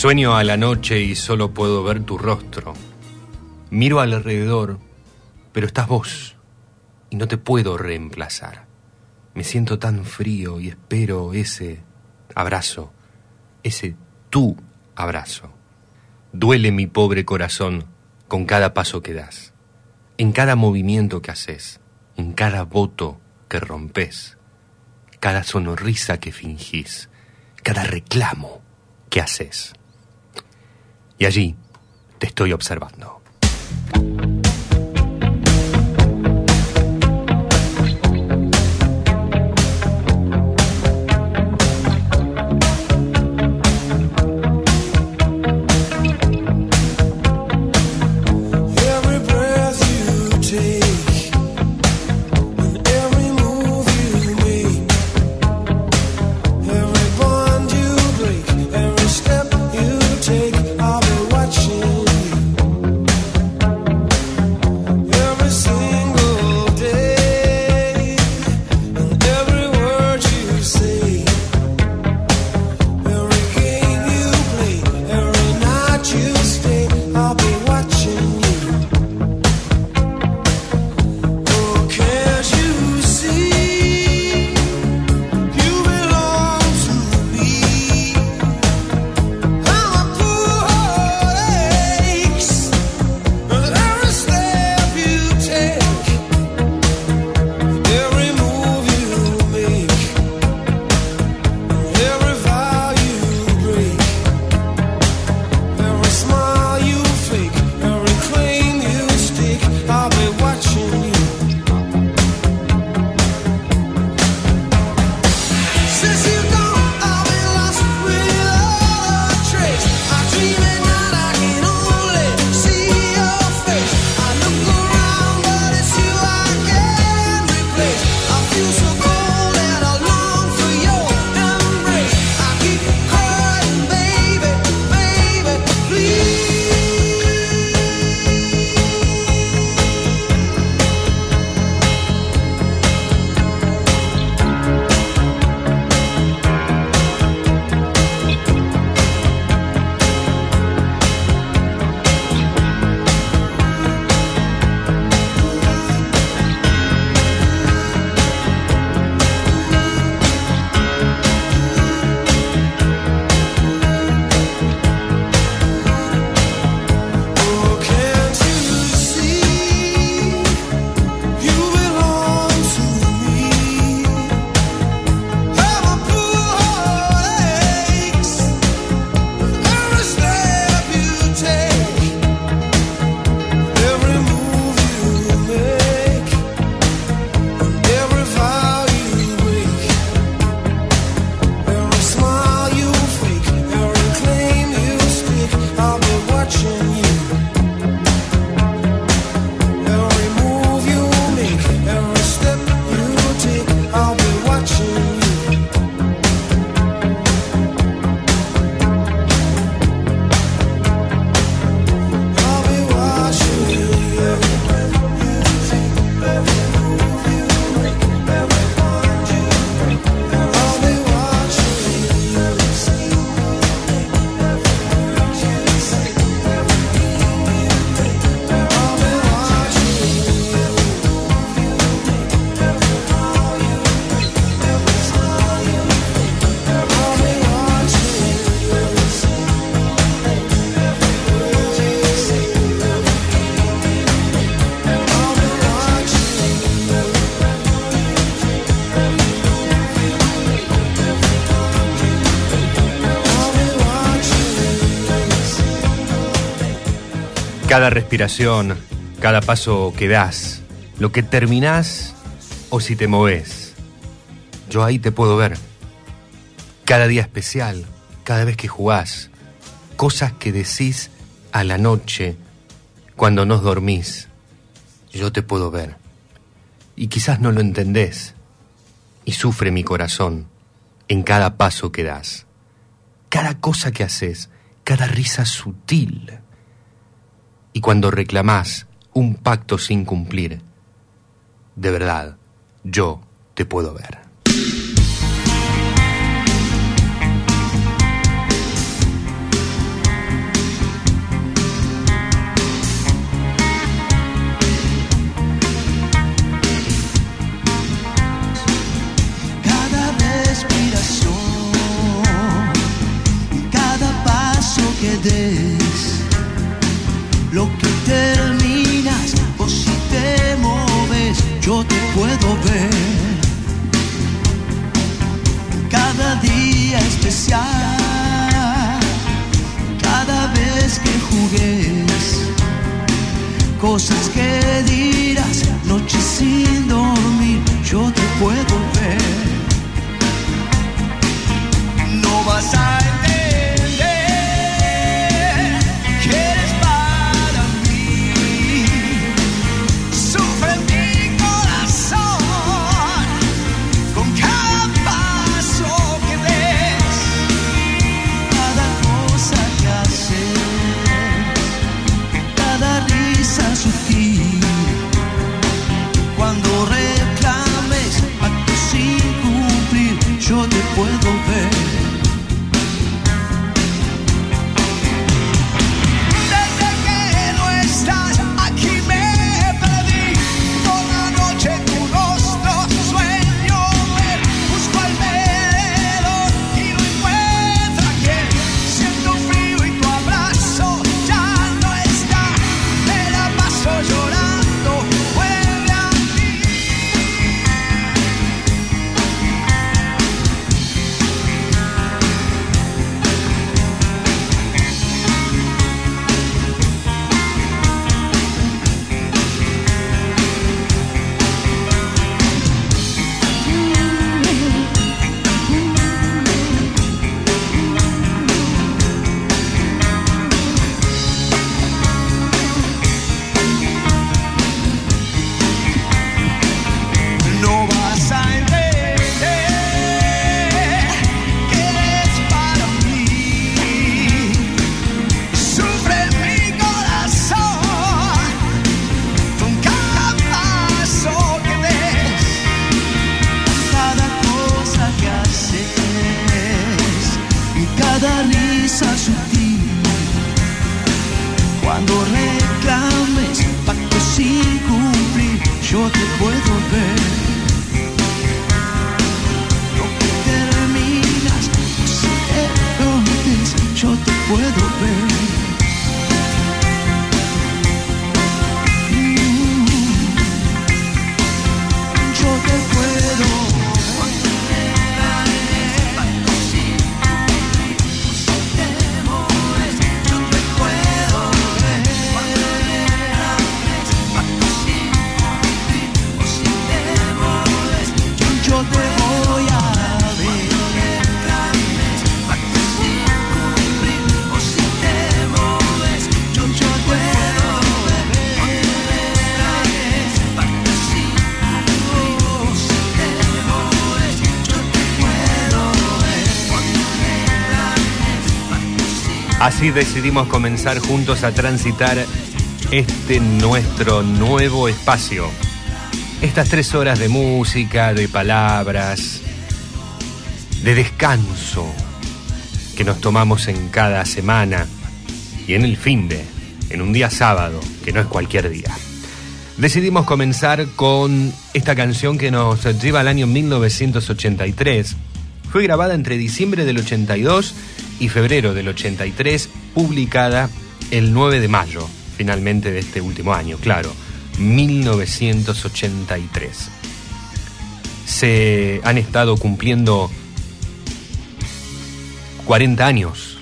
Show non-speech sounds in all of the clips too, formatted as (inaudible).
Sueño a la noche y solo puedo ver tu rostro. Miro alrededor, pero estás vos y no te puedo reemplazar. Me siento tan frío y espero ese abrazo, ese tu abrazo. Duele mi pobre corazón con cada paso que das, en cada movimiento que haces, en cada voto que rompes, cada sonrisa que fingís, cada reclamo que haces. Y allí te estoy observando. Cada respiración, cada paso que das, lo que terminás o si te moves, yo ahí te puedo ver. Cada día especial, cada vez que jugás, cosas que decís a la noche cuando nos dormís, yo te puedo ver. Y quizás no lo entendés y sufre mi corazón en cada paso que das, cada cosa que haces, cada risa sutil. Y cuando reclamás un pacto sin cumplir, de verdad, yo te puedo ver. Así decidimos comenzar juntos a transitar este nuestro nuevo espacio. Estas tres horas de música, de palabras, de descanso que nos tomamos en cada semana y en el fin de, en un día sábado, que no es cualquier día. Decidimos comenzar con esta canción que nos lleva al año 1983. Fue grabada entre diciembre del 82 y febrero del 83, publicada el 9 de mayo, finalmente de este último año, claro, 1983. Se han estado cumpliendo 40 años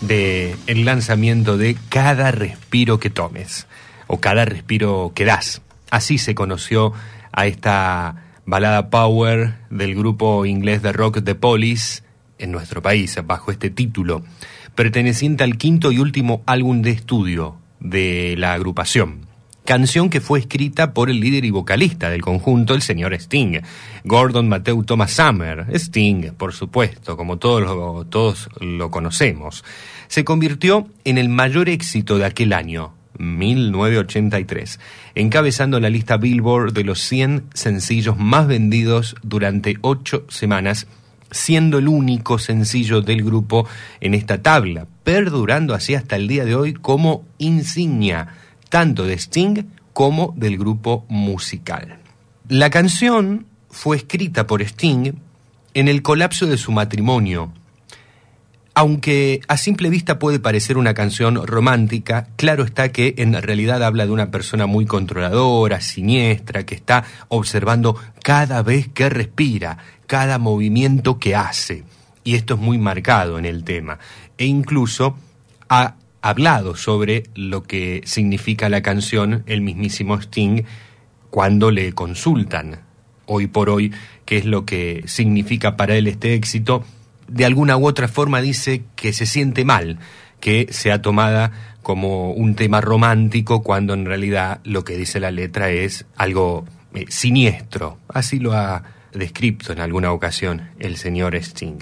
de el lanzamiento de Cada respiro que tomes o Cada respiro que das. Así se conoció a esta balada power del grupo inglés de rock The Police en nuestro país bajo este título, perteneciente al quinto y último álbum de estudio de la agrupación canción que fue escrita por el líder y vocalista del conjunto, el señor Sting, Gordon Matthew Thomas Summer. Sting, por supuesto, como todos lo, todos lo conocemos. Se convirtió en el mayor éxito de aquel año, 1983, encabezando la lista Billboard de los 100 sencillos más vendidos durante ocho semanas, siendo el único sencillo del grupo en esta tabla, perdurando así hasta el día de hoy como insignia tanto de Sting como del grupo musical. La canción fue escrita por Sting en el colapso de su matrimonio. Aunque a simple vista puede parecer una canción romántica, claro está que en realidad habla de una persona muy controladora, siniestra, que está observando cada vez que respira, cada movimiento que hace. Y esto es muy marcado en el tema. E incluso ha hablado sobre lo que significa la canción el mismísimo Sting cuando le consultan hoy por hoy qué es lo que significa para él este éxito. De alguna u otra forma dice que se siente mal que sea tomada como un tema romántico cuando en realidad lo que dice la letra es algo eh, siniestro. Así lo ha descrito en alguna ocasión el señor Sting.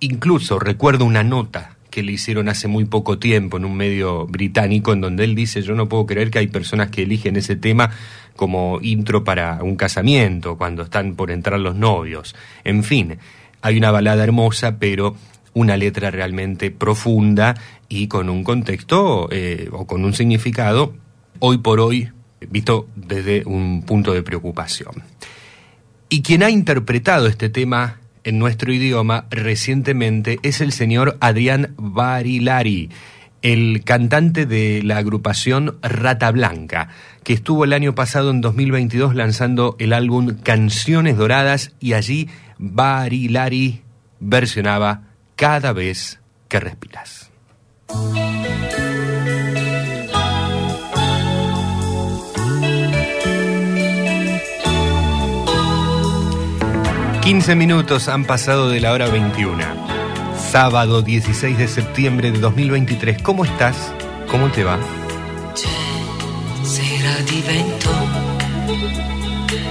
Incluso recuerdo una nota que le hicieron hace muy poco tiempo en un medio británico en donde él dice yo no puedo creer que hay personas que eligen ese tema como intro para un casamiento, cuando están por entrar los novios. En fin, hay una balada hermosa, pero una letra realmente profunda y con un contexto eh, o con un significado hoy por hoy visto desde un punto de preocupación. Y quien ha interpretado este tema en nuestro idioma recientemente es el señor Adrián Barilari, el cantante de la agrupación Rata Blanca, que estuvo el año pasado en 2022 lanzando el álbum Canciones Doradas y allí Barilari versionaba Cada vez que respiras. 15 minutos han pasado de la hora 21. Sábado 16 de septiembre de 2023. ¿Cómo estás? ¿Cómo te va? Sera di vento,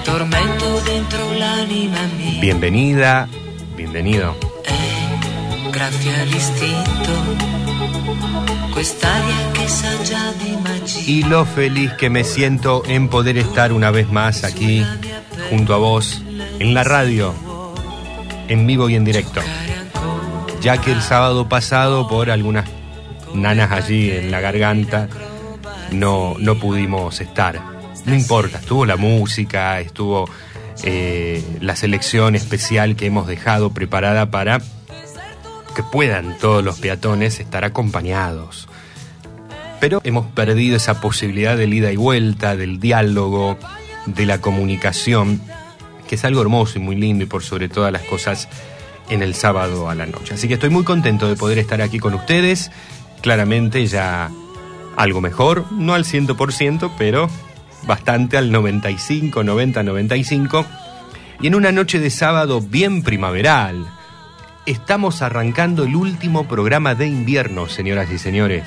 tormento dentro l'anima mia. Bienvenida, bienvenido. E grazie all'istinto, quest'aria che sa già di magia. Y lo feliz que me siento en poder estar una vez más aquí junto a vos en la radio, en vivo y en directo. Ya que el sábado pasado por algunas nanas allí en la garganta no, no pudimos estar. No importa, estuvo la música, estuvo eh, la selección especial que hemos dejado preparada para que puedan todos los peatones estar acompañados. Pero hemos perdido esa posibilidad del ida y vuelta, del diálogo, de la comunicación, que es algo hermoso y muy lindo y por sobre todas las cosas en el sábado a la noche. Así que estoy muy contento de poder estar aquí con ustedes. Claramente ya algo mejor, no al 100%, pero bastante al 95, 90, 95. Y en una noche de sábado bien primaveral, estamos arrancando el último programa de invierno, señoras y señores.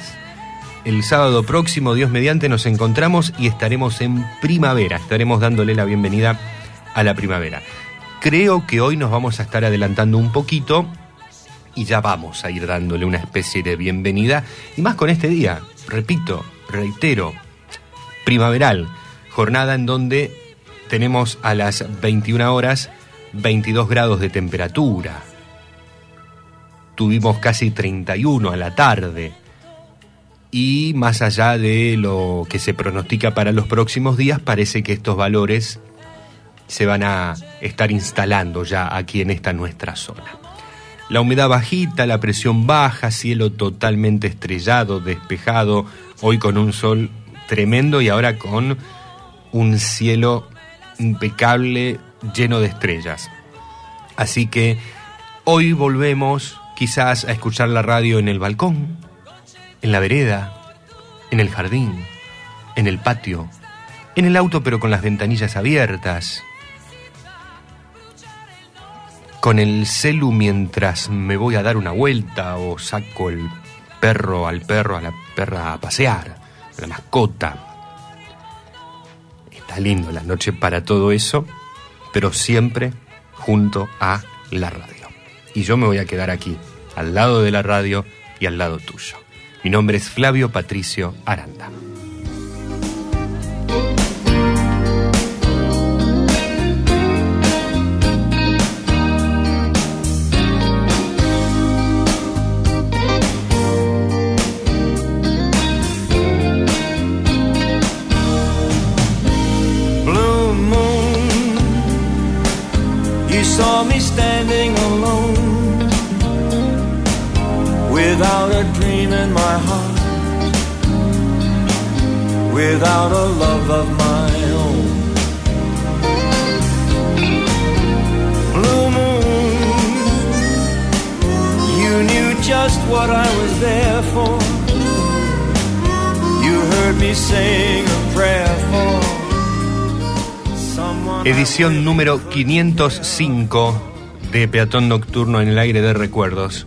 El sábado próximo, Dios mediante, nos encontramos y estaremos en primavera. Estaremos dándole la bienvenida a la primavera. Creo que hoy nos vamos a estar adelantando un poquito y ya vamos a ir dándole una especie de bienvenida. Y más con este día, repito, reitero, primaveral, jornada en donde tenemos a las 21 horas 22 grados de temperatura. Tuvimos casi 31 a la tarde. Y más allá de lo que se pronostica para los próximos días, parece que estos valores se van a estar instalando ya aquí en esta nuestra zona. La humedad bajita, la presión baja, cielo totalmente estrellado, despejado, hoy con un sol tremendo y ahora con un cielo impecable, lleno de estrellas. Así que hoy volvemos quizás a escuchar la radio en el balcón, en la vereda, en el jardín, en el patio, en el auto pero con las ventanillas abiertas, con el celu mientras me voy a dar una vuelta o saco el perro al perro, a la perra a pasear, a la mascota. Está lindo la noche para todo eso, pero siempre junto a la radio. Y yo me voy a quedar aquí, al lado de la radio y al lado tuyo. Mi nombre es Flavio Patricio Aranda. Edición número 505 de Peatón Nocturno en el aire de recuerdos.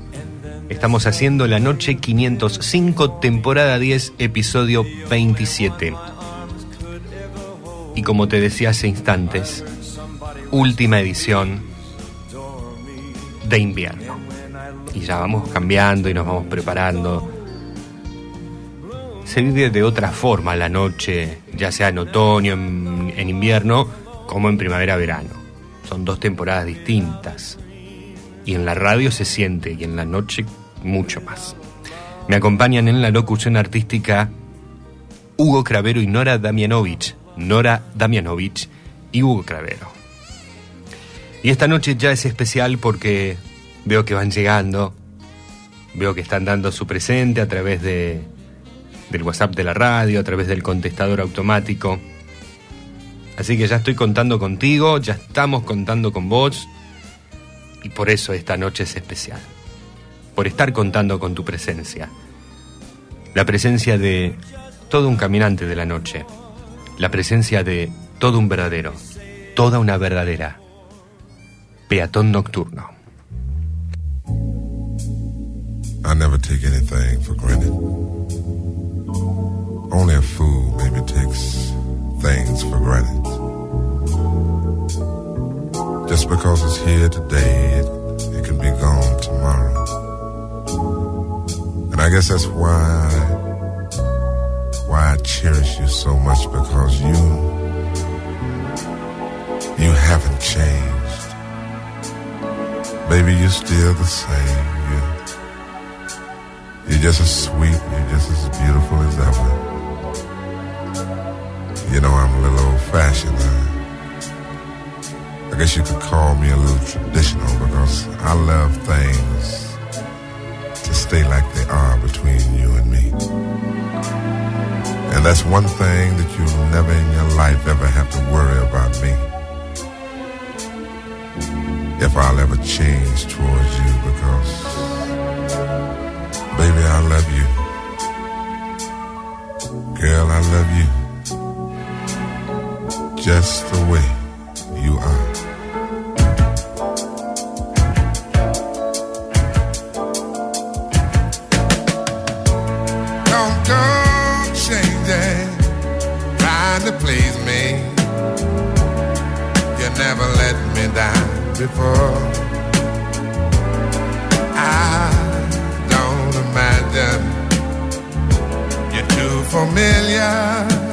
Estamos haciendo la noche 505, temporada 10, episodio 27. Y como te decía hace instantes, última edición de invierno. Y ya vamos cambiando y nos vamos preparando. Se vive de otra forma la noche, ya sea en otoño, en, en invierno, como en primavera-verano. Son dos temporadas distintas. Y en la radio se siente y en la noche mucho más. Me acompañan en la locución artística Hugo Cravero y Nora Damianovich. Nora Damianovich y Hugo Cravero. Y esta noche ya es especial porque veo que van llegando, veo que están dando su presente a través de, del WhatsApp de la radio, a través del contestador automático. Así que ya estoy contando contigo, ya estamos contando con vos y por eso esta noche es especial. Por estar contando con tu presencia. La presencia de todo un caminante de la noche. La presencia de todo un verdadero, toda una verdadera. Peatón nocturno. I never take anything for granted. Only a fool maybe takes things for granted. Just because it's here today, it, it can be gone tomorrow. And I guess that's why why I cherish you so much because you you haven't changed. Baby, you're still the same. You you're just as sweet, you're just as beautiful as ever. You know, I'm a little old fashioned. I, guess you could call me a little traditional because I love things to stay like they are between you and me. And that's one thing that you'll never in your life ever have to worry about me. If I'll ever change towards you because Baby, I love you. Girl, I love you. Just the way you are. Don't go changing, trying to please me. You never let me down before. I don't imagine you're too familiar,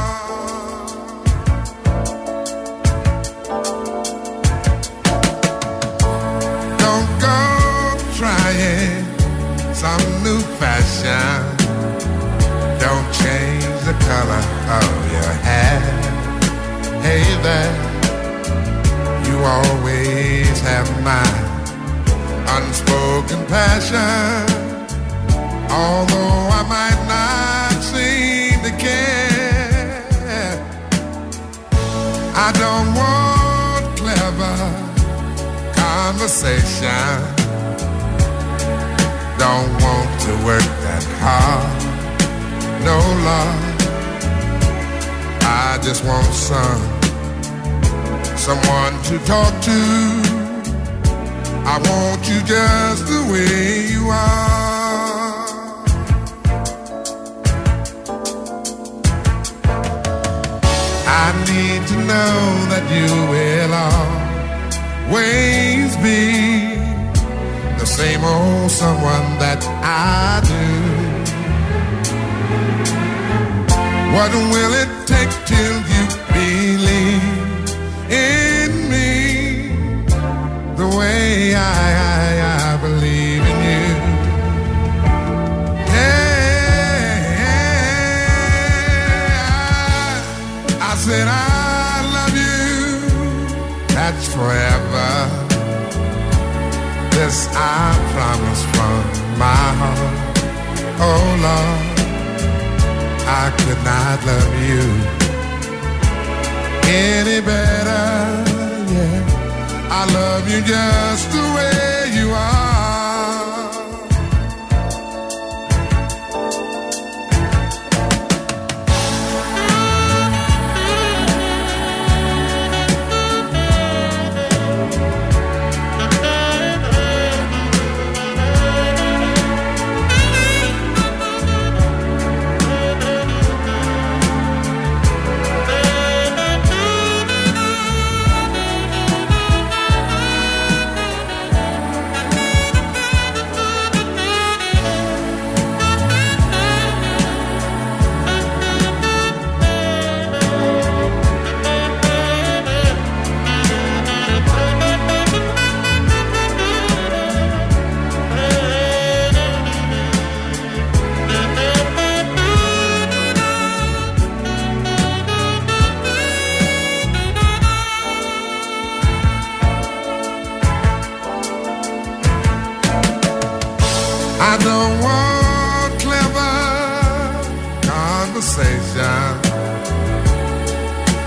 Fashion. Don't change the color of your hair. Hey there, you always have my unspoken passion. Although I might not seem to care, I don't want clever conversation. Don't want to work that hard, no love. I just want some, someone to talk to. I want you just the way you are. I need to know that you will always be same old someone that I do. What will it take till you believe in me the way I, I, I believe in you? Yeah, I said I love you. That's forever. This I promise from my heart. Oh Lord, I could not love you any better. Yeah, I love you just the way you are.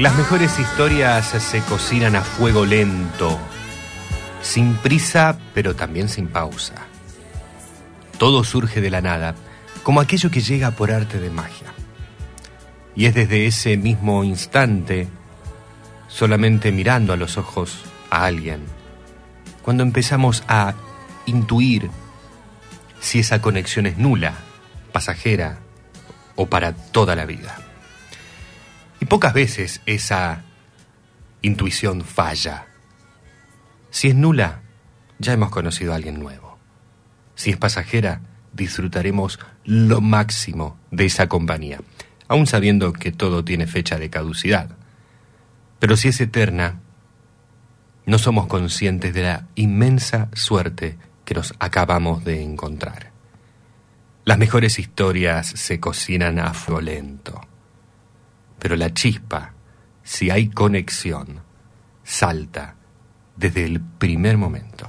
Las mejores historias se cocinan a fuego lento, sin prisa, pero también sin pausa. Todo surge de la nada, como aquello que llega por arte de magia. Y es desde ese mismo instante, solamente mirando a los ojos a alguien, cuando empezamos a intuir si esa conexión es nula, pasajera o para toda la vida. Y pocas veces esa intuición falla. Si es nula, ya hemos conocido a alguien nuevo. Si es pasajera, disfrutaremos lo máximo de esa compañía, aun sabiendo que todo tiene fecha de caducidad. Pero si es eterna, no somos conscientes de la inmensa suerte que nos acabamos de encontrar. Las mejores historias se cocinan a fuego lento, pero la chispa, si hay conexión, salta desde el primer momento.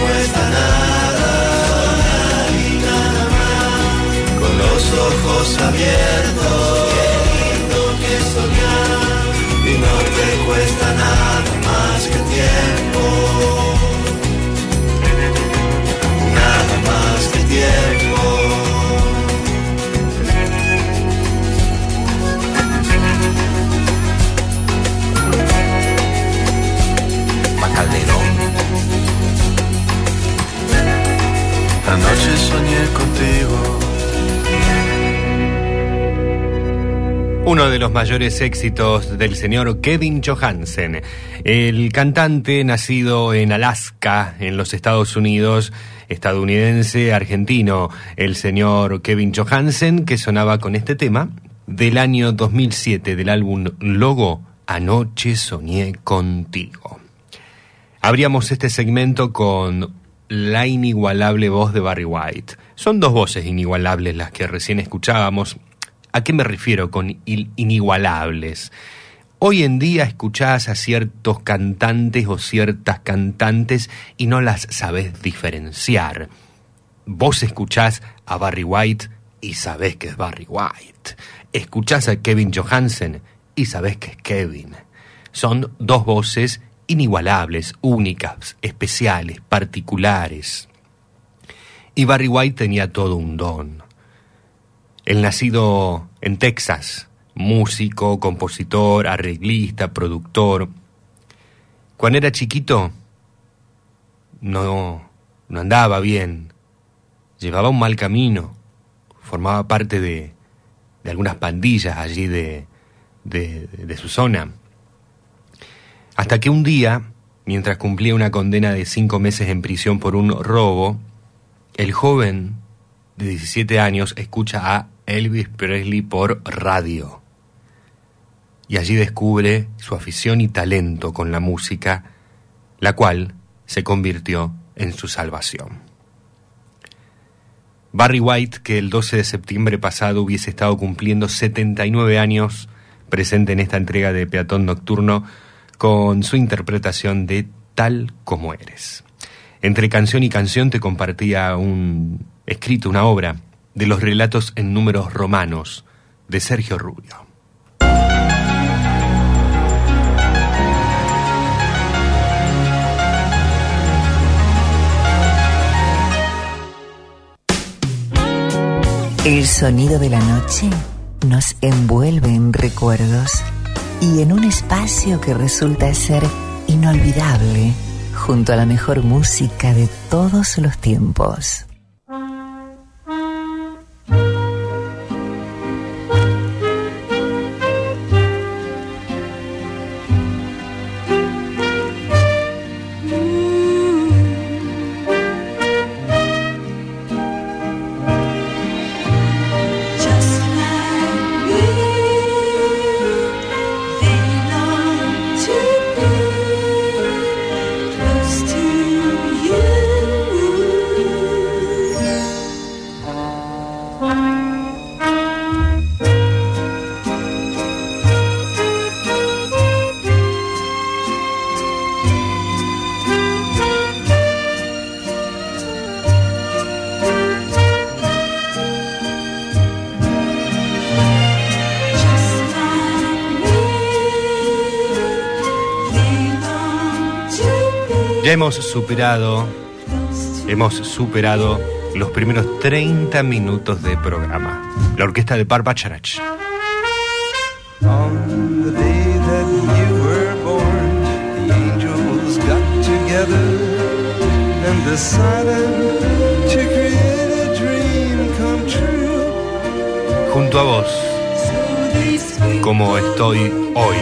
Cuesta nada, soñar y nada más, con los ojos abiertos. Qué que soñar, mayores éxitos del señor Kevin Johansen, el cantante nacido en Alaska, en los Estados Unidos, estadounidense, argentino, el señor Kevin Johansen, que sonaba con este tema del año 2007 del álbum Logo, Anoche soñé contigo. Abríamos este segmento con la inigualable voz de Barry White. Son dos voces inigualables las que recién escuchábamos. ¿A qué me refiero con inigualables? Hoy en día escuchás a ciertos cantantes o ciertas cantantes y no las sabés diferenciar. Vos escuchás a Barry White y sabés que es Barry White. Escuchás a Kevin Johansen y sabés que es Kevin. Son dos voces inigualables, únicas, especiales, particulares. Y Barry White tenía todo un don. El nacido en Texas, músico, compositor, arreglista, productor. Cuando era chiquito, no, no andaba bien, llevaba un mal camino, formaba parte de, de algunas pandillas allí de, de, de su zona. Hasta que un día, mientras cumplía una condena de cinco meses en prisión por un robo, el joven de 17 años escucha a Elvis Presley por radio. Y allí descubre su afición y talento con la música, la cual se convirtió en su salvación. Barry White, que el 12 de septiembre pasado hubiese estado cumpliendo 79 años, presente en esta entrega de Peatón Nocturno, con su interpretación de Tal como eres. Entre canción y canción te compartía un escrito, una obra, de los relatos en números romanos de Sergio Rubio. El sonido de la noche nos envuelve en recuerdos y en un espacio que resulta ser inolvidable junto a la mejor música de todos los tiempos. Hemos superado, hemos superado los primeros 30 minutos de programa. La orquesta de Barbacharach. On the day that you were born, the angels got together and decided to create a dream come true. Junto a vos, como estoy hoy,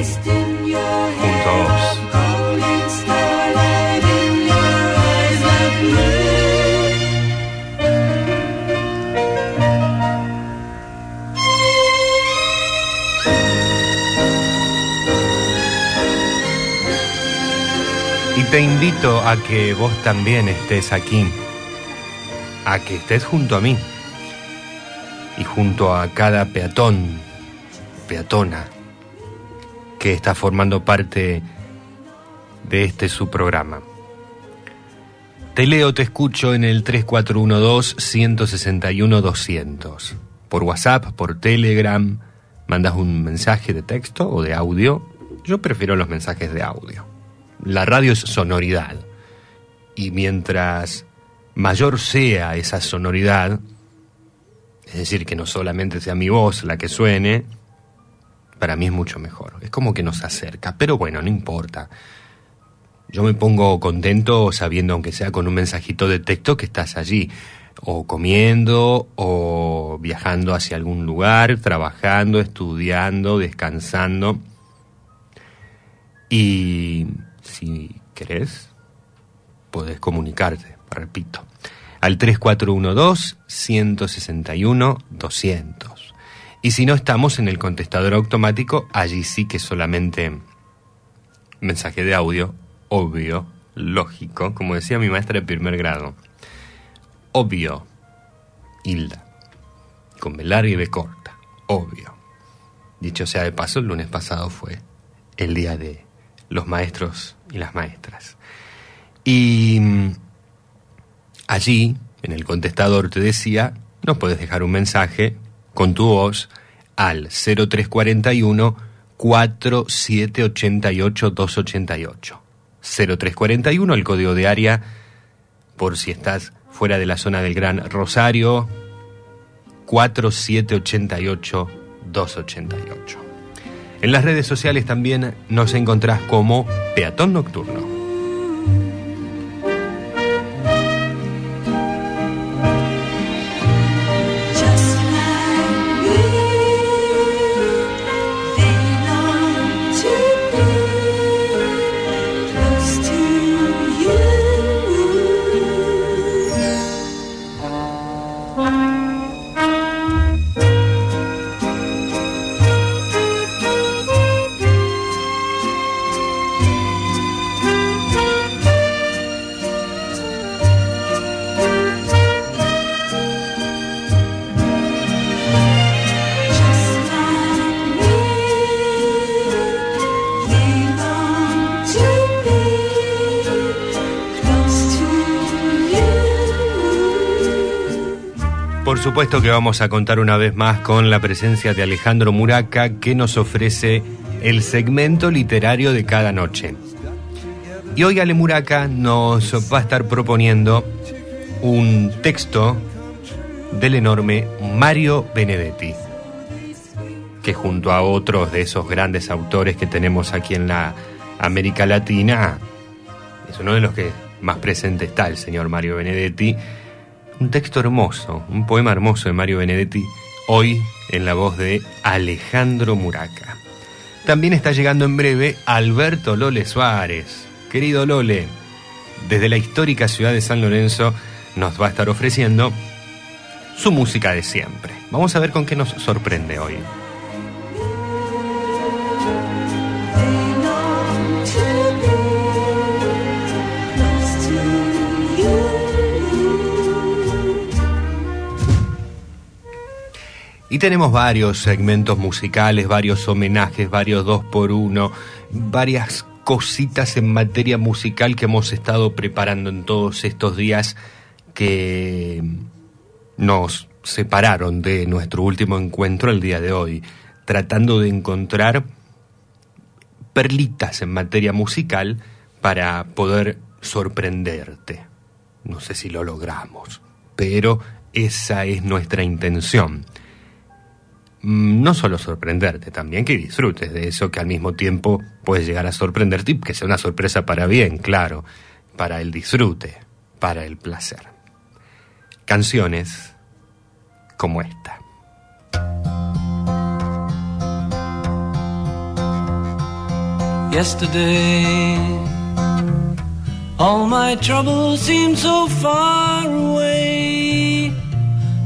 junto a vos. Te invito a que vos también estés aquí, a que estés junto a mí y junto a cada peatón, peatona, que está formando parte de este su programa. Te leo, te escucho en el 3412-161-200. Por WhatsApp, por Telegram, mandas un mensaje de texto o de audio. Yo prefiero los mensajes de audio. La radio es sonoridad. Y mientras mayor sea esa sonoridad, es decir, que no solamente sea mi voz la que suene, para mí es mucho mejor. Es como que nos acerca. Pero bueno, no importa. Yo me pongo contento sabiendo, aunque sea con un mensajito de texto, que estás allí, o comiendo, o viajando hacia algún lugar, trabajando, estudiando, descansando. Y si querés, podés comunicarte, repito, al 3412-161-200. Y si no estamos en el contestador automático, allí sí que solamente mensaje de audio obvio, lógico, como decía mi maestra de primer grado. Obvio, Hilda, con B larga y B corta, obvio. Dicho sea de paso, el lunes pasado fue el día de los maestros y las maestras. Y mm, allí, en el contestador, te decía, nos puedes dejar un mensaje con tu voz al 0341 4788 288. 0341, el código de área, por si estás fuera de la zona del Gran Rosario, 4788-288. En las redes sociales también nos encontrás como Peatón Nocturno. Supuesto que vamos a contar una vez más con la presencia de Alejandro Muraca que nos ofrece el segmento literario de cada noche. Y hoy Ale Muraca nos va a estar proponiendo un texto del enorme Mario Benedetti, que junto a otros de esos grandes autores que tenemos aquí en la América Latina, es uno de los que más presente está el señor Mario Benedetti. Un texto hermoso, un poema hermoso de Mario Benedetti, hoy en la voz de Alejandro Muraca. También está llegando en breve Alberto Lole Suárez. Querido Lole, desde la histórica ciudad de San Lorenzo nos va a estar ofreciendo su música de siempre. Vamos a ver con qué nos sorprende hoy. Y tenemos varios segmentos musicales, varios homenajes, varios dos por uno, varias cositas en materia musical que hemos estado preparando en todos estos días que nos separaron de nuestro último encuentro el día de hoy, tratando de encontrar perlitas en materia musical para poder sorprenderte. No sé si lo logramos, pero esa es nuestra intención. Mm, No solo sorprenderte, también que disfrutes de eso que al mismo tiempo puedes llegar a sorprenderte y que sea una sorpresa para bien, claro, para el disfrute, para el placer. Canciones como esta. Yesterday, all my troubles so far away.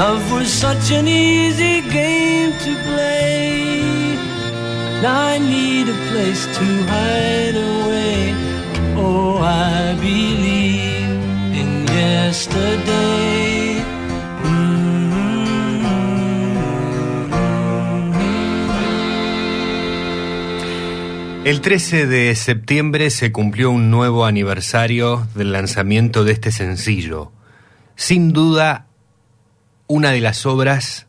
Love was such an easy game to play. Now I need a place to hide away. Oh, I believe in yesterday. El 13 de septiembre se cumplió un nuevo aniversario del lanzamiento de este sencillo. Sin duda, una de las obras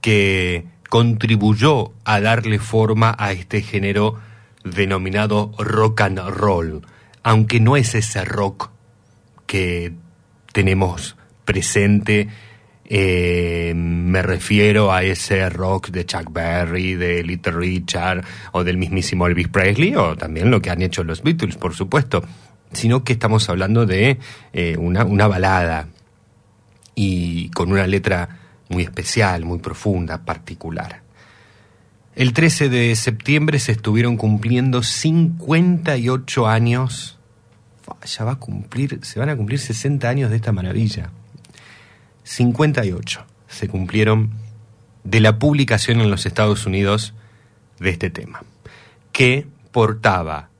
que contribuyó a darle forma a este género denominado rock and roll, aunque no es ese rock que tenemos presente eh, me refiero a ese rock de Chuck Berry, de Little Richard o del mismísimo Elvis Presley o también lo que han hecho los Beatles, por supuesto, sino que estamos hablando de eh, una, una balada y con una letra muy especial, muy profunda, particular. El 13 de septiembre se estuvieron cumpliendo 58 años. Ya va a cumplir, se van a cumplir 60 años de esta maravilla. 58 se cumplieron de la publicación en los Estados Unidos de este tema, que portaba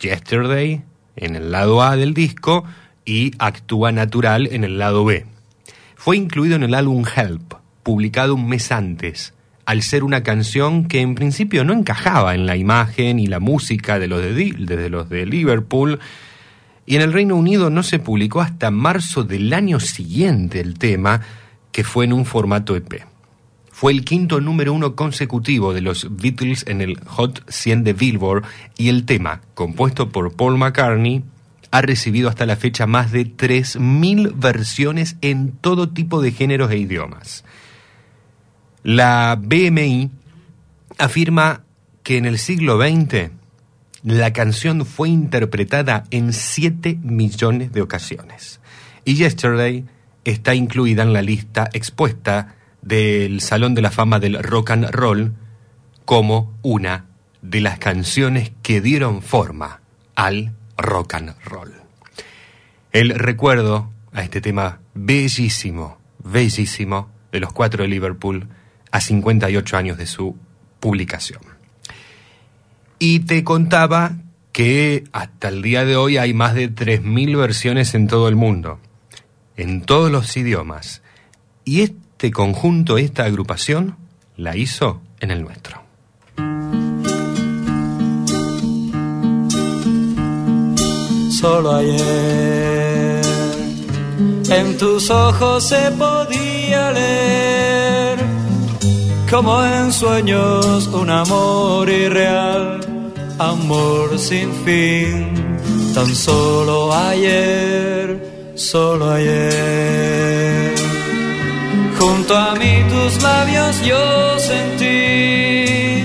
Yesterday en el lado A del disco y Actúa Natural en el lado B. Fue incluido en el álbum Help, publicado un mes antes, al ser una canción que en principio no encajaba en la imagen y la música de los de, los de Liverpool, y en el Reino Unido no se publicó hasta marzo del año siguiente el tema, que fue en un formato EP. Fue el quinto número uno consecutivo de los Beatles en el Hot 100 de Billboard y el tema, compuesto por Paul McCartney, ha recibido hasta la fecha más de 3.000 versiones en todo tipo de géneros e idiomas. La BMI afirma que en el siglo XX la canción fue interpretada en 7 millones de ocasiones. Y Yesterday está incluida en la lista expuesta del Salón de la Fama del Rock and Roll como una de las canciones que dieron forma al rock and roll. El recuerdo a este tema bellísimo, bellísimo de los cuatro de Liverpool a 58 años de su publicación. Y te contaba que hasta el día de hoy hay más de 3.000 versiones en todo el mundo, en todos los idiomas. Y este conjunto, esta agrupación, la hizo en el nuestro. Solo ayer en tus ojos se podía leer como en sueños un amor irreal, amor sin fin, tan solo ayer, solo ayer. Junto a mí tus labios yo sentí,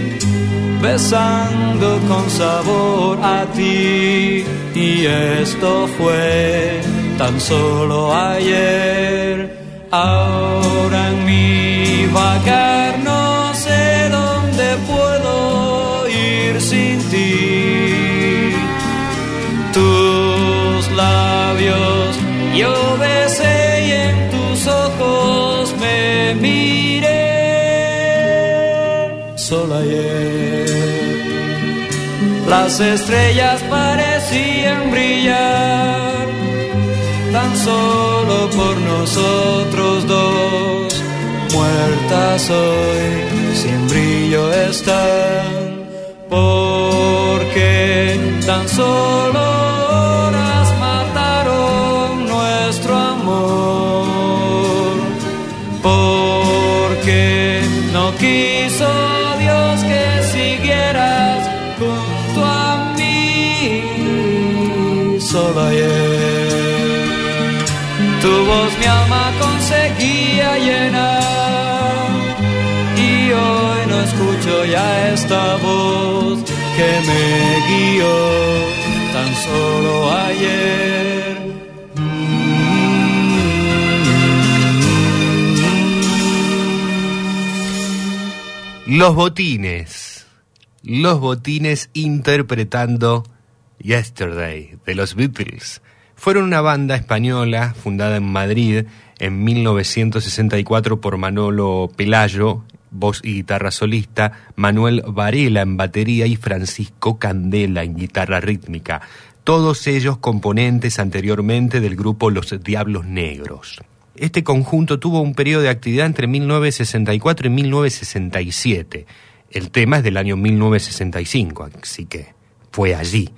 besando con sabor a ti, y esto fue tan solo ayer. Ahora en mi vagar no sé dónde puedo ir sin ti. Tus labios yo besé y en tus ojos me miré. Solo ayer las estrellas parecían brillar tan solo por nosotros dos. Muertas hoy, sin brillo están, porque tan solo horas mataron nuestro amor. Porque no quiso ayer tu voz mi alma conseguía llenar y hoy no escucho ya esta voz que me guió tan solo ayer. Los botines. Los botines interpretando Yesterday de los Beatles. Fueron una banda española fundada en Madrid en 1964 por Manolo Pelayo, voz y guitarra solista, Manuel Varela en batería y Francisco Candela en guitarra rítmica. Todos ellos componentes anteriormente del grupo Los Diablos Negros. Este conjunto tuvo un periodo de actividad entre 1964 y 1967. El tema es del año 1965, así que fue allí,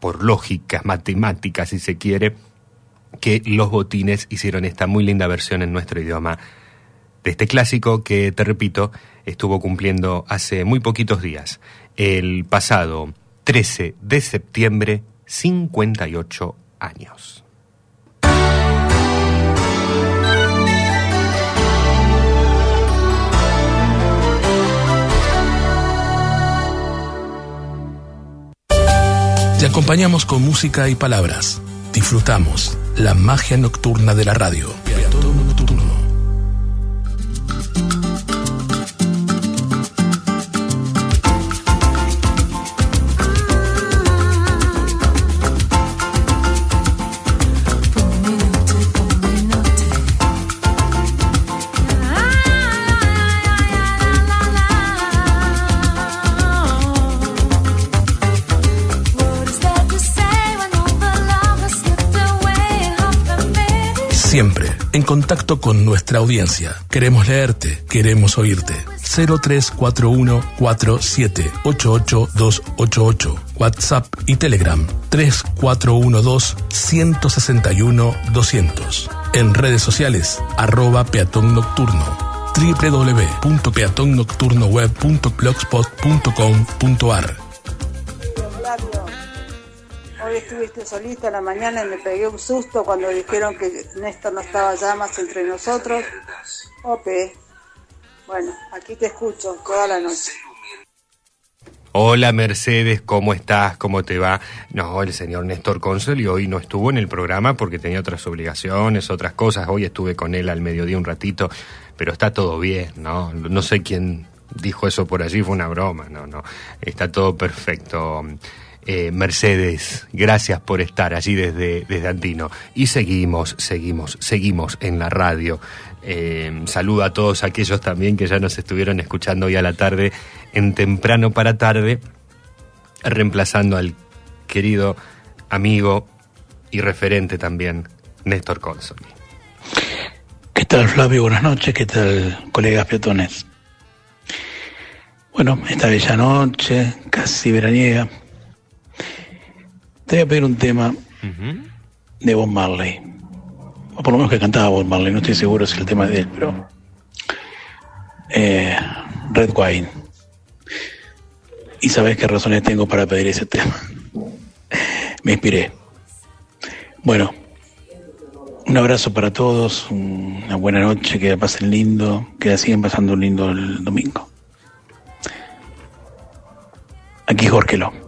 por lógicas matemáticas si se quiere, que los botines hicieron esta muy linda versión en nuestro idioma de este clásico que, te repito, estuvo cumpliendo hace muy poquitos días, el pasado 13 de septiembre, 58 años. Te acompañamos con música y palabras. Disfrutamos la magia nocturna de la radio. Siempre en contacto con nuestra audiencia. Queremos leerte, queremos oírte. 0341 4788288. WhatsApp y Telegram 3412 161 200. En redes sociales, arroba peatón nocturno www.peatonnocturnoweb.blogspot.com.ar estuviste solista en la mañana y me pegué un susto cuando dijeron que Néstor no estaba ya más entre nosotros. Ope. Bueno, aquí te escucho toda la noche. Hola Mercedes, ¿cómo estás? ¿Cómo te va? No, el señor Néstor Consoli hoy no estuvo en el programa porque tenía otras obligaciones, otras cosas. Hoy estuve con él al mediodía un ratito, pero está todo bien, ¿no? No sé quién dijo eso por allí, fue una broma, no, no. Está todo perfecto. Eh, Mercedes, gracias por estar allí desde, desde Antino. Y seguimos, seguimos, seguimos en la radio. Eh, saludo a todos aquellos también que ya nos estuvieron escuchando hoy a la tarde, en temprano para tarde, reemplazando al querido amigo y referente también, Néstor Consoli. ¿Qué tal Flavio? Buenas noches. ¿Qué tal colegas peatones? Bueno, esta bella noche, casi veraniega, te voy a pedir un tema de Bob Marley. O por lo menos que cantaba Bob Marley, no estoy seguro si el tema es de él, pero... eh, Red Wine. Y sabes qué razones tengo para pedir ese tema. Me inspiré. Bueno, un abrazo para todos, una buena noche, que la pasen lindo, que la sigan pasando un lindo el domingo. Aquí Jorge Lo.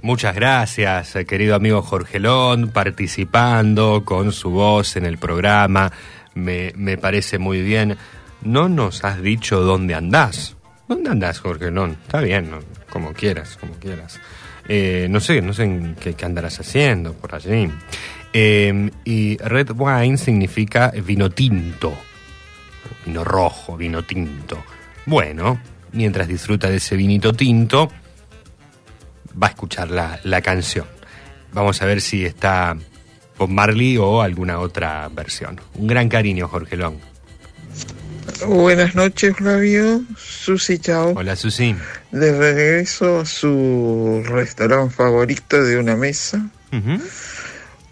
Muchas gracias, eh, querido amigo Jorgelón, participando con su voz en el programa. Me, parece muy bien. No nos has dicho dónde andás. ¿Dónde andás, Jorgelón? Está bien, ¿no? como quieras, como quieras. Eh, no sé, no sé en qué, andarás haciendo por allí. Eh, y red wine significa vino tinto, vino rojo, vino tinto. Bueno, mientras disfruta de ese vinito tinto, va a escuchar la, la canción. Vamos a ver si está Bob Marley o alguna otra versión. Un gran cariño, Jorge Long. Buenas noches, Flavio. Susi, chao. Hola, Susi. De regreso a su restaurante favorito de una mesa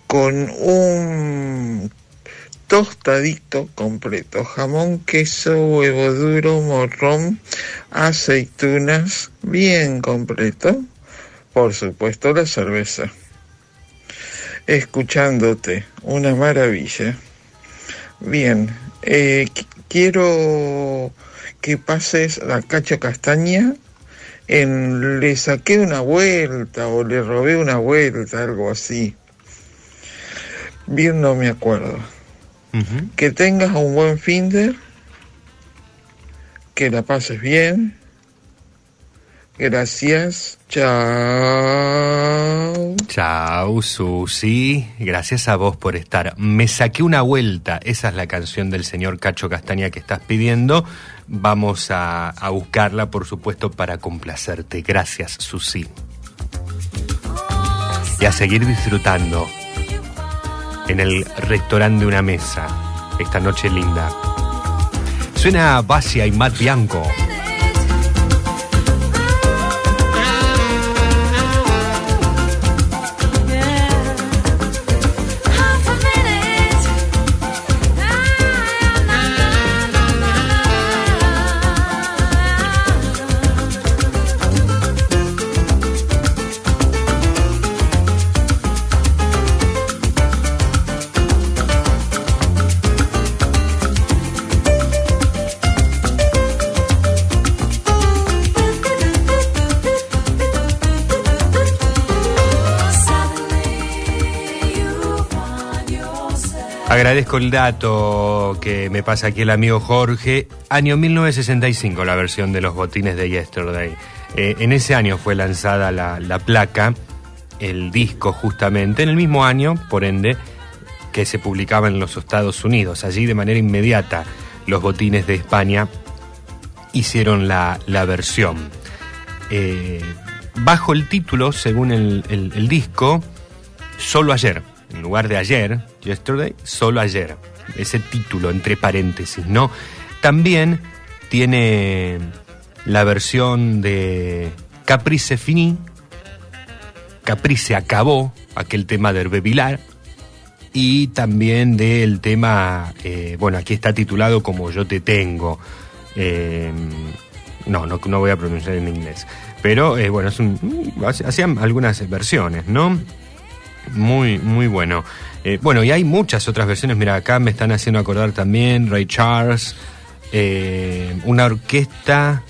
con un tostadito completo, jamón, queso, huevo duro, morrón, aceitunas, bien completo. Por supuesto, la cerveza. Escuchándote, una maravilla. Bien, eh, qu- quiero que pases a Cacho Castaña en Le saqué una vuelta o le robé una vuelta, algo así. Bien no me acuerdo. Que tengas un buen finder, que la pases bien. Gracias. Chao. Chao, Susi. Gracias a vos por estar. Me saqué una vuelta. Esa es la canción del señor Cacho Castaña que estás pidiendo. Vamos a, buscarla, por supuesto, para complacerte. Gracias, Susi. Y a seguir disfrutando en el restaurante de una mesa esta noche linda. Suena Basia y Matt Bianco. Agradezco el dato que me pasa aquí el amigo Jorge. Año 1965, la versión de los botines de Yesterday. Eh, en ese año fue lanzada la, la placa, el disco justamente, en el mismo año, por ende, que se publicaba en los Estados Unidos. Allí de manera inmediata los botines de España hicieron la, la versión. Eh, bajo el título, según el, el- el disco, Solo ayer, en lugar de ayer, yesterday, solo ayer. Ese título entre paréntesis, ¿no? También tiene la versión de Caprice Fini, Caprice acabó, aquel tema de Hervé Vilar, y también del tema, eh, bueno, aquí está titulado como Yo te tengo. Eh, no, no, no voy a pronunciar en inglés. Pero eh, bueno, es un, hacían algunas versiones, ¿no? Muy, muy bueno. Eh, bueno, y hay muchas otras versiones. Mira, acá me están haciendo acordar también Ray Charles, eh, una orquesta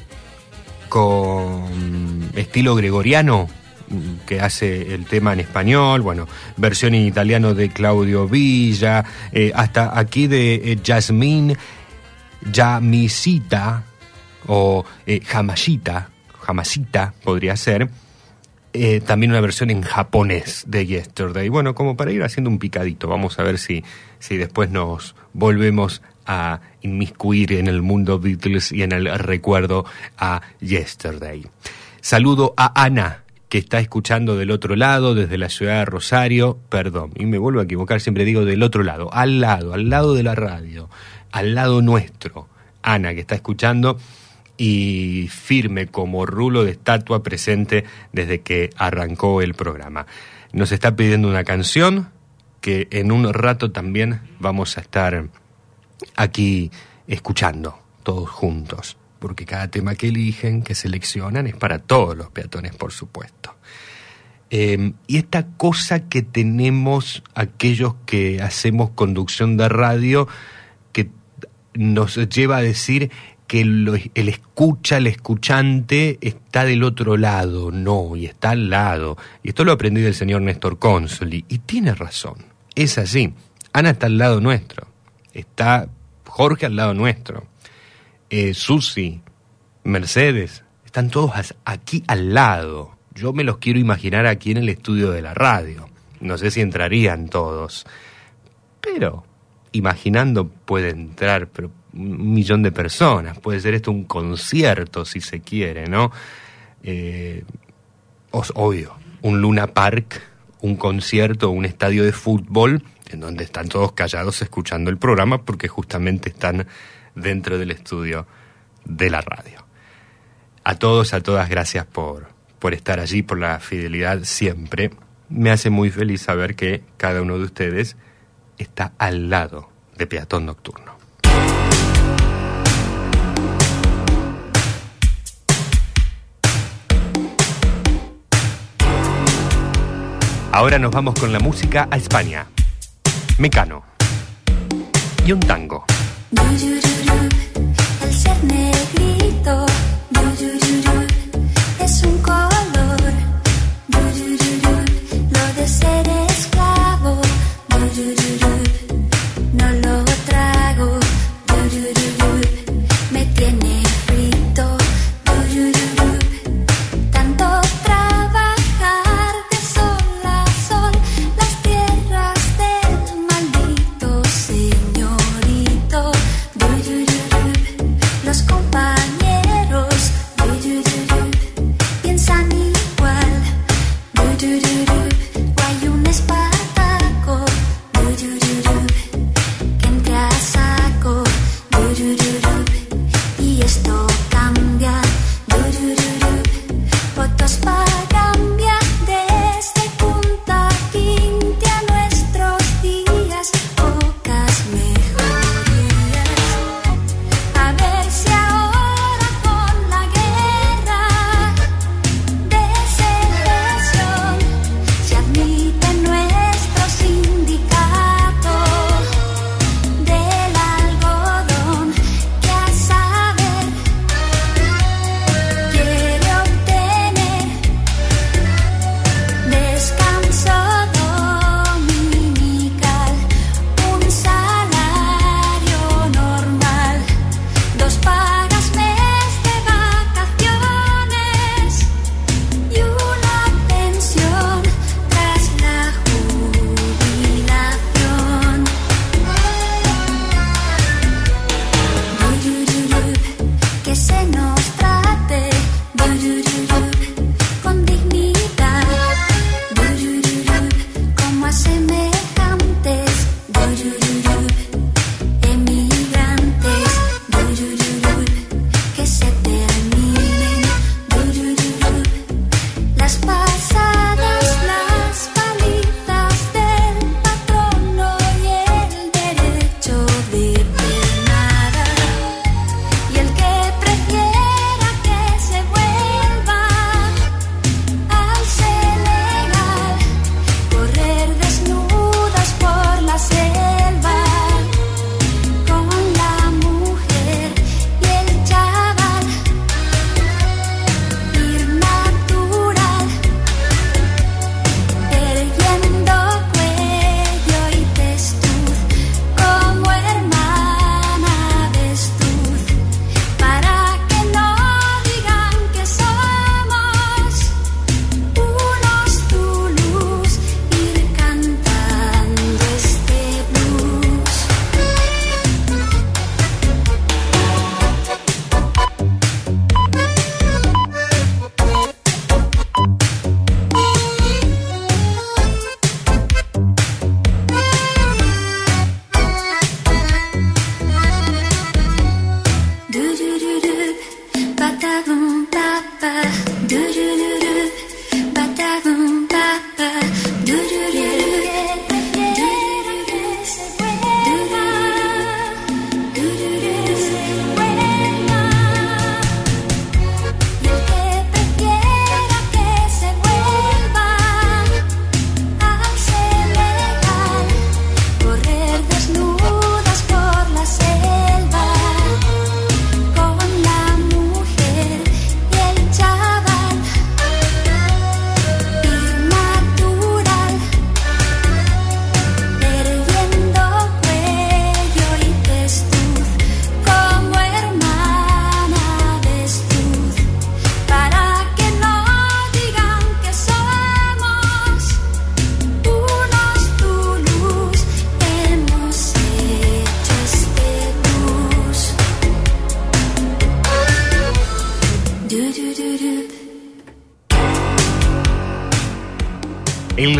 con estilo gregoriano mm, que hace el tema en español, bueno, versión en italiano de Claudio Villa, eh, hasta aquí de Jasmine Yamisita o Hamashita, Hamasita podría ser, eh, también una versión en japonés de Yesterday. Bueno, como para ir haciendo un picadito, vamos a ver si, si después nos volvemos a inmiscuir en el mundo Beatles y en el recuerdo a Yesterday. Saludo a Ana, que está escuchando del otro lado, desde la ciudad de Rosario, perdón, y me vuelvo a equivocar, siempre digo del otro lado, al lado, al lado de la radio, al lado nuestro. Ana, que está escuchando y firme como rulo de estatua presente desde que arrancó el programa. Nos está pidiendo una canción que en un rato también vamos a estar aquí escuchando todos juntos, porque cada tema que eligen, que seleccionan, es para todos los peatones, por supuesto. Eh, y esta cosa que tenemos aquellos que hacemos conducción de radio, que nos lleva a decir que el escucha, el escuchante está del otro lado, no, y está al lado. Y esto lo aprendí del señor Néstor Consoli, y tiene razón, es así. Ana está al lado nuestro, está Jorge al lado nuestro, eh, Susi, Mercedes, están todos aquí al lado. Yo me los quiero imaginar aquí en el estudio de la radio. No sé si entrarían todos, pero imaginando puede entrar pero un millón de personas. Puede ser esto un concierto, si se quiere, ¿no? Eh, os- obvio, un Luna Park, un concierto, un estadio de fútbol, en donde están todos callados escuchando el programa porque justamente están dentro del estudio de la radio. A todos, a todas, gracias por, por estar allí, por la fidelidad siempre. Me hace muy feliz saber que cada uno de ustedes está al lado de Peatón Nocturno. Ahora nos vamos con la música a España. Mecano. Y un tango.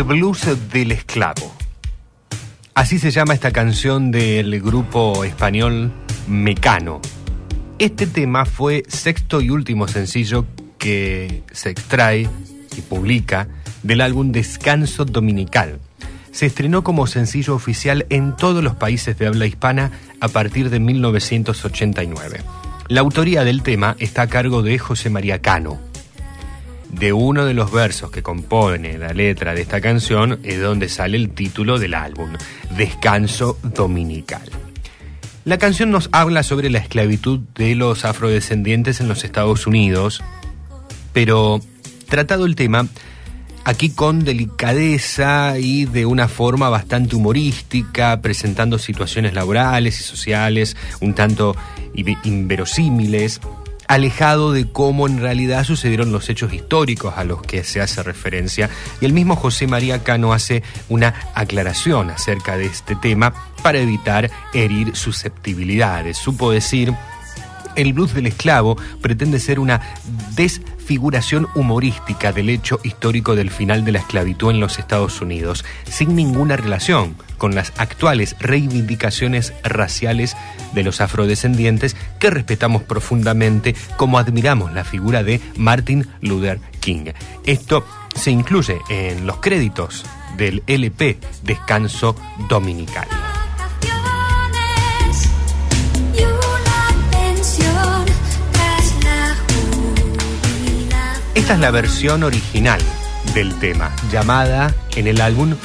Blues del esclavo. Así se llama esta canción del grupo español Mecano. Este tema fue sexto y último sencillo que se extrae y publica del álbum Descanso Dominical. Se estrenó como sencillo oficial en todos los países de habla hispana a partir de 1989. La autoría del tema está a cargo de José María Cano. De uno de los versos que compone la letra de esta canción es donde sale el título del álbum, Descanso Dominical. La canción nos habla sobre la esclavitud de los afrodescendientes en los Estados Unidos, pero tratado el tema aquí con delicadeza y de una forma bastante humorística, presentando situaciones laborales y sociales un tanto inverosímiles, alejado de cómo en realidad sucedieron los hechos históricos a los que se hace referencia. Y el mismo José María Cano hace una aclaración acerca de este tema para evitar herir susceptibilidades. Supo decir el blues del esclavo pretende ser una desfiguración humorística del hecho histórico del final de la esclavitud en los Estados Unidos, sin ninguna relación con las actuales reivindicaciones raciales de los afrodescendientes que respetamos profundamente como admiramos la figura de Martin Luther King. Esto se incluye en los créditos del LP Descanso Dominical. Esta es la versión original del tema, llamada en el álbum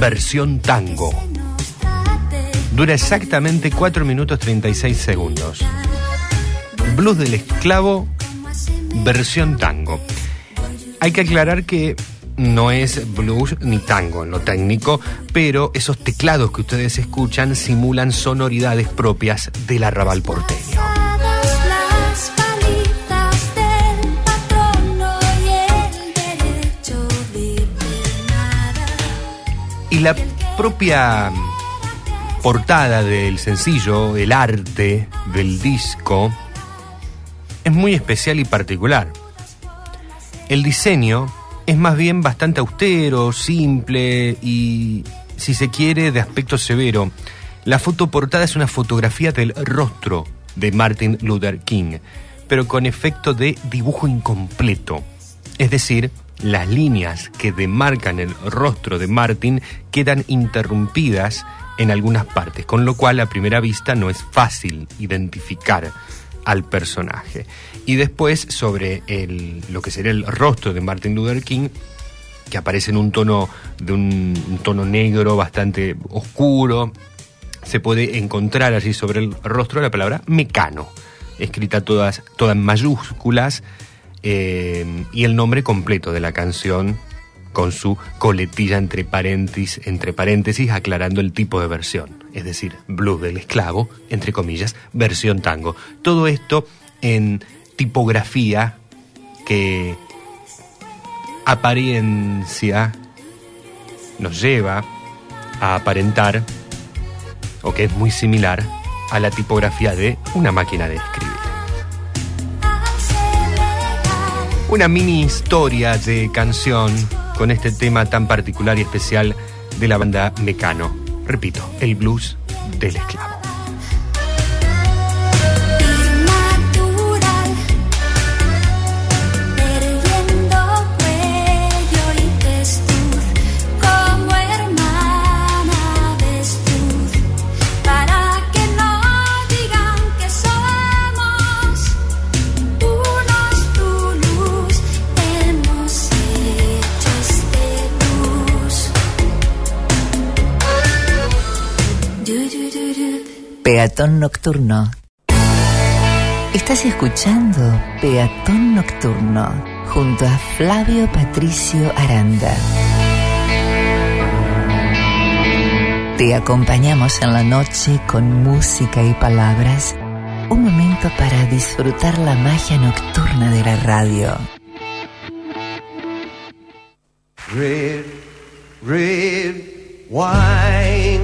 Versión Tango. Dura exactamente 4 minutos 36 segundos. Blues del esclavo, versión tango. Hay que aclarar que no es blues ni tango en lo técnico, pero esos teclados que ustedes escuchan simulan sonoridades propias del arrabal porteño. Y la propia portada del sencillo, el arte del disco, es muy especial y particular. El diseño es más bien bastante austero, simple y, si se quiere, de aspecto severo. La foto portada es una fotografía del rostro de Martin Luther King, pero con efecto de dibujo incompleto. Es decir, las líneas que demarcan el rostro de Martin quedan interrumpidas en algunas partes, con lo cual a primera vista no es fácil identificar al personaje. Y después sobre el, lo que sería el rostro de Martin Luther King, que aparece en un tono de un, un tono negro bastante oscuro, se puede encontrar allí sobre el rostro la palabra mecano, escrita todas, todas en mayúsculas, y el nombre completo de la canción con su coletilla entre paréntesis, entre paréntesis aclarando el tipo de versión, es decir, blues del esclavo, entre comillas, versión tango. Todo esto en tipografía que apariencia nos lleva a aparentar o que es muy similar a la tipografía de una máquina de escribir. Una mini historia de canción con este tema tan particular y especial de la banda Mecano. Repito, el blues del esclavo. Peatón Nocturno. Estás escuchando Peatón Nocturno junto a Flavio Patricio Aranda. Te acompañamos en la noche con música y palabras. Un momento para disfrutar la magia nocturna de la radio. red, red wine.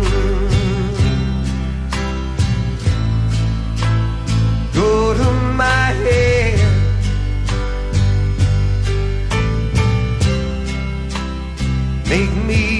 Make me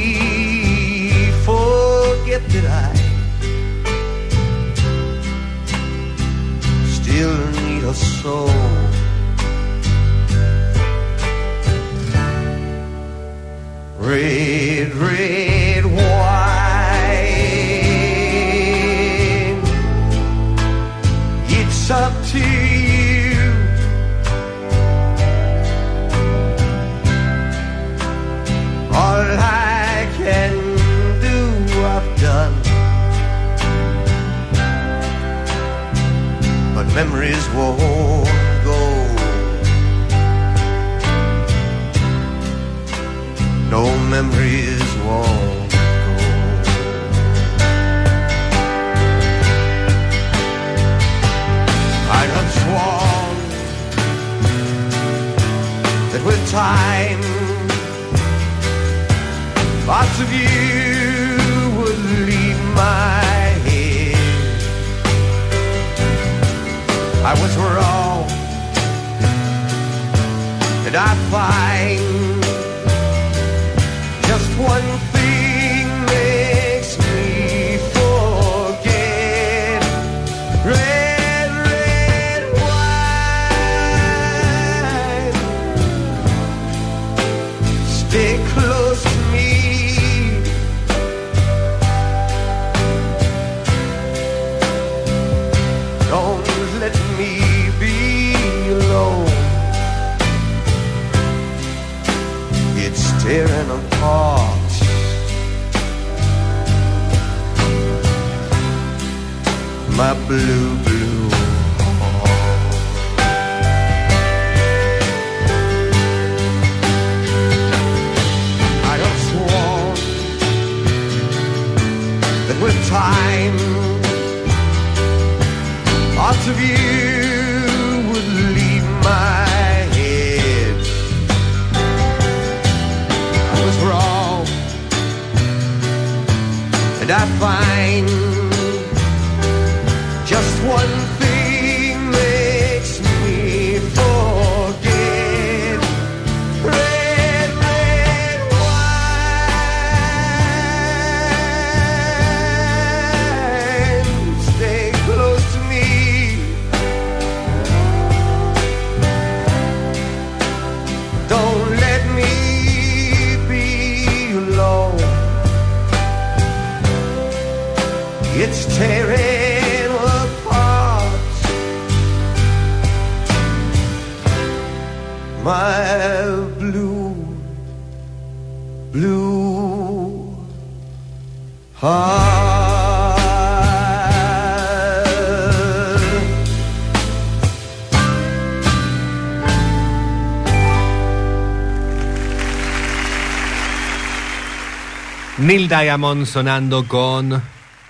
Diamond sonando con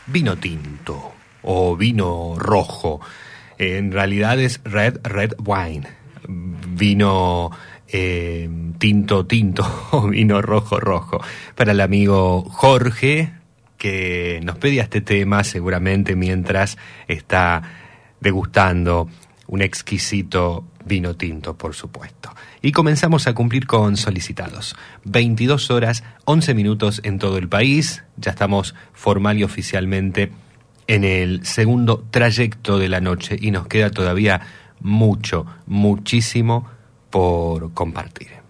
vino tinto o vino rojo. En realidad es red, red wine. Vino eh, tinto, tinto (laughs) o vino rojo, rojo. Para el amigo Jorge, que nos pedía este tema seguramente mientras está degustando un exquisito vino tinto, por supuesto. Y comenzamos a cumplir con solicitados. 22 horas, 11 minutos en todo el país. Ya estamos formal y oficialmente en el segundo trayecto de la noche y nos queda todavía mucho, muchísimo por compartir.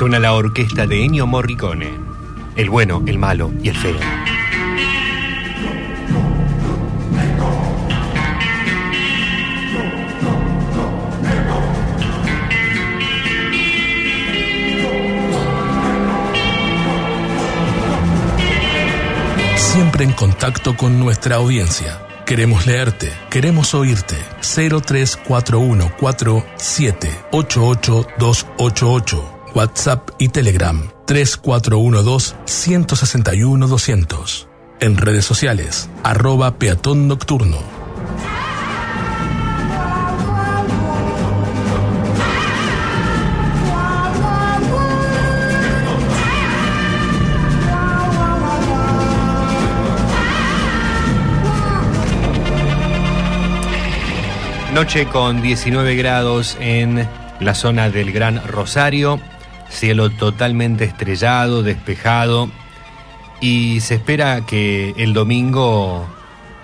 Suena la orquesta de Ennio Morricone. El bueno, el malo y el feo. Siempre en contacto con nuestra audiencia. Queremos leerte, queremos oírte. 03414788288. WhatsApp y Telegram 3412-161-200. En redes sociales, arroba peatón nocturno. Noche con 19 grados en la zona del Gran Rosario, cielo totalmente estrellado, despejado, y se espera que el domingo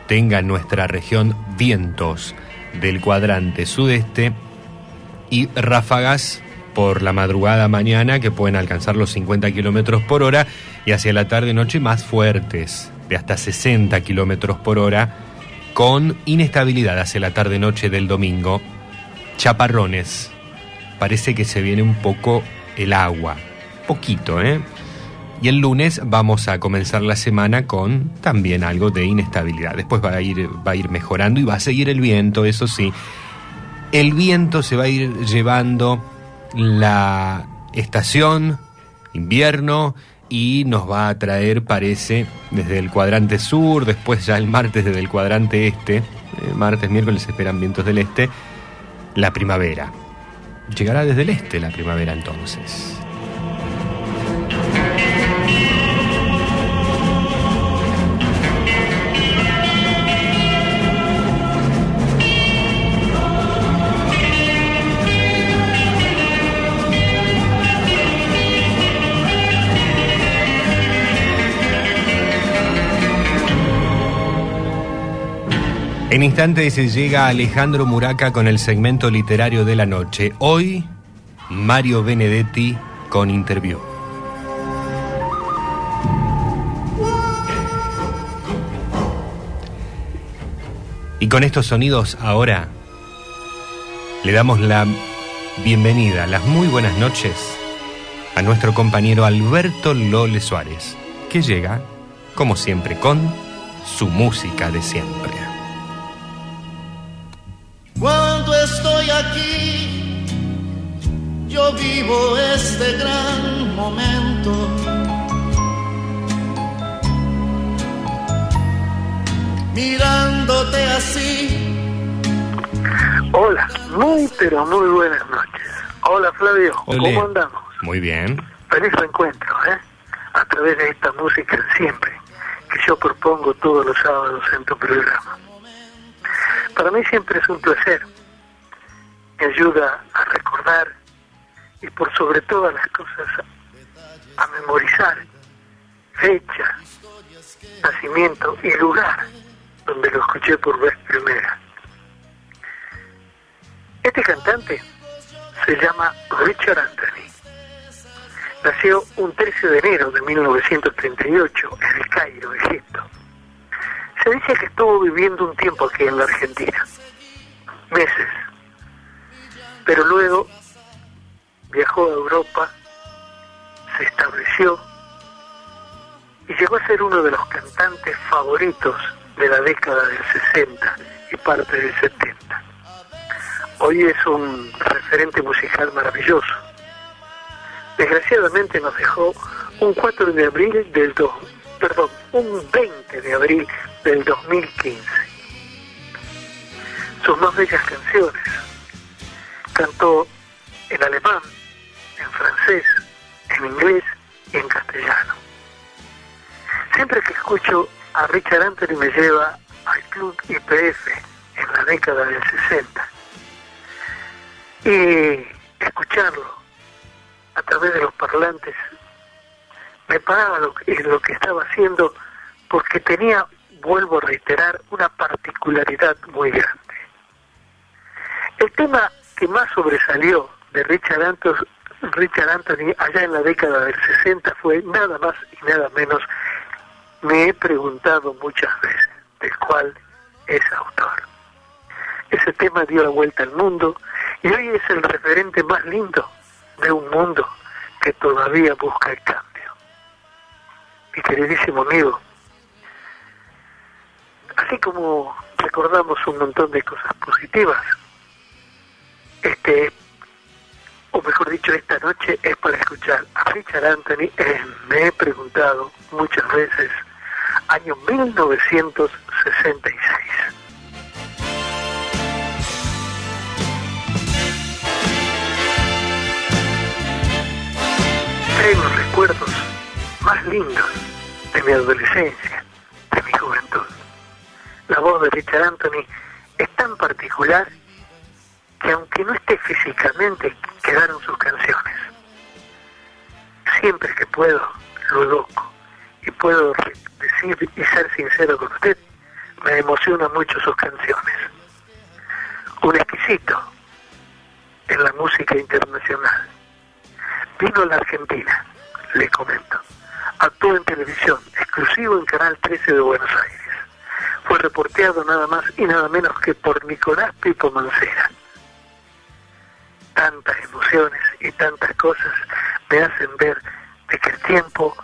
tenga en nuestra región vientos del cuadrante sudeste y ráfagas por la madrugada mañana que pueden alcanzar los 50 kilómetros por hora y hacia la tarde-noche más fuertes, de hasta 60 kilómetros por hora, con inestabilidad hacia la tarde-noche del domingo, chaparrones. Parece que se viene un poco el agua, poquito, ¿eh? Y el lunes vamos a comenzar la semana con también algo de inestabilidad. Después va a ir, va a ir mejorando y va a seguir el viento, eso sí. El viento se va a ir llevando la estación, invierno, y nos va a traer, parece, desde el cuadrante sur, después ya el martes desde el cuadrante este, eh, martes, miércoles esperan vientos del este, la primavera. Llegará desde el este la primavera entonces. En instantes se llega Alejandro Muraca con el segmento literario de la noche. Hoy, Mario Benedetti con Interview. Y con estos sonidos ahora le damos la bienvenida, las muy buenas noches a nuestro compañero Alberto Lole Suárez, que llega, como siempre, con su música de siempre. Aquí, yo vivo este gran momento. Mirándote así. Hola, muy pero muy buenas noches. Hola Flavio. ¿cómo andamos? Muy bien. Feliz encuentro, ¿eh? A través de esta música siempre, que yo propongo todos los sábados en tu programa. Para mí siempre es un placer. Me ayuda a recordar y por sobre todas las cosas a, memorizar fecha, nacimiento y lugar donde lo escuché por vez primera. Este cantante se llama Richard Anthony. Nació un 13 de enero de 1938 en el Cairo, Egipto. Se dice que estuvo viviendo un tiempo aquí en la Argentina, meses, pero luego viajó a Europa, se estableció y llegó a ser uno de los cantantes favoritos de la década del 60 y parte del 70. Hoy es un referente musical maravilloso. Desgraciadamente nos dejó un 4 de abril del do, perdón, un 20 de abril del 2015. Sus más bellas canciones. Cantó en alemán, en francés, en inglés y en castellano. Siempre que escucho a Richard Anthony me lleva al club IPF en la década del 60. Y escucharlo a través de los parlantes me paraba lo lo que estaba haciendo porque tenía, vuelvo a reiterar, una particularidad muy grande. El tema que más sobresalió de Richard Anthony, Richard Anthony allá en la década del 60 fue nada más y nada menos me he preguntado muchas veces del cual es autor. Ese tema dio la vuelta al mundo y hoy es el referente más lindo de un mundo que todavía busca el cambio. Mi queridísimo amigo, así como recordamos un montón de cosas positivas, este, o mejor dicho, esta noche es para escuchar a Richard Anthony. Eh, me he preguntado muchas veces año 1966. Traigo los recuerdos más lindos de mi adolescencia, de mi juventud. La voz de Richard Anthony es tan particular que aunque no esté físicamente, quedaron sus canciones. Siempre que puedo, lo evoco y puedo decir y ser sincero con usted, me emociona mucho sus canciones. Un exquisito en la música internacional. Vino a la Argentina, le comento. Actuó en televisión, exclusivo en Canal 13 de Buenos Aires. Fue reporteado nada más y nada menos que por Nicolás Pipo Mancera. Tantas emociones y tantas cosas me hacen ver de que el tiempo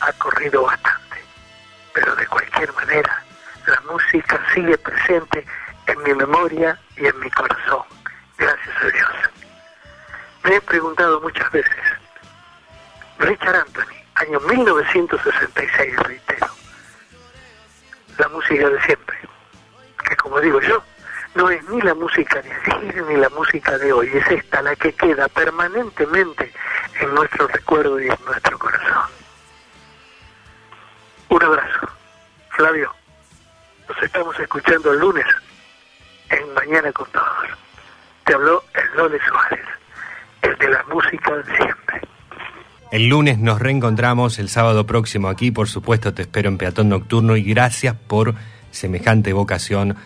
ha corrido bastante. Pero de cualquier manera, la música sigue presente en mi memoria y en mi corazón. Gracias a Dios. Me he preguntado muchas veces, Richard Anthony, año 1966, reitero, la música de siempre, que como digo yo, no es ni la música de ayer ni la música de hoy, es esta la que queda permanentemente en nuestro recuerdo y en nuestro corazón. Un abrazo. Flavio, nos estamos escuchando el lunes en Mañana con Todos. Te habló el Lole Suárez, el de la música de siempre. El lunes nos reencontramos, el sábado próximo aquí, por supuesto te espero en Peatón Nocturno y gracias por semejante vocación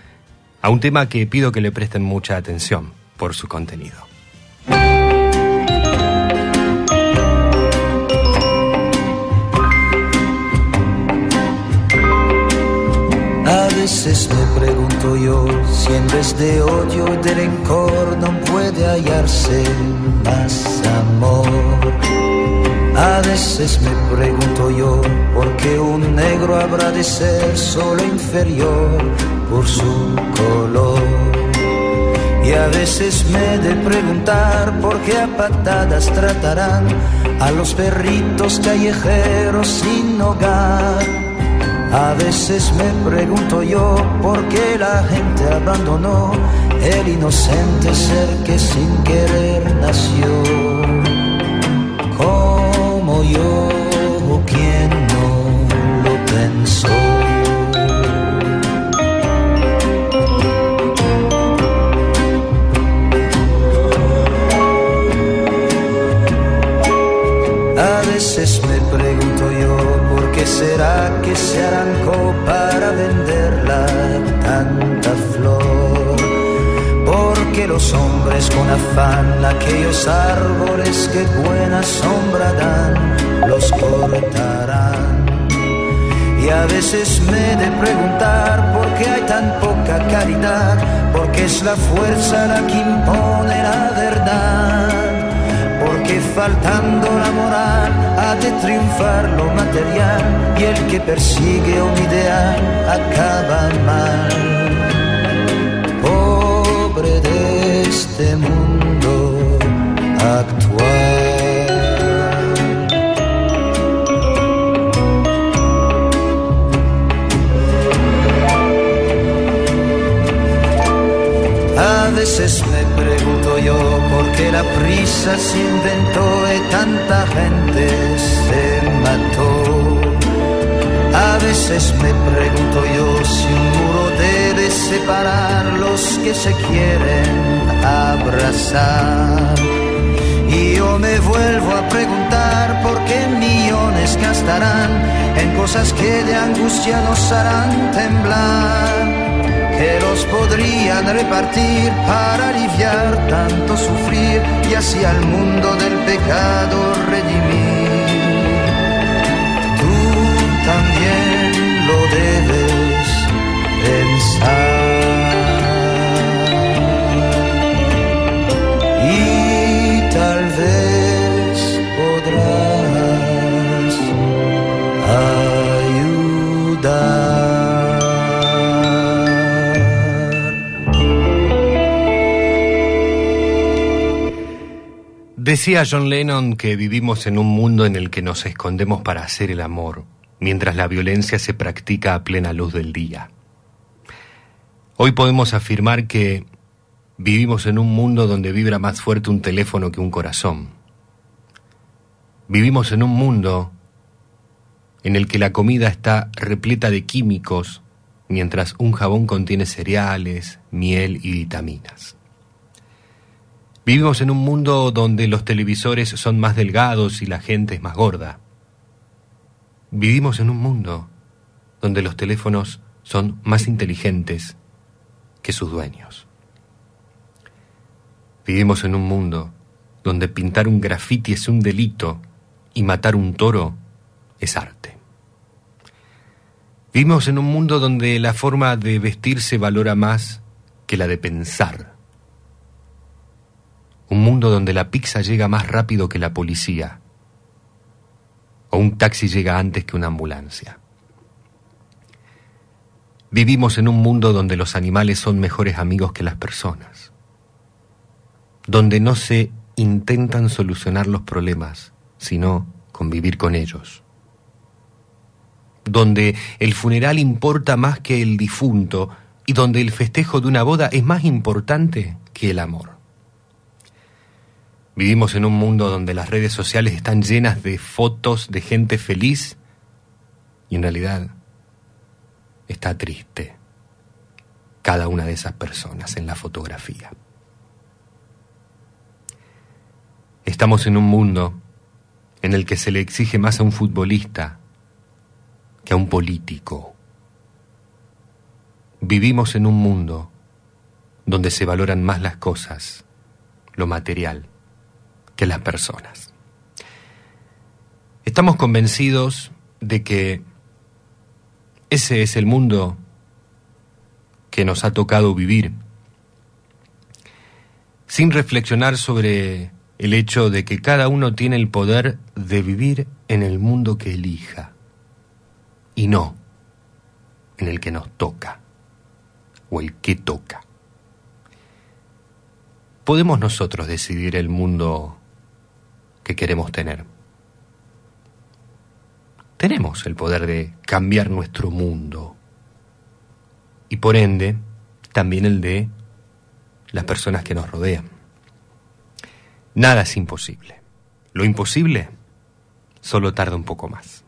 a un tema que pido que le presten mucha atención por su contenido. A veces me pregunto yo si en vez de odio y de rencor no puede hallarse más amor. A veces me pregunto yo por qué un negro habrá de ser solo inferior por su color. Y a veces me he de preguntar por qué a patadas tratarán a los perritos callejeros sin hogar. A veces me pregunto yo por qué la gente abandonó el inocente ser que sin querer nació. Como yo, quien no lo ascensor. Veces me pregunto yo por qué será que se arrancó para venderla tanta flor. Porque los hombres con afán aquellos árboles que buena sombra dan los cortarán. Y a veces me he de preguntar por qué hay tan poca caridad, porque es la fuerza la que impone la verdad porque faltando la moral ha de triunfar lo material y el que persigue un ideal acaba mal. Pobre de este mundo actual. A veces me pregunto yo por qué la prisa se inventó y tanta gente se mató. A veces me pregunto yo si un muro debe separar los que se quieren abrazar. Y yo me vuelvo a preguntar por qué millones gastarán en cosas que de angustia nos harán temblar que los podrían repartir para aliviar tanto sufrir y así al mundo del pecado redimir. Tú también lo debes pensar Decía John Lennon que vivimos en un mundo en el que nos escondemos para hacer el amor, mientras la violencia se practica a plena luz del día. Hoy podemos afirmar que vivimos en un mundo donde vibra más fuerte un teléfono que un corazón. Vivimos en un mundo en el que la comida está repleta de químicos, mientras un jabón contiene cereales, miel y vitaminas. Vivimos en un mundo donde los televisores son más delgados y la gente es más gorda. Vivimos en un mundo donde los teléfonos son más inteligentes que sus dueños. Vivimos en un mundo donde pintar un grafiti es un delito y matar un toro es arte. Vivimos en un mundo donde la forma de vestirse valora más que la de pensar. Un mundo donde la pizza llega más rápido que la policía. O un taxi llega antes que una ambulancia. Vivimos en un mundo donde los animales son mejores amigos que las personas. Donde no se intentan solucionar los problemas, sino convivir con ellos. Donde el funeral importa más que el difunto y donde el festejo de una boda es más importante que el amor. Vivimos en un mundo donde las redes sociales están llenas de fotos de gente feliz y en realidad está triste cada una de esas personas en la fotografía. Estamos en un mundo en el que se le exige más a un futbolista que a un político. Vivimos en un mundo donde se valoran más las cosas, lo material, que las personas. Estamos convencidos de que ese es el mundo que nos ha tocado vivir, sin reflexionar sobre el hecho de que cada uno tiene el poder de vivir en el mundo que elija y no en el que nos toca o el que toca. Podemos nosotros decidir el mundo que queremos tener. Tenemos el poder de cambiar nuestro mundo y por ende también el de las personas que nos rodean. Nada es imposible. Lo imposible solo tarda un poco más.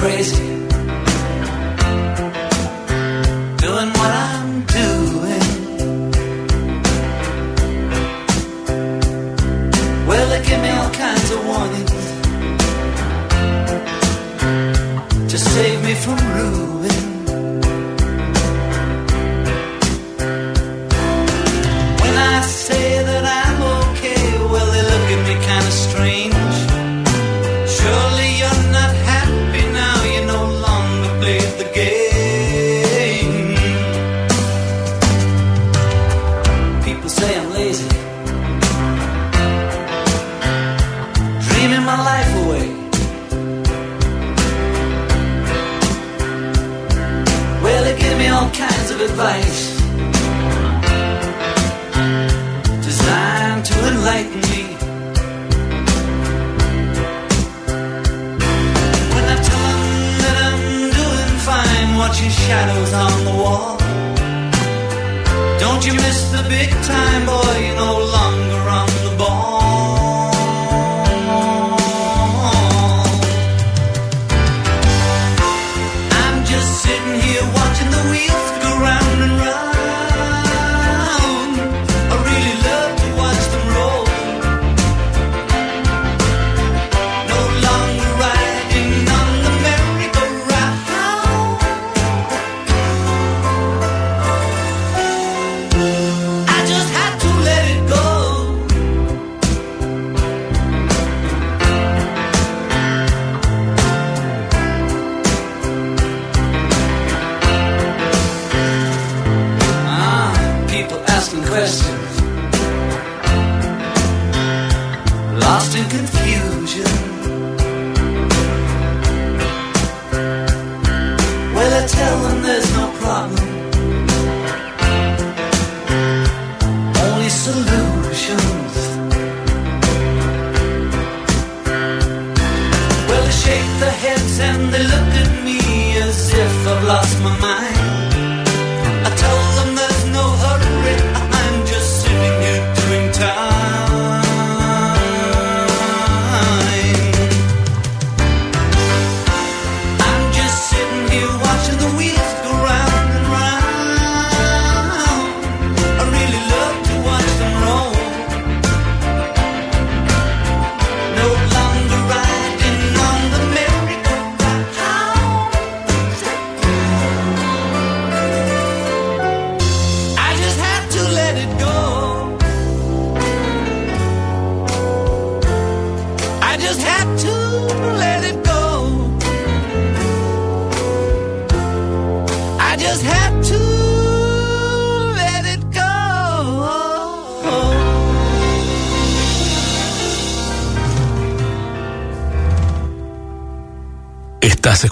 Crazy. Doing what I'm doing. Well, they give me all kinds of warnings to save me from ruin. Shadows on the wall. Don't you miss the big time, boy?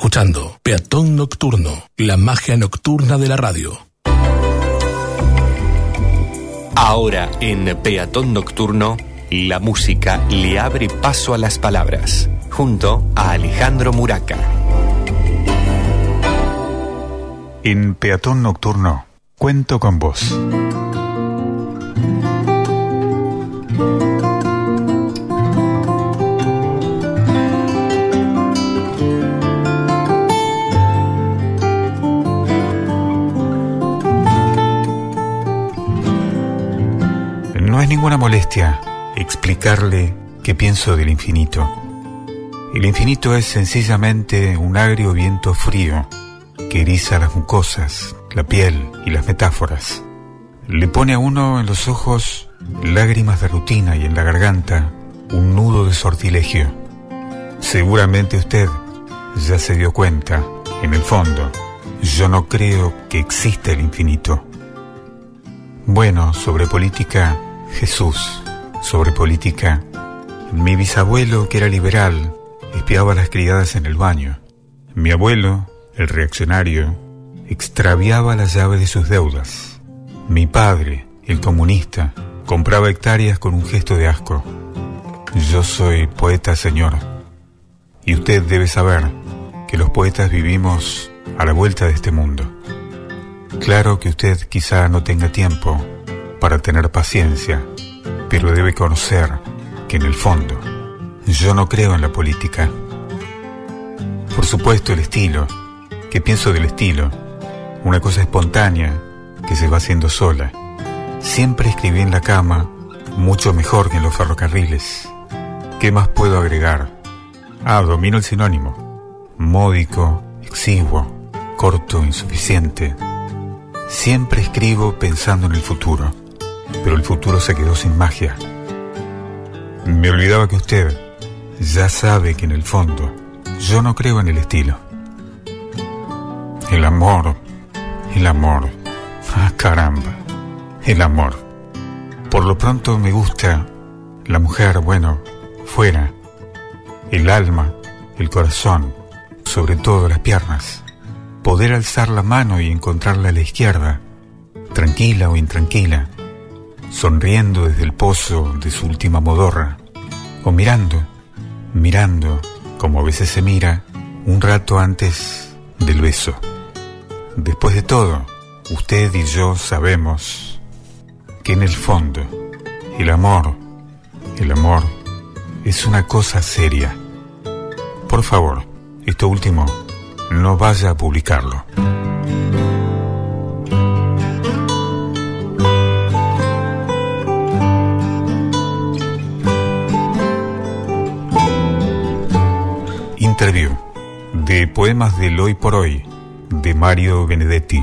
Escuchando Peatón Nocturno, la magia nocturna de la radio. Ahora en Peatón Nocturno, la música le abre paso a las palabras, junto a Alejandro Muraca. En Peatón Nocturno, cuento con vos. Ninguna molestia explicarle qué pienso del infinito. El infinito es sencillamente un agrio viento frío que eriza las mucosas, la piel y las metáforas. Le pone a uno en los ojos lágrimas de rutina y en la garganta un nudo de sortilegio. Seguramente usted ya se dio cuenta, en el fondo, yo no creo que exista el infinito. Bueno, sobre política, Jesús. Sobre política, mi bisabuelo, que era liberal, espiaba a las criadas en el baño. Mi abuelo, el reaccionario, extraviaba la llave de sus deudas. Mi padre, el comunista, compraba hectáreas con un gesto de asco. Yo soy poeta, señor. Y usted debe saber que los poetas vivimos a la vuelta de este mundo. Claro que usted quizá no tenga tiempo para tener paciencia, pero debe conocer que en el fondo yo no creo en la política. Por supuesto, el estilo. ¿Qué pienso del estilo? Una cosa espontánea que se va haciendo sola. Siempre escribí en la cama, mucho mejor que en los ferrocarriles. ¿Qué más puedo agregar? Ah, domino el sinónimo. Módico, exiguo, corto, insuficiente. Siempre escribo pensando en el futuro, pero el futuro se quedó sin magia. Me olvidaba que usted ya sabe que en el fondo yo no creo en el estilo. El amor, el amor. Ah, caramba, el amor. Por lo pronto me gusta la mujer, bueno, fuera. El alma, el corazón, sobre todo las piernas. Poder alzar la mano y encontrarla a la izquierda, tranquila o intranquila, sonriendo desde el pozo de su última modorra, o mirando, mirando, como a veces se mira, un rato antes del beso. Después de todo, usted y yo sabemos que en el fondo, el amor, el amor, es una cosa seria. Por favor, esto último, no vaya a publicarlo. Interview de Poemas del Hoy por Hoy de Mario Benedetti.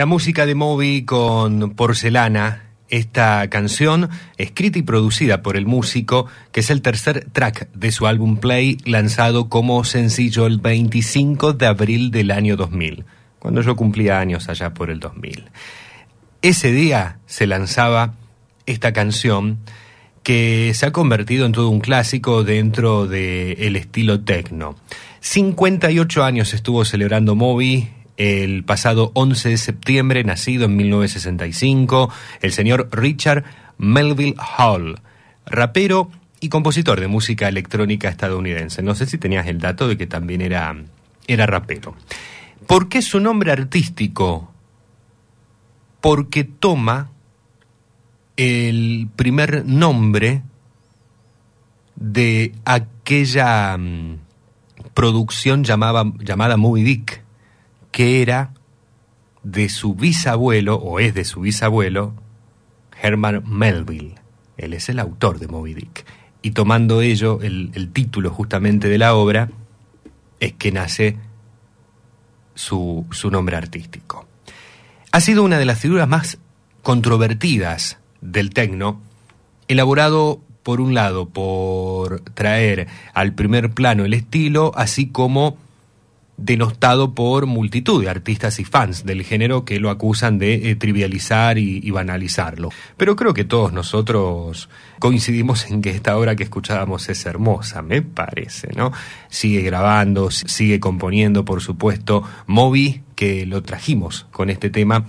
La música de Moby con Porcelana, esta canción escrita y producida por el músico, que es el tercer track de su álbum Play, lanzado como sencillo el 25 de abril del año 2000, cuando yo cumplía años allá por el 2000. Ese día se lanzaba esta canción que se ha convertido en todo un clásico dentro del estilo techno. 58 años estuvo celebrando Moby, el pasado 11 de septiembre, nacido en 1965, el señor Richard Melville Hall, rapero y compositor de música electrónica estadounidense. No sé si tenías el dato de que también era, era rapero. ¿Por qué su nombre artístico? Porque toma el primer nombre de aquella mm, producción llamada Moby Dick que era de su bisabuelo, o es de su bisabuelo, Herman Melville. Él es el autor de Moby Dick. Y tomando ello, el, el título justamente de la obra, es que nace su, su nombre artístico. Ha sido una de las figuras más controvertidas del tecno, elaborado por un lado por traer al primer plano el estilo, así como denostado por multitud de artistas y fans del género que lo acusan de eh, trivializar y, banalizarlo. Pero creo que todos nosotros coincidimos en que esta obra que escuchábamos es hermosa, me parece, ¿no? Sigue grabando, sigue componiendo, por supuesto. Moby, que lo trajimos con este tema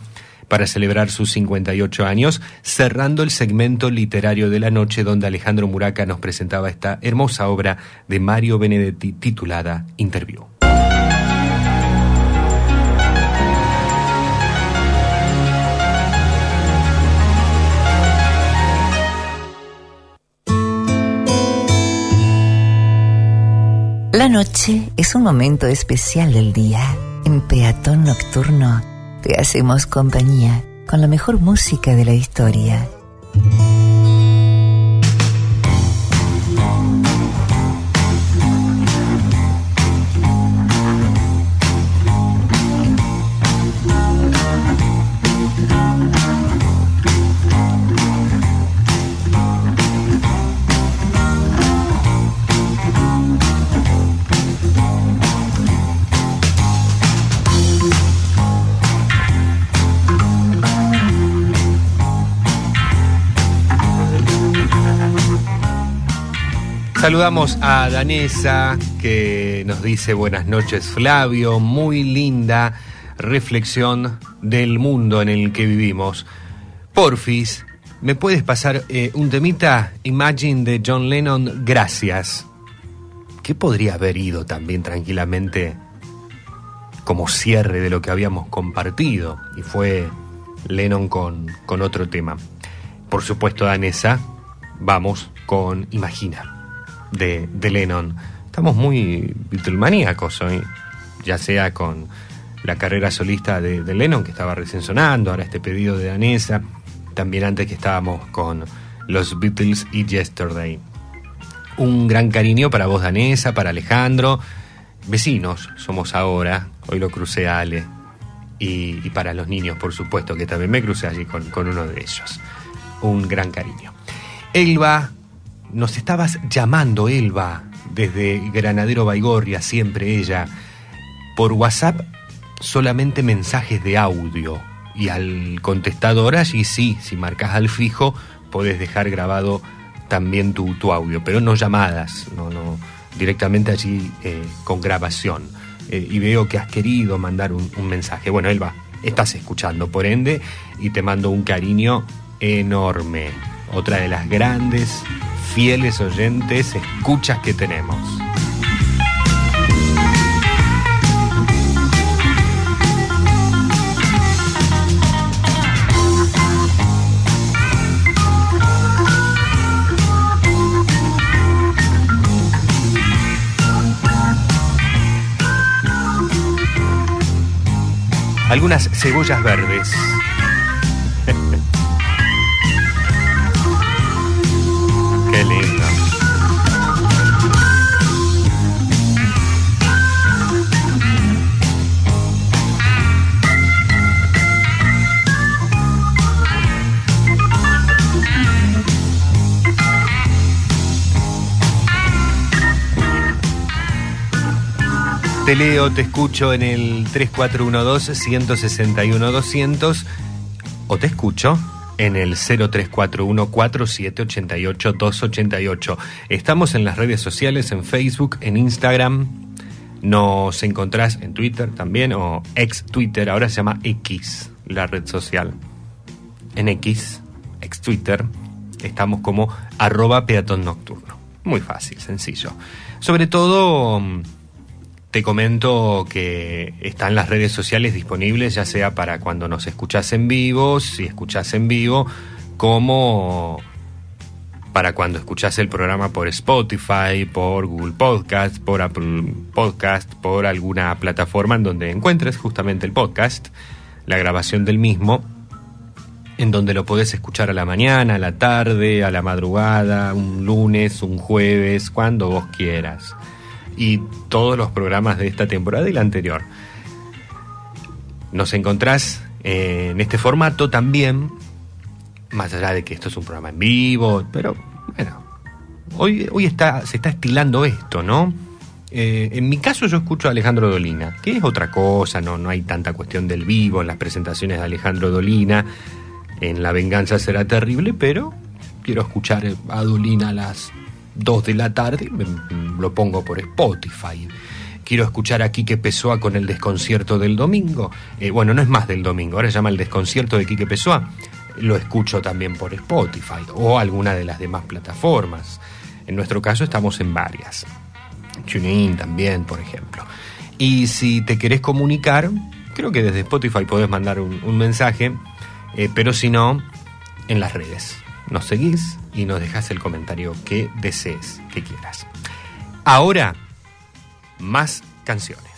para celebrar sus 58 años, cerrando el segmento literario de la noche donde Alejandro Muraca nos presentaba esta hermosa obra de Mario Benedetti titulada Interview. La noche es un momento especial del día. En Peatón Nocturno te hacemos compañía con la mejor música de la historia. Saludamos a Danesa que nos dice buenas noches Flavio, muy linda reflexión del mundo en el que vivimos. Porfis, ¿me puedes pasar eh, un temita Imagine de John Lennon? Gracias. ¿Qué podría haber ido también tranquilamente como cierre de lo que habíamos compartido? Y fue Lennon con, con otro tema. Por supuesto, Danesa, vamos con Imagina de, Lennon. Estamos muy Beatlemaníacos hoy, ya sea con la carrera solista de, Lennon, que estaba recién sonando, ahora este pedido de Danesa, también antes que estábamos con los Beatles y Yesterday. Un gran cariño para vos, Danesa, para Alejandro, vecinos somos ahora, hoy lo crucé Ale, y, y para los niños, por supuesto, que también me crucé allí con, con uno de ellos. Un gran cariño. Elba nos estabas llamando, Elba, desde Granadero Baigorria, siempre ella. Por WhatsApp solamente mensajes de audio. Y al contestador allí sí, si marcas al fijo, podés dejar grabado también tu, tu audio, pero no llamadas, no, no, directamente allí eh, con grabación. Eh, y veo que has querido mandar un, un mensaje. Bueno, Elba, estás escuchando, por ende, y te mando un cariño enorme. Otra de las grandes fieles oyentes, escuchas que tenemos. Algunas cebollas verdes. Te leo, te escucho en el 3412-161-200 o te escucho en el 0341-4788-288. Estamos en las redes sociales, en Facebook, en Instagram. Nos encontrás en Twitter también, o ex Twitter, ahora se llama X, la red social. En X, ex Twitter, estamos como arroba peatón nocturno. Muy fácil, sencillo. Sobre todo, mm, te comento que están las redes sociales disponibles, ya sea para cuando nos escuchás en vivo, si escuchás en vivo, como para cuando escuchás el programa por Spotify, por Google Podcast, por Apple Podcast, por alguna plataforma en donde encuentres justamente el podcast, la grabación del mismo, en donde lo podés escuchar a la mañana, a la tarde, a la madrugada, un lunes, un jueves, cuando vos quieras. Y todos los programas de esta temporada y la anterior. Nos encontrás eh, en este formato también, más allá de que esto es un programa en vivo, pero bueno, hoy, hoy está, se está estilando esto, ¿no? Eh, en mi caso yo escucho a Alejandro Dolina, que es otra cosa, no, no hay tanta cuestión del vivo en las presentaciones de Alejandro Dolina, en La venganza será terrible, pero quiero escuchar a Dolina las 2 de la tarde, me- lo pongo por Spotify. Quiero escuchar a Quique Pessoa con el desconcierto del domingo. Eh, bueno, no es más del domingo, ahora se llama el desconcierto de Quique Pessoa. Lo escucho también por Spotify o alguna de las demás plataformas. En nuestro caso estamos en varias. TuneIn también, por ejemplo. Y si te querés comunicar, creo que desde Spotify podés mandar un, un mensaje, eh, pero si no, en las redes. Nos seguís y nos dejas el comentario que desees, que quieras. Ahora, más canciones.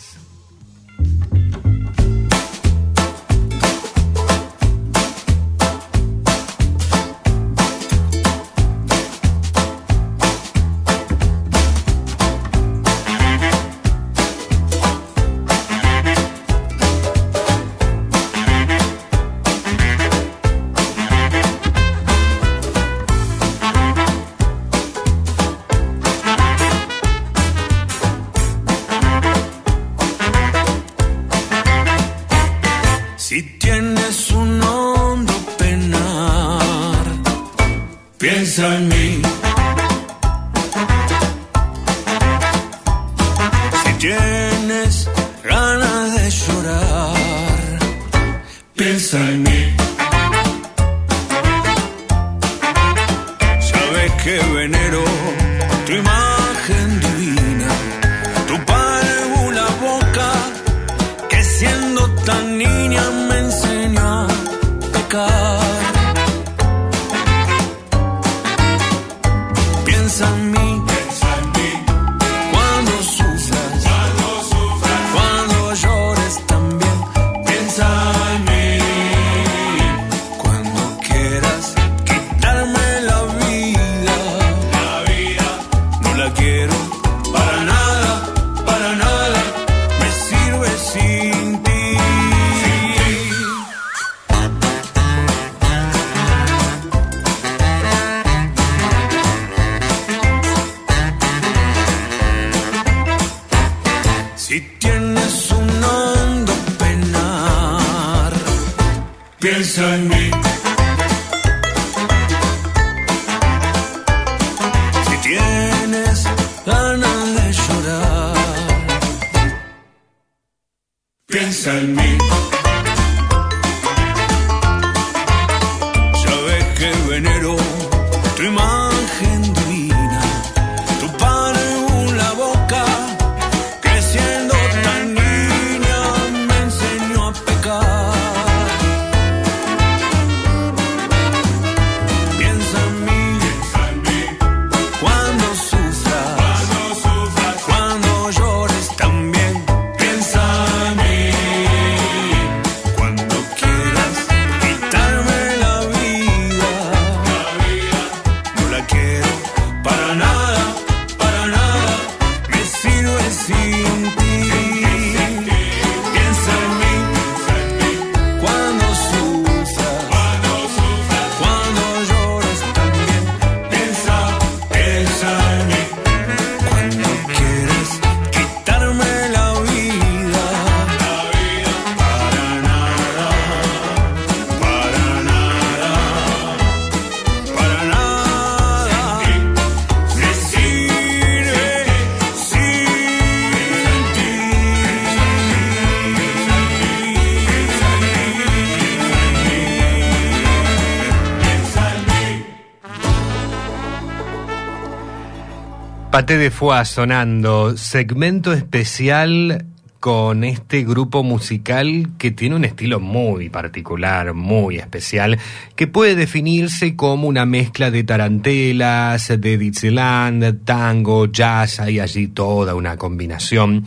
Pate de Foix sonando, segmento especial con este grupo musical que tiene un estilo muy particular, muy especial, que puede definirse como una mezcla de tarantelas, de Dixieland, tango, jazz, hay allí toda una combinación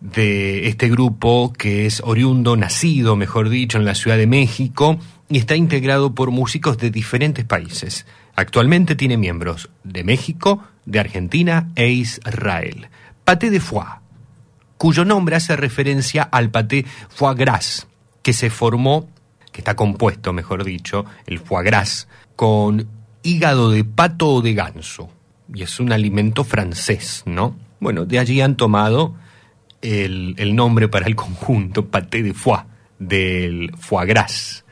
de este grupo que es oriundo, nacido, mejor dicho, en la Ciudad de México y está integrado por músicos de diferentes países. Actualmente tiene miembros de México, de Argentina e Israel. Paté de foie, cuyo nombre hace referencia al paté foie gras, que se formó, que está compuesto, mejor dicho, el foie gras, con hígado de pato o de ganso. Y es un alimento francés, ¿no? Bueno, de allí han tomado el, el nombre para el conjunto, paté de foie, del foie gras.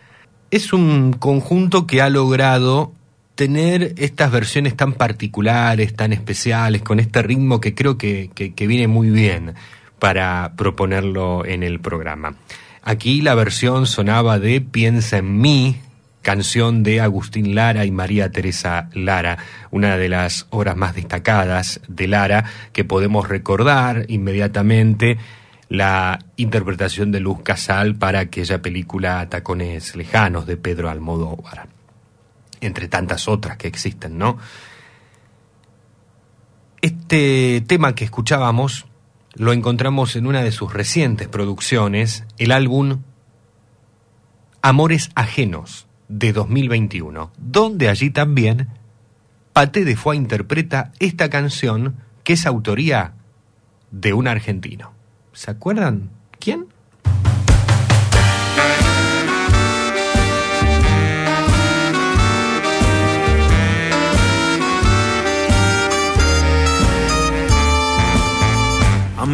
Es un conjunto que ha logrado tener estas versiones tan particulares, tan especiales, con este ritmo que creo que, que, viene muy bien para proponerlo en el programa. Aquí la versión sonaba de Piensa en mí, canción de Agustín Lara y María Teresa Lara, una de las obras más destacadas de Lara que podemos recordar inmediatamente la interpretación de Luz Casal para aquella película Tacones Lejanos de Pedro Almodóvar entre tantas otras que existen, ¿no? Este tema que escuchábamos lo encontramos en una de sus recientes producciones, el álbum Amores Ajenos de 2021, donde allí también Paté de Foix interpreta esta canción que es autoría de un argentino. ¿Se acuerdan? ¿Quién?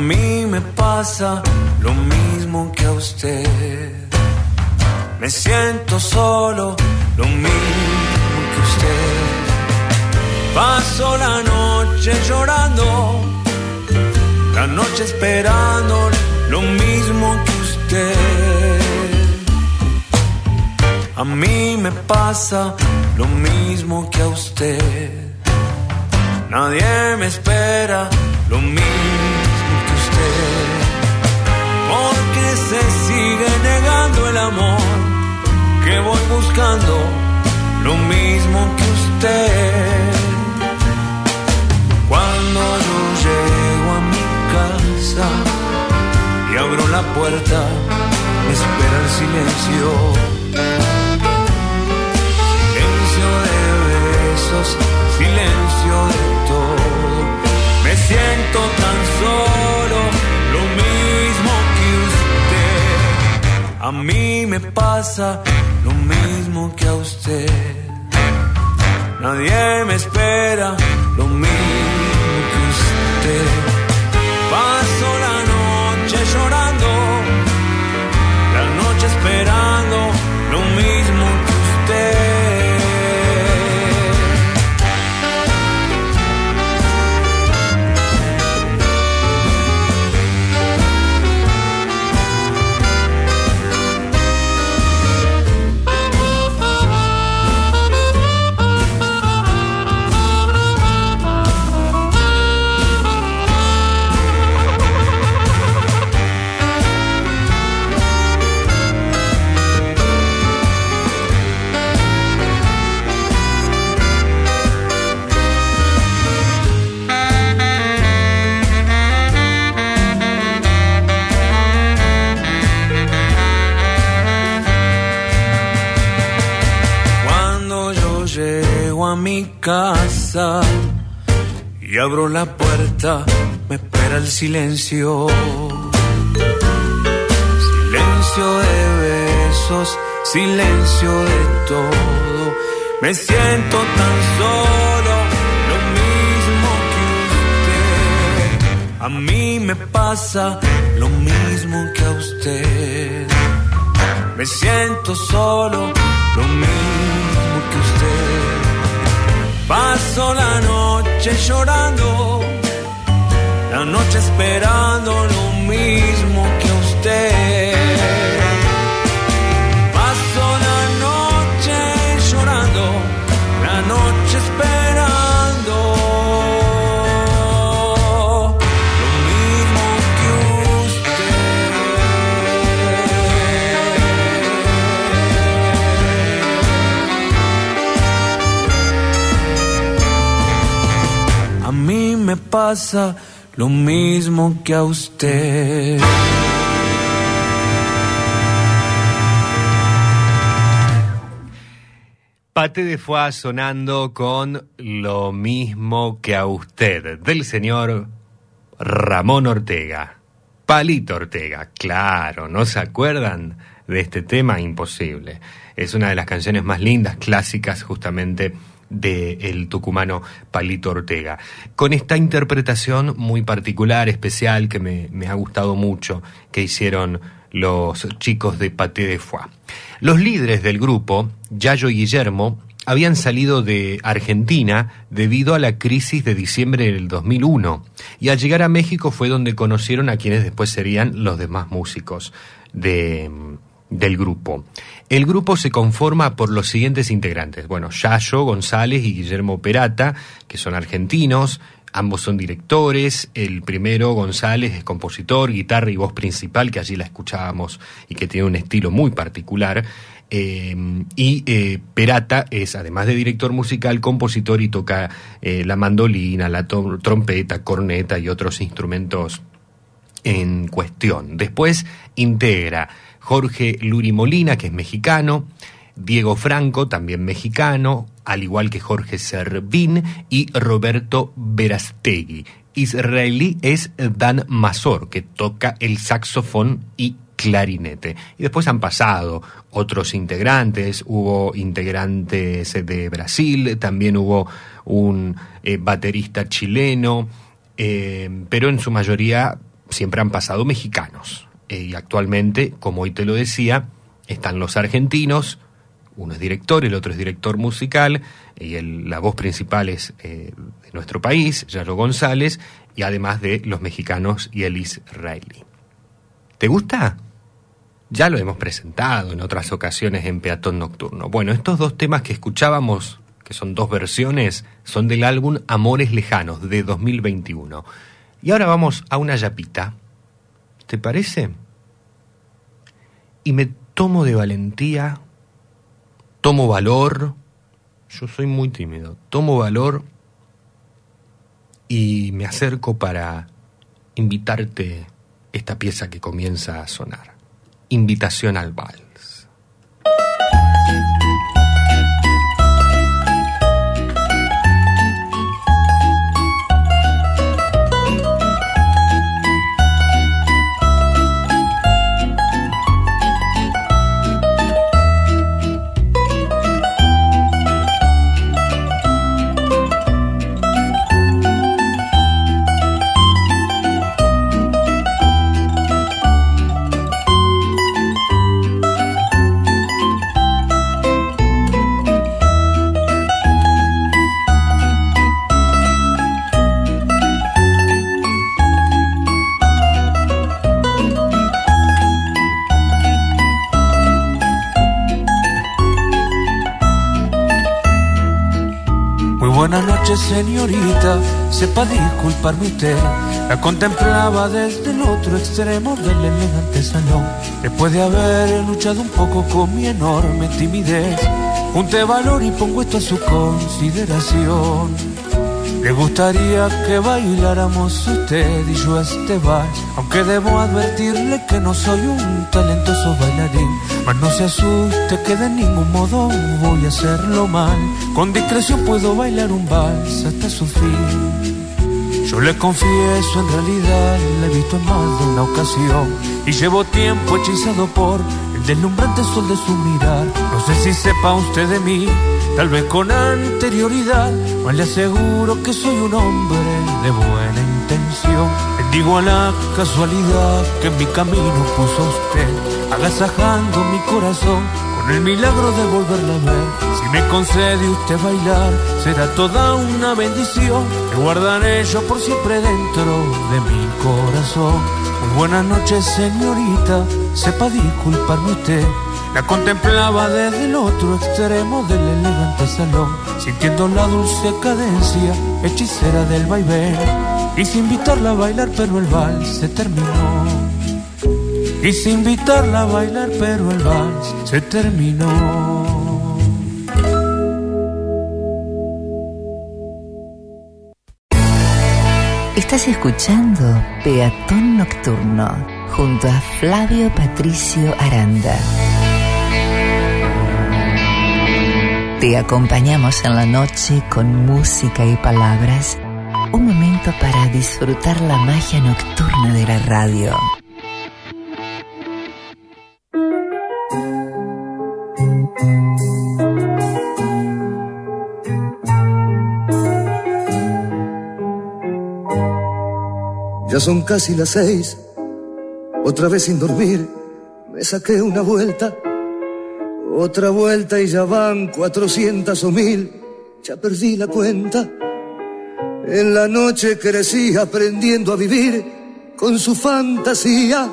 Mí me pasa lo mismo que a usted. Me siento solo, lo mismo que usted. Paso la noche llorando, la noche esperando, lo mismo que usted. A mí me pasa lo mismo que a usted. Nadie me espera lo mismo se sigue negando el amor que voy buscando, lo mismo que usted. Cuando yo llego a mi casa y abro la puerta, me espera el silencio. Silencio de besos, silencio de todo. Me siento tan solo, A mí me pasa lo mismo que a usted. Nadie me espera, lo mismo casa y abro la puerta, me espera el silencio. Silencio de besos, silencio de todo. Me siento tan solo, lo mismo que usted. A mí me pasa lo mismo que a usted. Me siento solo, lo mismo. Paso la noche llorando, la noche esperando lo mismo que usted. Pasa lo mismo que a usted. Pate de Foie sonando con lo mismo que a usted, del señor Ramón Ortega. Palito Ortega, claro, ¿no se acuerdan de este tema? Imposible. Es una de las canciones más lindas, clásicas, justamente de el tucumano Palito Ortega. Con esta interpretación muy particular, especial, que me, me ha gustado mucho, que hicieron los chicos de Paté de Foie. Los líderes del grupo, Yayo y Guillermo, habían salido de Argentina debido a la crisis de diciembre del 2001 y al llegar a México fue donde conocieron a quienes después serían los demás músicos de, del grupo. El grupo se conforma por los siguientes integrantes. Bueno, Yayo González y Guillermo Perata, que son argentinos, ambos son directores. El primero, González, es compositor, guitarra y voz principal, que allí la escuchábamos y que tiene un estilo muy particular. Eh, y eh, Perata es, además de director musical, compositor y toca eh, la mandolina, la trompeta, corneta y otros instrumentos en cuestión. Después integra Jorge Luri Molina, que es mexicano, Diego Franco, también mexicano, al igual que Jorge Servín y Roberto Verastegui. Israelí es Dan Mazor, que toca el saxofón y clarinete. Y después han pasado otros integrantes, hubo integrantes de Brasil, también hubo un eh, baterista chileno, eh, pero en su mayoría siempre han pasado mexicanos. Eh, y actualmente, como hoy te lo decía, están los argentinos, uno es director, el otro es director musical, y la voz principal es eh, de nuestro país, Yayo González, y además de los mexicanos y el israelí. ¿Te gusta? Ya lo hemos presentado en otras ocasiones en Peatón Nocturno. Bueno, estos dos temas que escuchábamos, que son dos versiones, son del álbum Amores Lejanos de 2021. Y ahora vamos a una yapita. ¿Te parece? Y me tomo de valentía, tomo valor, yo soy muy tímido, tomo valor y me acerco para invitarte esta pieza que comienza a sonar. Invitación al vals. Buenas noches, señorita. Sepa disculparme usted. La contemplaba desde el otro extremo del elegante salón. Después de haber luchado un poco con mi enorme timidez, junté valor y pongo esto a su consideración. Le gustaría que bailáramos usted y yo este vals, aunque debo advertirle que no soy un talentoso bailarín. Mas no se asuste que de ningún modo voy a hacerlo mal. Con discreción puedo bailar un vals hasta su fin. Yo le confieso, en realidad la he visto en más de una ocasión y llevo tiempo hechizado por deslumbrante sol de su mirar. No sé si sepa usted de mí, tal vez con anterioridad, mas le aseguro que soy un hombre de buena intención. Bendigo a la casualidad que en mi camino puso usted, agasajando mi corazón con el milagro de volverla a ver. Si me concede usted bailar, será toda una bendición que guardaré yo por siempre dentro de mi corazón. Buenas noches, señorita, sepa disculparme usted. La contemplaba desde el otro extremo del elegante salón, sintiendo la dulce cadencia hechicera del vaivén. Quise invitarla a bailar, pero el vals se terminó. Quise invitarla a bailar, pero el vals se terminó. Estás escuchando Peatón Nocturno junto a Flavio Patricio Aranda. Te acompañamos en la noche con música y palabras. Un momento para disfrutar la magia nocturna de la radio. Ya son casi las seis, otra vez sin dormir, me saqué una vuelta, otra vuelta y ya van cuatrocientas o mil, ya perdí la cuenta. En la noche crecí aprendiendo a vivir con su fantasía.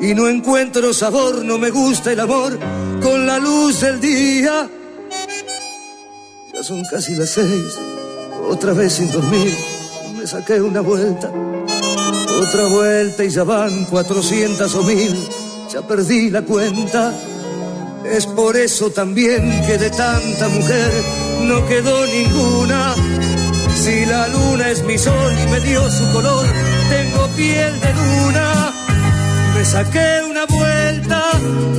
Y no encuentro sabor, no me gusta el amor con la luz del día. Ya son casi las seis, otra vez sin dormir, me saqué una vuelta, otra vuelta y ya van cuatrocientas o mil, ya perdí la cuenta. Es por eso también que de tanta mujer no quedó ninguna. Si la luna es mi sol y me dio su color, tengo piel de luna. Me saqué una vuelta,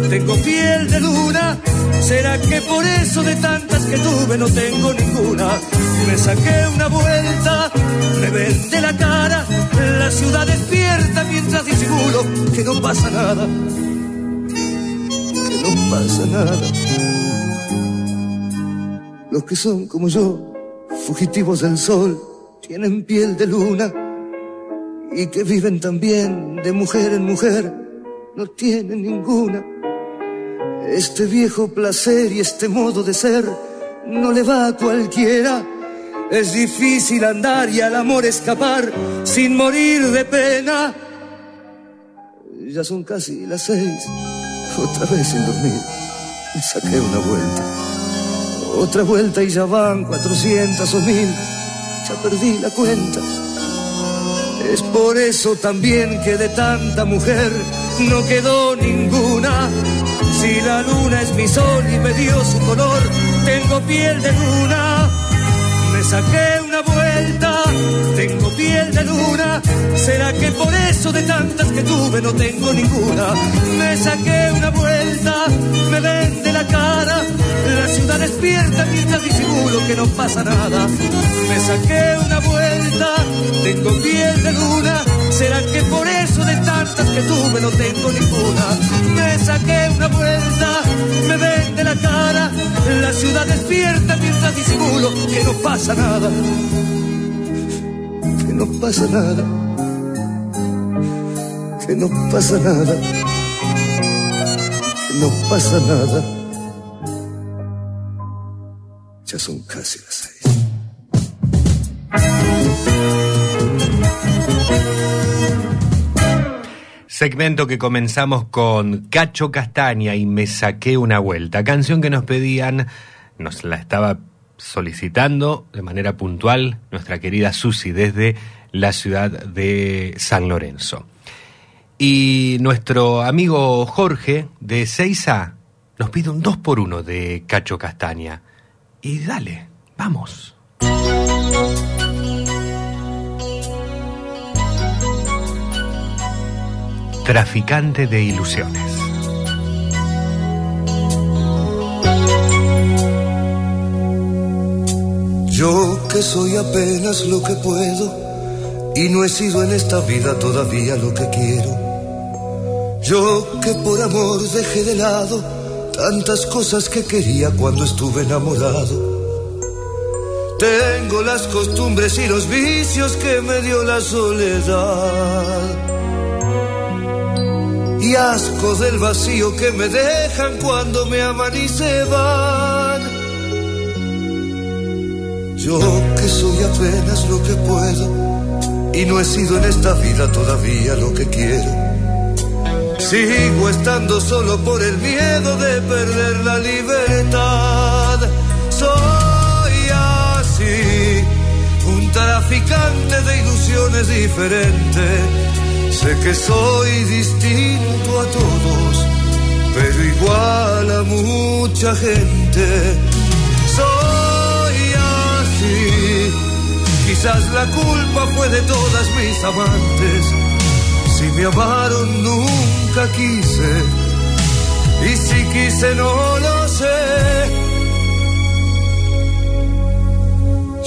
tengo piel de luna. ¿Será que por eso de tantas que tuve no tengo ninguna? Me saqué una vuelta, me vende la cara, la ciudad despierta mientras disimulo que no pasa nada, que no pasa nada. Los que son como yo, fugitivos del sol, tienen piel de luna y que viven también de mujer en mujer, no tienen ninguna. Este viejo placer y este modo de ser no le va a cualquiera. Es difícil andar y al amor escapar sin morir de pena. Ya son casi las seis, otra vez sin dormir. Saqué una vuelta, otra vuelta y ya van cuatrocientas o mil. Ya perdí la cuenta. Es por eso también que de tanta mujer no quedó ninguna. Si la luna es mi sol y me dio su color, tengo piel de luna. Me ¿Será que por eso de tantas que tuve no tengo ninguna? Me saqué una vuelta, me vende la cara. La ciudad despierta mientras disimulo que no pasa nada. Me saqué una vuelta, tengo piel de luna. ¿Será que por eso de tantas que tuve no tengo ninguna? Me saqué una vuelta, me vende la cara. La ciudad despierta mientras disimulo que no pasa nada. Que no pasa nada. Que no pasa nada. Que no pasa nada. Ya son casi las seis. Segmento que comenzamos con Cacho Castaña y Me saqué una vuelta. Canción que nos pedían, nos la estaba solicitando de manera puntual nuestra querida Susi desde la ciudad de San Lorenzo. Y nuestro amigo Jorge de Seiza nos pide un 2 por 1 de Cacho Castaña. Y dale, vamos. Traficante de ilusiones. Yo que soy apenas lo que puedo y no he sido en esta vida todavía lo que quiero. Yo que por amor dejé de lado tantas cosas que quería cuando estuve enamorado. Tengo las costumbres y los vicios que me dio la soledad. Y asco del vacío que me dejan cuando me aman y se van. Yo que soy apenas lo que puedo y no he sido en esta vida todavía lo que quiero. Sigo estando solo por el miedo de perder la libertad. Soy así, un traficante de ilusiones diferente. Sé que soy distinto a todos, pero igual a mucha gente. Soy así, Quizás la culpa fue de todas mis amantes. Si me amaron nunca quise. Y si quise no lo sé.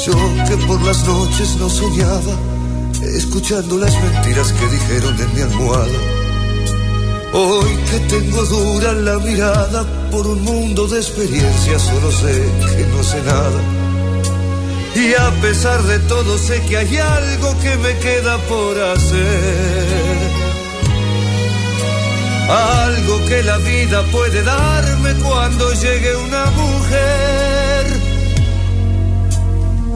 Yo que por las noches no soñaba, escuchando las mentiras que dijeron en mi almohada. Hoy que tengo dura la mirada por un mundo de experiencias, solo sé que no sé nada. Y a pesar de todo sé que hay algo que me queda por hacer. Algo que la vida puede darme cuando llegue una mujer.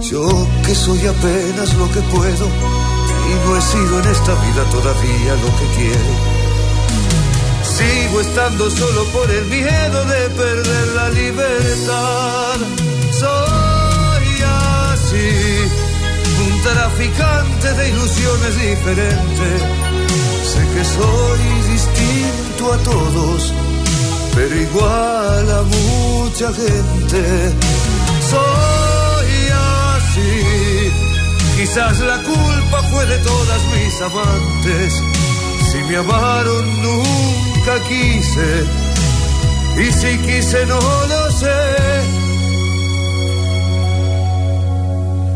Yo que soy apenas lo que puedo y no he sido en esta vida todavía lo que quiero. Sigo estando solo por el miedo de perder la libertad. Soy así, un traficante de ilusiones diferente. Sé que soy distinto a todos, pero igual a mucha gente. Soy así, quizás la culpa fue de todas mis amantes. Si me amaron nunca quise, y si quise no lo sé.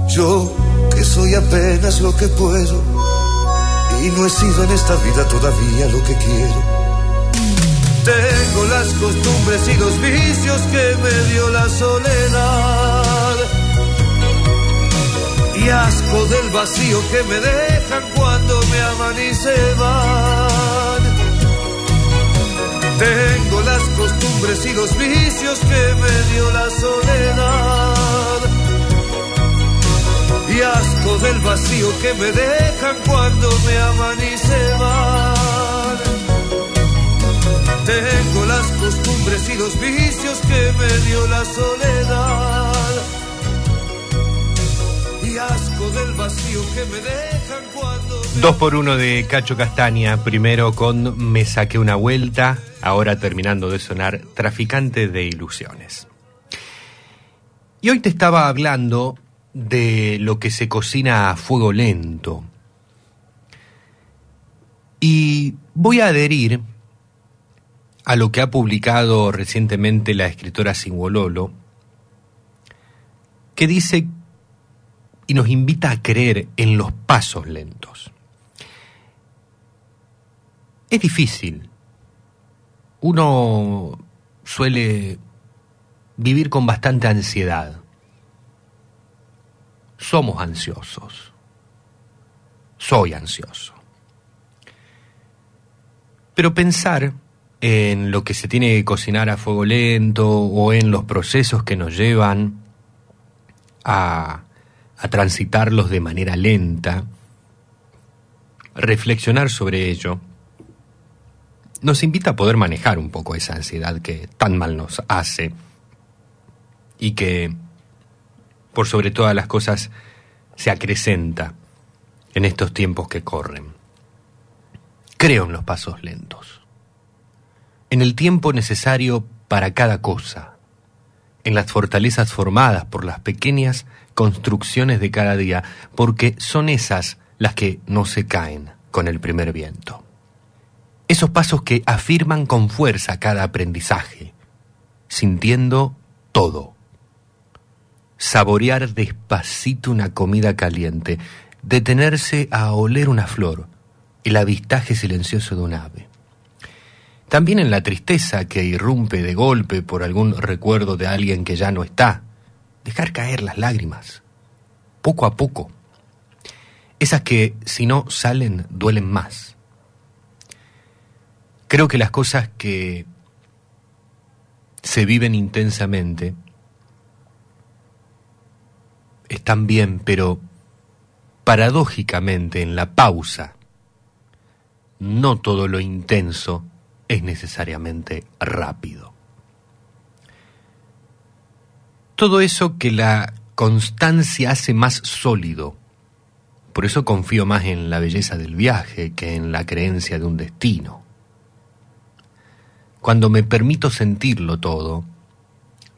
Yo que soy apenas lo que puedo y no he sido en esta vida todavía lo que quiero. Tengo las costumbres y los vicios que me dio la soledad y asco del vacío que me dejan cuando me aman y se van. Tengo las costumbres y los vicios que me dio la soledad y asco del vacío que me dejan cuando me aman y se van. Tengo las costumbres y los vicios que me dio la soledad y asco del vacío que me dejan cuando Dos por uno de Cacho Castaña, primero con Me saqué una vuelta, ahora terminando de sonar Traficante de Ilusiones. Y hoy te estaba hablando de lo que se cocina a fuego lento. Y voy a adherir a lo que ha publicado recientemente la escritora Singololo, que dice y nos invita a creer en los pasos lentos. Es difícil. Uno suele vivir con bastante ansiedad. Somos ansiosos. Soy ansioso. Pero pensar en lo que se tiene que cocinar a fuego lento o en los procesos que nos llevan a, a transitarlos de manera lenta, reflexionar sobre ello, nos invita a poder manejar un poco esa ansiedad que tan mal nos hace y que, por sobre todas las cosas, se acrecenta en estos tiempos que corren. Creo en los pasos lentos, en el tiempo necesario para cada cosa, en las fortalezas formadas por las pequeñas construcciones de cada día, porque son esas las que no se caen con el primer viento. Esos pasos que afirman con fuerza cada aprendizaje, sintiendo todo. Saborear despacito una comida caliente, detenerse a oler una flor, el avistaje silencioso de un ave. También en la tristeza que irrumpe de golpe por algún recuerdo de alguien que ya no está, dejar caer las lágrimas, poco a poco. Esas que, si no salen, duelen más. Creo que las cosas que se viven intensamente están bien, pero paradójicamente en la pausa, no todo lo intenso es necesariamente rápido. Todo eso que la constancia hace más sólido. Por eso confío más en la belleza del viaje que en la creencia de un destino. Cuando me permito sentirlo todo,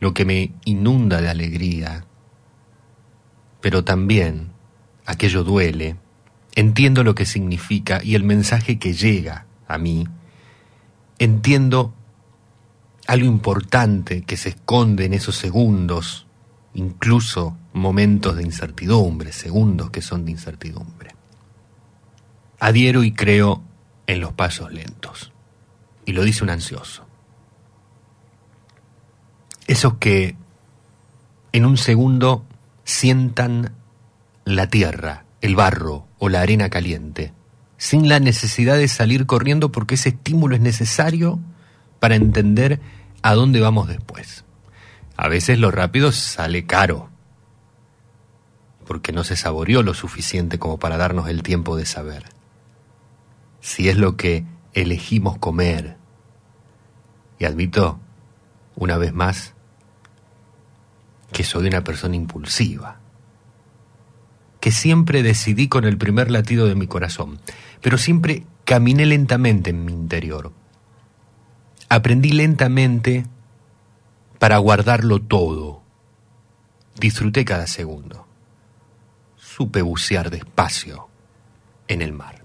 lo que me inunda de alegría, pero también aquello duele, entiendo lo que significa y el mensaje que llega a mí, entiendo algo importante que se esconde en esos segundos, incluso momentos de incertidumbre, segundos que son de incertidumbre. Adhiero y creo en los pasos lentos. Y lo dice un ansioso. Esos que en un segundo sientan la tierra, el barro o la arena caliente, sin la necesidad de salir corriendo porque ese estímulo es necesario para entender a dónde vamos después. A veces lo rápido sale caro, porque no se saboreó lo suficiente como para darnos el tiempo de saber. Si es lo que elegimos comer. Y admito, una vez más, que soy una persona impulsiva, que siempre decidí con el primer latido de mi corazón, pero siempre caminé lentamente en mi interior. Aprendí lentamente para guardarlo todo. Disfruté cada segundo. Supe bucear despacio en el mar.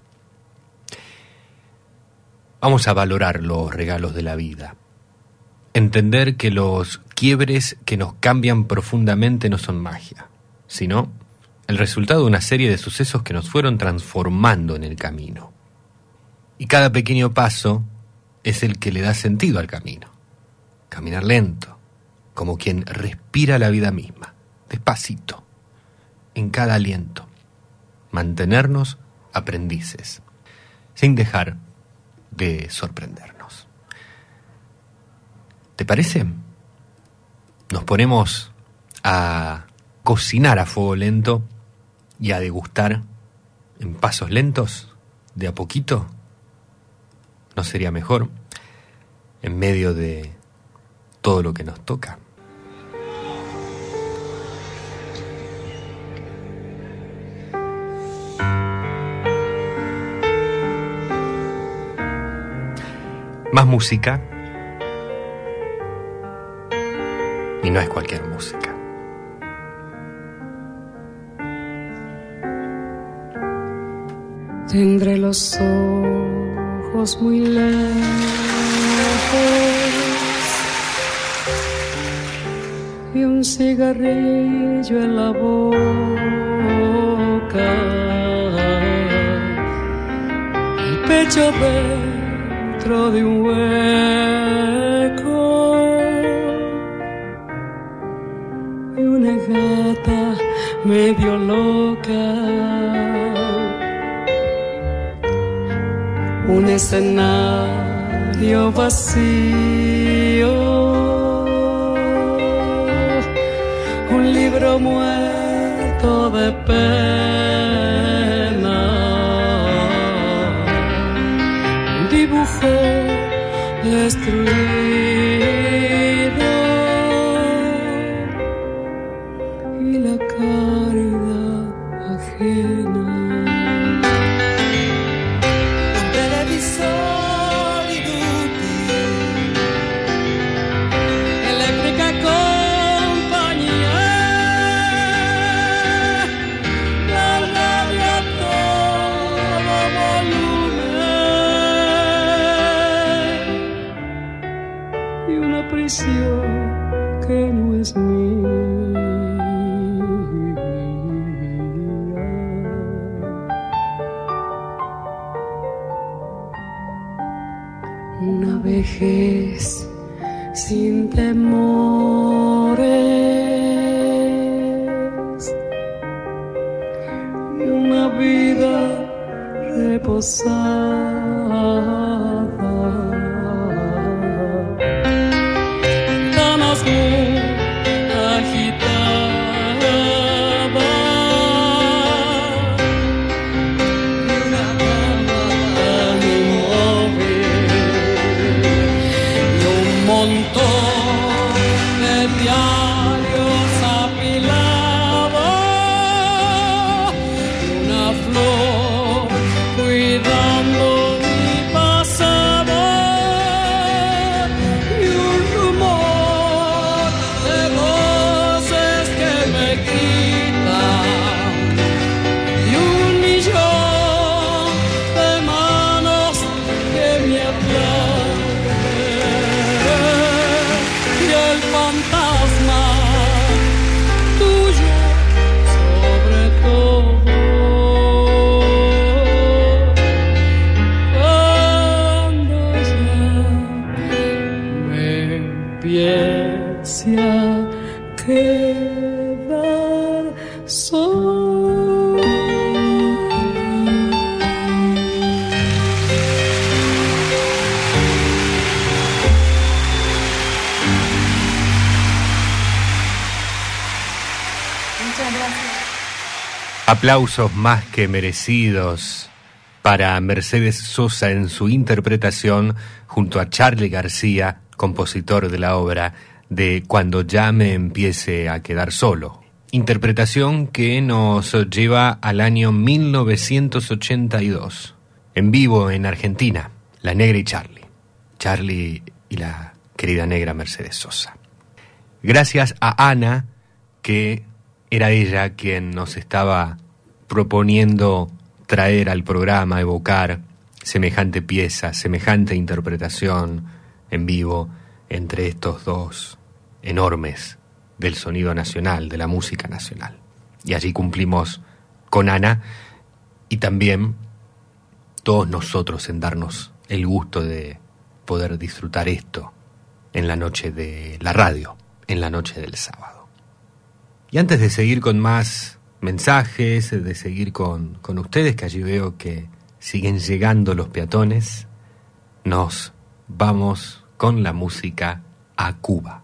Vamos a valorar los regalos de la vida. Entender que los quiebres que nos cambian profundamente no son magia, sino el resultado de una serie de sucesos que nos fueron transformando en el camino. Y cada pequeño paso es el que le da sentido al camino. Caminar lento, como quien respira la vida misma, despacito, en cada aliento. Mantenernos aprendices, sin dejar de sorprendernos. ¿Te parece? Nos ponemos a cocinar a fuego lento y a degustar en pasos lentos, de a poquito. ¿No sería mejor en medio de todo lo que nos toca? Más música. Y no es cualquier música. Tendré los ojos muy lejos y un cigarrillo en la boca. El pecho dentro de un hueco gata medio loca. un escenario vacío, un libro muerto de pena, un dibujo destruido Una vejez sin temores y una vida reposada. Aplausos más que merecidos para Mercedes Sosa en su interpretación junto a Charlie García, compositor de la obra de Cuando ya me empiece a quedar solo. Interpretación que nos lleva al año 1982, en vivo en Argentina, La Negra y Charlie. Charlie y la querida negra Mercedes Sosa. Gracias a Ana, que era ella quien nos estaba proponiendo traer al programa, evocar semejante pieza, semejante interpretación en vivo entre estos dos enormes del sonido nacional, de la música nacional. Y allí cumplimos con Ana y también todos nosotros en darnos el gusto de poder disfrutar esto en la noche de la radio, en la noche del sábado. Y antes de seguir con más mensajes, de seguir con, con ustedes, que allí veo que siguen llegando los peatones, nos vamos con la música a Cuba.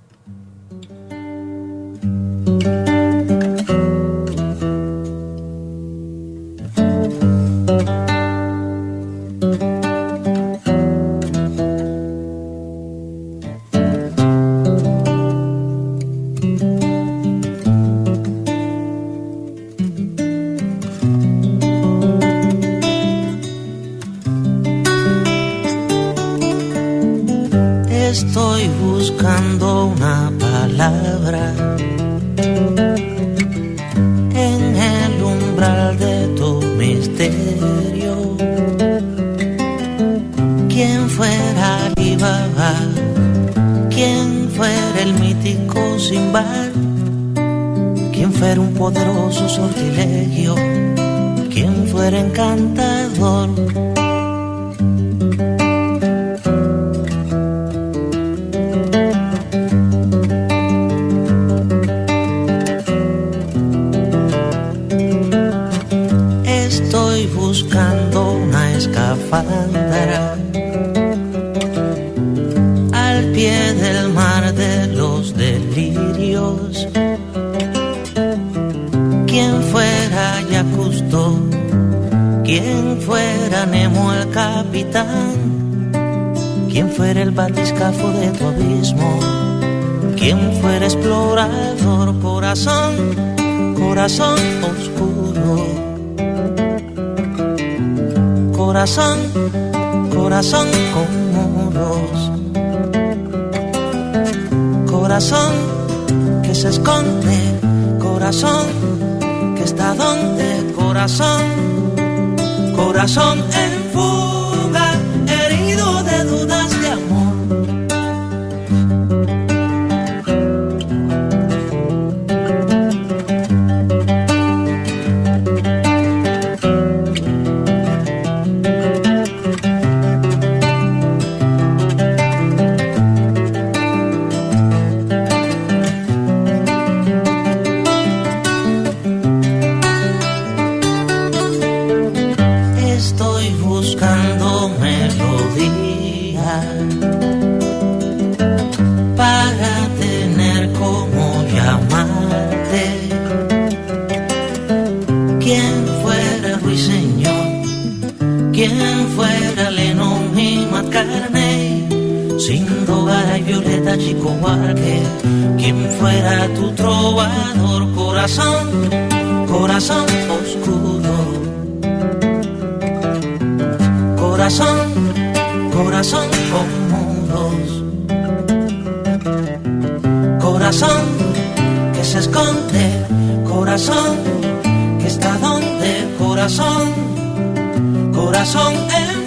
Corazón, corazón con muros, corazón que se esconde, corazón que está donde, corazón, corazón en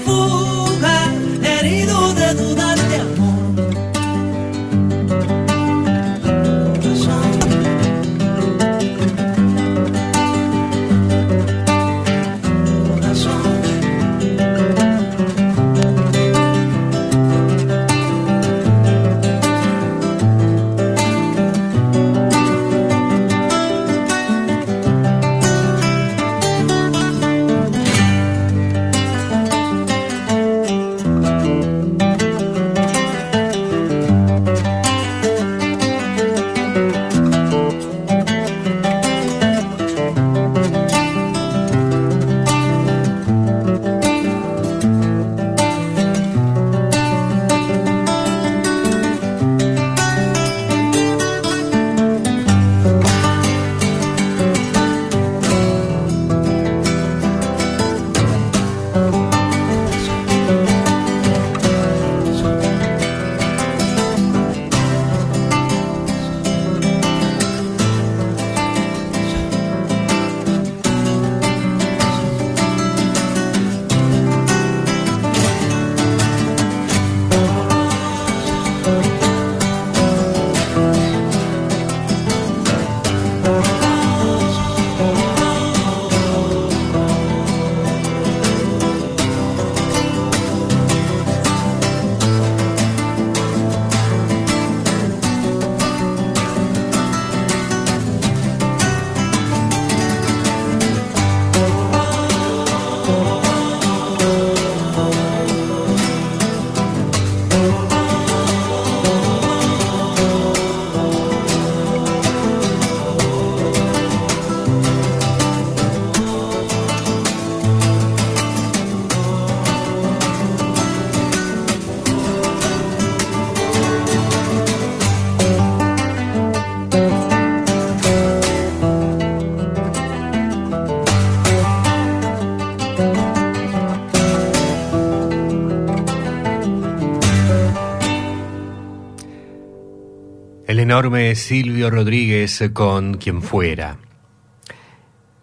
enorme Silvio Rodríguez con quien fuera.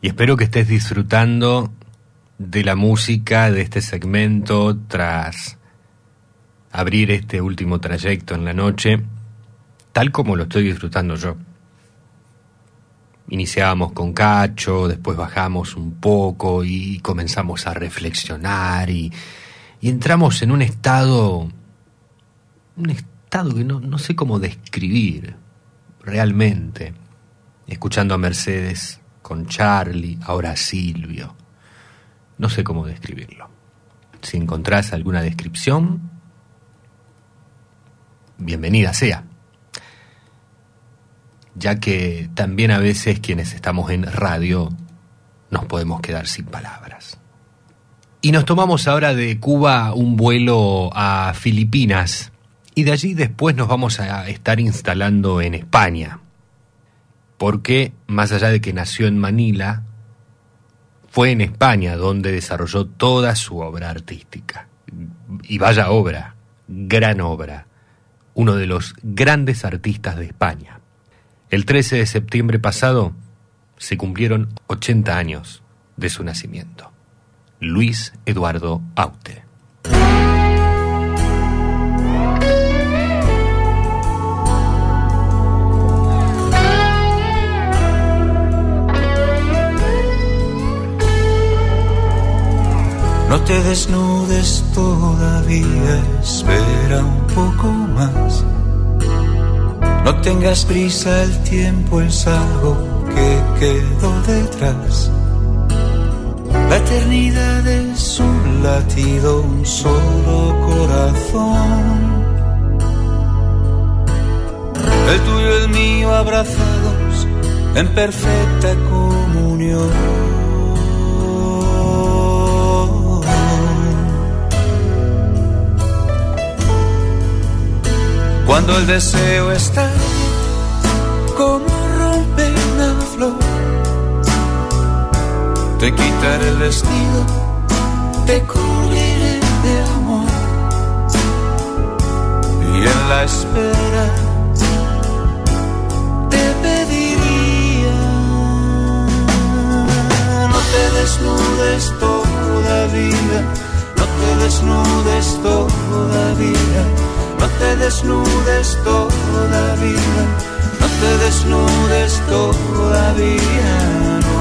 Y espero que estés disfrutando de la música de este segmento tras abrir este último trayecto en la noche, tal como lo estoy disfrutando yo. Iniciábamos con Cacho, después bajamos un poco y comenzamos a reflexionar y, y entramos en un estado, un estado que no, no sé cómo describir realmente, escuchando a Mercedes con Charlie, ahora Silvio. No sé cómo describirlo. Si encontrás alguna descripción, bienvenida sea. Ya que también a veces quienes estamos en radio nos podemos quedar sin palabras. Y nos tomamos ahora de Cuba un vuelo a Filipinas y de allí después nos vamos a estar instalando en España. Porque más allá de que nació en Manila, fue en España donde desarrolló toda su obra artística. Y vaya obra, gran obra, uno de los grandes artistas de España. El 13 de septiembre pasado se cumplieron 80 años de su nacimiento. Luis Eduardo Aute. No te desnudes todavía, espera un poco más. No tengas prisa, el tiempo es algo que quedó detrás. La eternidad es un latido, un solo corazón. El tuyo y el mío abrazados en perfecta comunión. Cuando el deseo está como rompe una flor, te quitaré el vestido, te cubriré de amor. Y en la espera te pediría no te desnudes todavía, no te desnudes todavía no te desnudes todavía, no te desnudes todavía, no.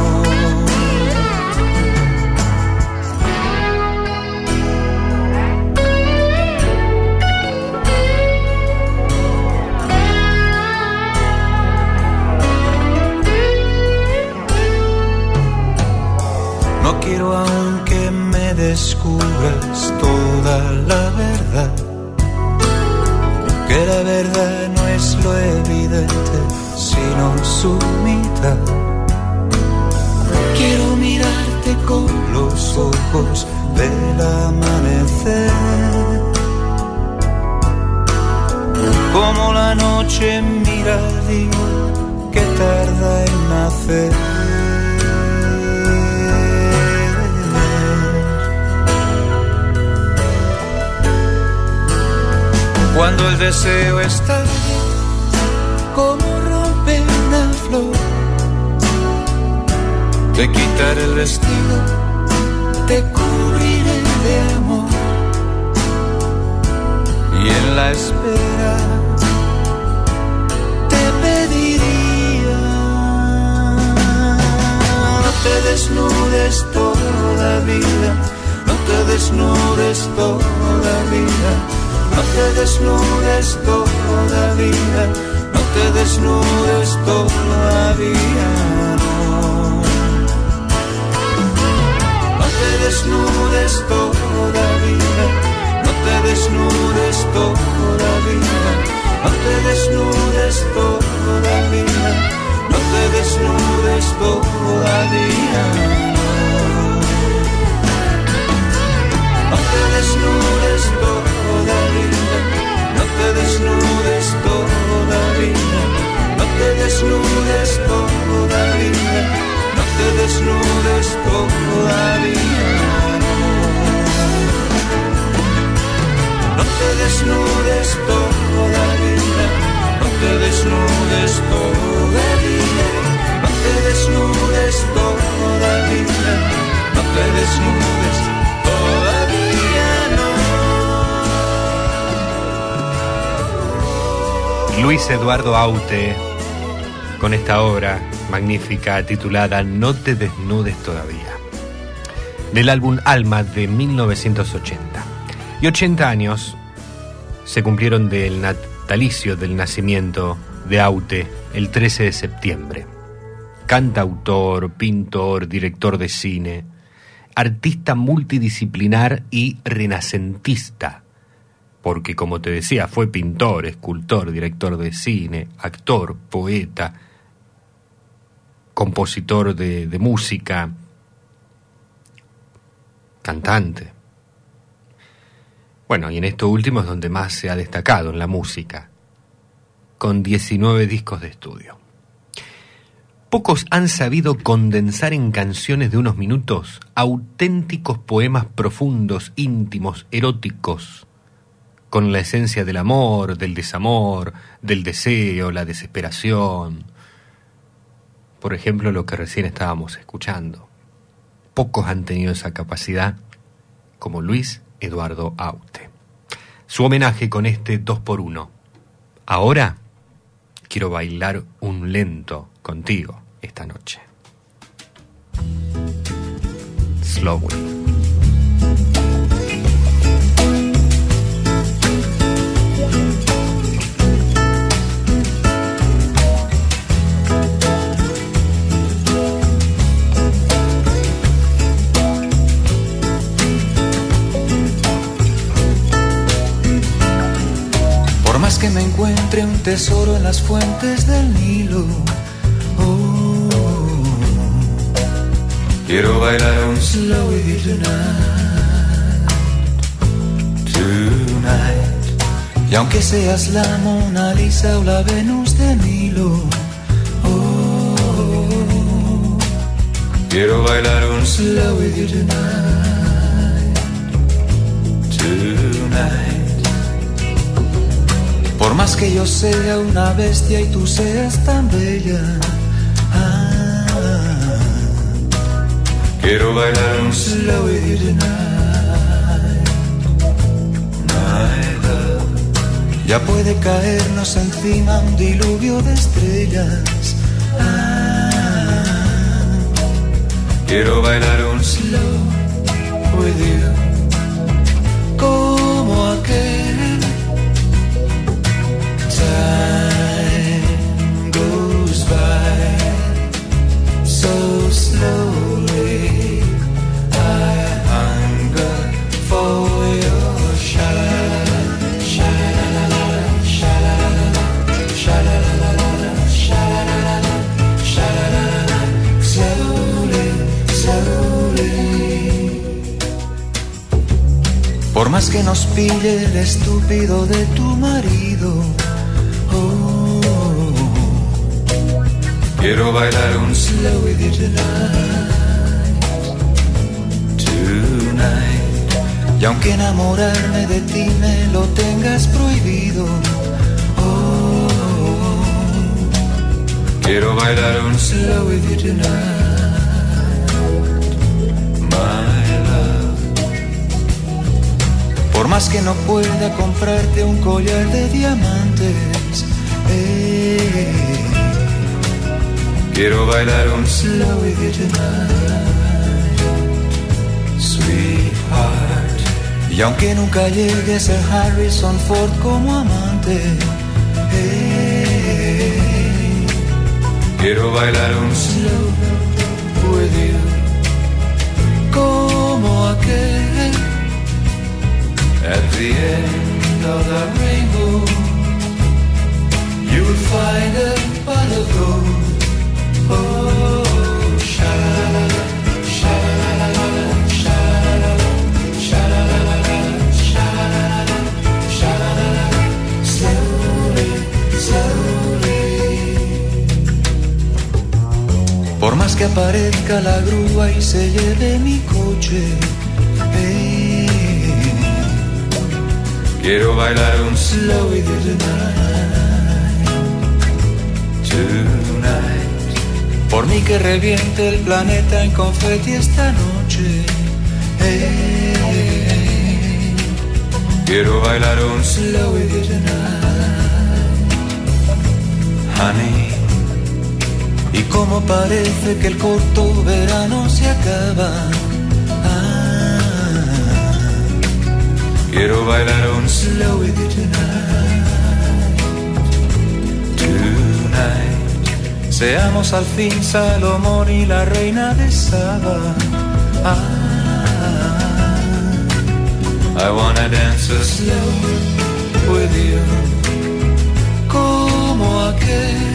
Quiero aún que me descubras toda la Quiero mirarte con los ojos del amanecer, como la noche mira al día que tarda en nacer. Cuando el deseo está te quitaré el vestido, te cubriré de amor. Y en la espera te pediría no te desnudes todavía, no te desnudes todavía no te desnudes todavía, te desnudes todavía, no. No te desnudes todavía, no te desnudes todavía, no te desnudes todavía, no te desnudes todavía, no. Te desnudes todavía, te desnudes todavía, no te desnudes todavía, no te desnudes todavía. No te desnudes todavía, no te desnudes todavía, no te desnudes todavía, no te desnudes todavía, Luis Eduardo Aute, con esta obra magnífica titulada No te desnudes todavía, del álbum Alma de 1980. Y 80 años se cumplieron del natalicio del nacimiento de Aute el 13 de septiembre. Cantautor, pintor, director de cine, artista multidisciplinar y renacentista, porque como te decía, fue pintor, escultor, director de cine, actor, poeta, compositor de, música, cantante. Bueno, y en esto último es donde más se ha destacado en la música, con 19 discos de estudio. Pocos han sabido condensar en canciones de unos minutos auténticos poemas profundos, íntimos, eróticos, con la esencia del amor, del desamor, del deseo, la desesperación. Por ejemplo, lo que recién estábamos escuchando. Pocos han tenido esa capacidad como Luis Eduardo Aute. Su homenaje con este 2 por 1 Ahora quiero bailar un lento contigo esta noche. Slowly. Por más que me encuentre un tesoro en las fuentes del Nilo, oh, quiero bailar un slow with you tonight, tonight. Y aunque seas la Mona Lisa o la Venus de Milo, oh, quiero bailar un slow with you tonight, tonight. Por más que yo sea una bestia y tú seas tan bella, ah, quiero bailar un slow with you tonight. Ya puede caernos encima un diluvio de estrellas. Ah, quiero bailar un slow with you, Por más que nos pille el estúpido de tu marido, quiero bailar un slow with you tonight, tonight. Y aunque enamorarme de ti me lo tengas prohibido, oh, quiero bailar un slow with you tonight, my love. Por más que no pueda comprarte un collar de diamantes, eh, quiero bailar un slow with you tonight, sweetheart. Y aunque nunca llegue a Harrison Ford como amante, quiero bailar un slow with you, como aquel. At the end of the rainbow, you will find a pot. Por más que aparezca la grúa y se lleve mi coche, quiero bailar un slow with you Tonight. Por mí que reviente el planeta en confeti esta noche. Quiero bailar un slow you tonight. Honey. Y como parece que el corto verano se acaba. Quiero bailar un slow you tonight. Tonight. Seamos al fin Salomón y la reina de Saba. Ah, I wanna dance slow with you. Como aquel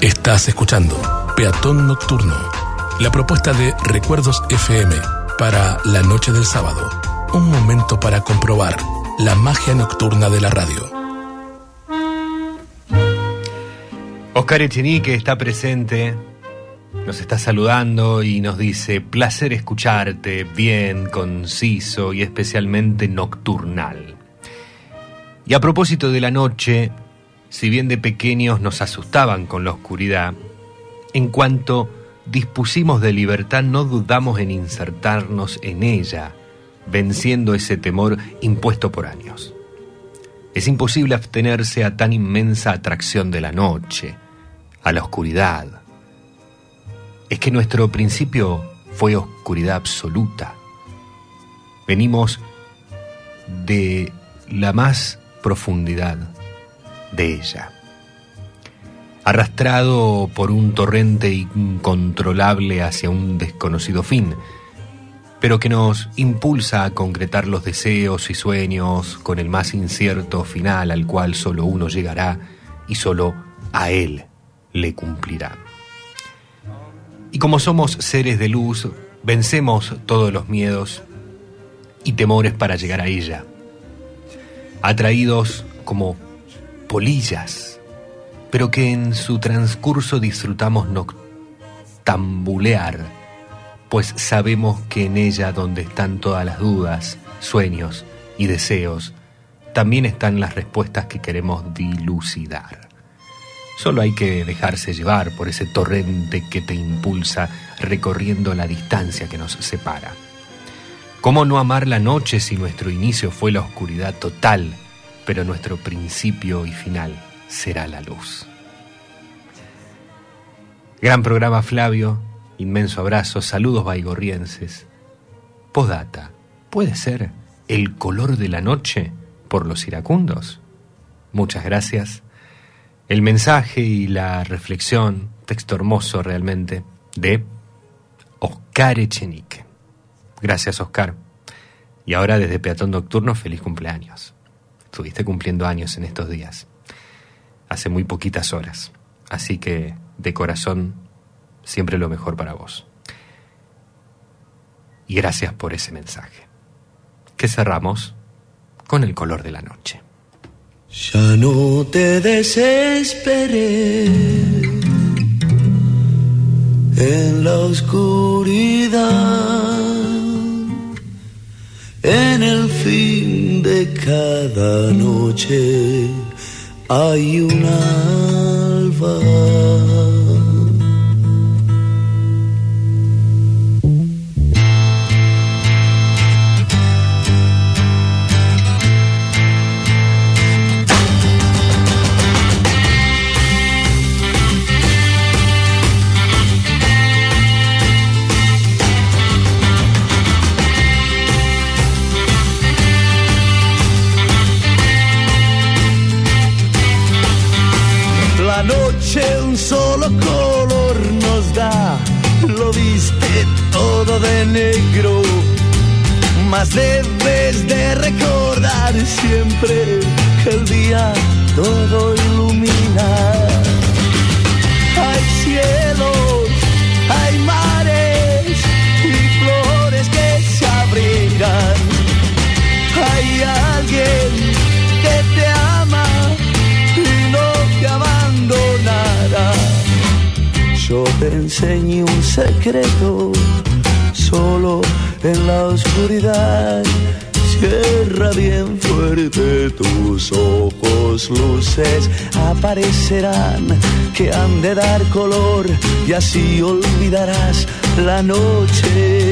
Estás escuchando Peatón Nocturno, la propuesta de Recuerdos FM para la noche del sábado. Un momento para comprobar la magia nocturna de la radio. Oscar Echenique está presente, nos está saludando y nos dice, placer escucharte, bien, conciso y especialmente nocturnal. Y a propósito de la noche, si bien de pequeños nos asustaban con la oscuridad, en cuanto dispusimos de libertad no dudamos en insertarnos en ella, venciendo ese temor impuesto por años. Es imposible abstenerse a tan inmensa atracción de la noche, a la oscuridad. Es que nuestro principio fue oscuridad absoluta. Venimos de la más profundidad de ella. Arrastrado por un torrente incontrolable hacia un desconocido fin, pero que nos impulsa a concretar los deseos y sueños con el más incierto final al cual solo uno llegará y solo a él le cumplirá. Y como somos seres de luz, vencemos todos los miedos y temores para llegar a ella, atraídos como polillas, pero que en su transcurso disfrutamos noctambulear, pues sabemos que en ella donde están todas las dudas, sueños y deseos, también están las respuestas que queremos dilucidar. Solo hay que dejarse llevar por ese torrente que te impulsa recorriendo la distancia que nos separa. ¿Cómo no amar la noche si nuestro inicio fue la oscuridad total, pero nuestro principio y final será la luz? Gran programa Flavio, inmenso abrazo, saludos baigorrienses. Podata, ¿puede ser el color de la noche por los iracundos? Muchas gracias. El mensaje y la reflexión, texto hermoso realmente, de Oscar Echenique. Gracias, Oscar. Y ahora desde Peatón Nocturno, feliz cumpleaños. Estuviste cumpliendo años en estos días, hace muy poquitas horas. Así que, de corazón, siempre lo mejor para vos. Y gracias por ese mensaje. Que cerramos con el color de la noche. Ya no te desesperes en la oscuridad, en el fin de cada noche hay un alba. Debes de recordar siempre que el día todo ilumina. Hay cielos, hay mares y flores que se abrirán. Hay alguien que te ama y no te abandonará. Yo te enseñé un secreto solo en la oscuridad. Cierra bien fuerte tus ojos, luces aparecerán que han de dar color y así olvidarás la noche.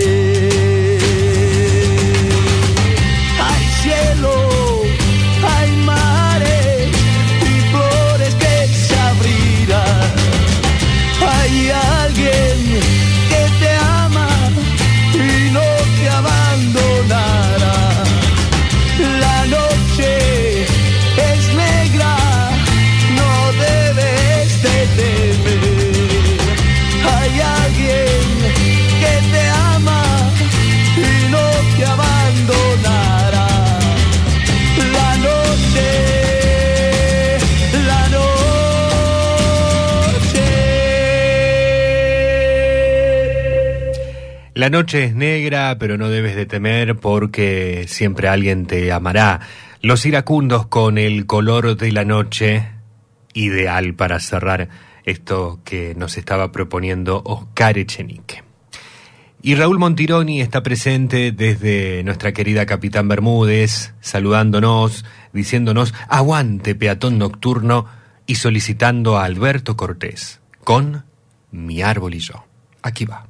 La noche es negra, pero no debes de temer porque siempre alguien te amará. Los iracundos con el color de la noche, ideal para cerrar esto que nos estaba proponiendo Oscar Echenique. Y Raúl Montironi está presente desde nuestra querida Capitán Bermúdez, saludándonos, diciéndonos aguante peatón nocturno y solicitando a Alberto Cortés con Mi árbol y yo. Aquí va.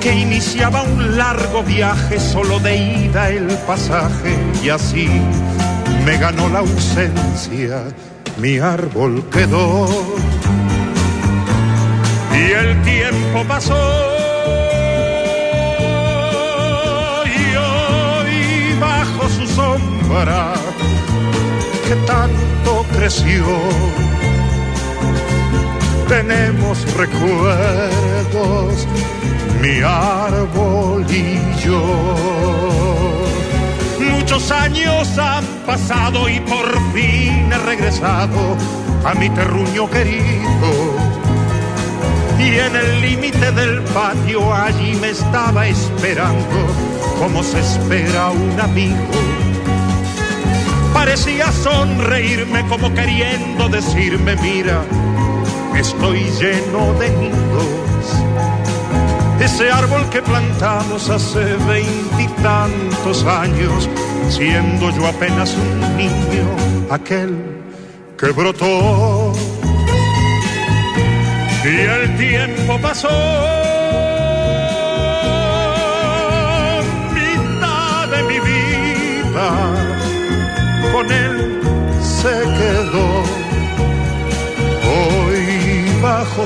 que iniciaba un largo viaje solo de ida el pasaje y así me ganó la ausencia, mi árbol quedó y el tiempo pasó. Y hoy bajo su sombra que tanto creció. Tenemos recuerdos, mi árbol y yo. Muchos años han pasado y por fin he regresado a mi terruño querido. Y en el límite del patio allí me estaba esperando como se espera un amigo parecía sonreírme como queriendo decirme, mira, estoy lleno de nidos. Ese árbol que plantamos hace veintitantos años, siendo yo apenas un niño, aquel que brotó y el tiempo pasó. Mitad de mi vida con él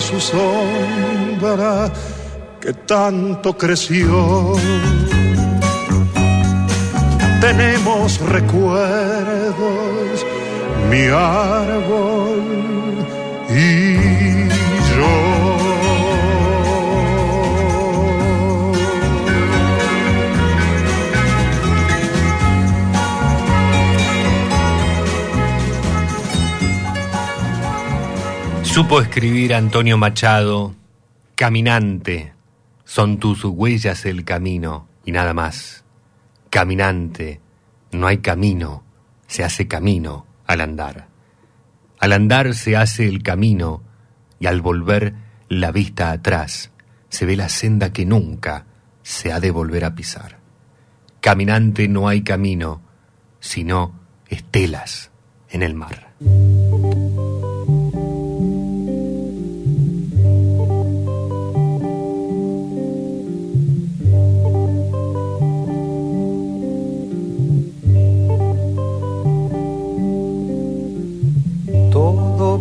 su sombra que tanto creció. Tenemos recuerdos, mi árbol y Supo escribir Antonio Machado, Caminante, son tus huellas el camino y nada más. Caminante, no hay camino, se hace camino al andar. Al andar se hace el camino y al volver la vista atrás se ve la senda que nunca se ha de volver a pisar. Caminante no hay camino, sino estelas en el mar.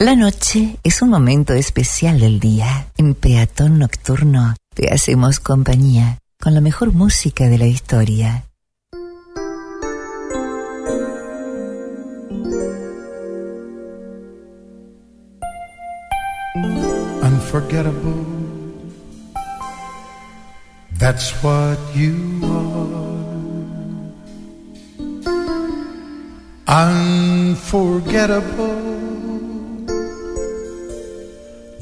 La noche es un momento especial del día. En Peatón Nocturno te hacemos compañía con la mejor música de la historia. unforgettable. That's what you are. Unforgettable.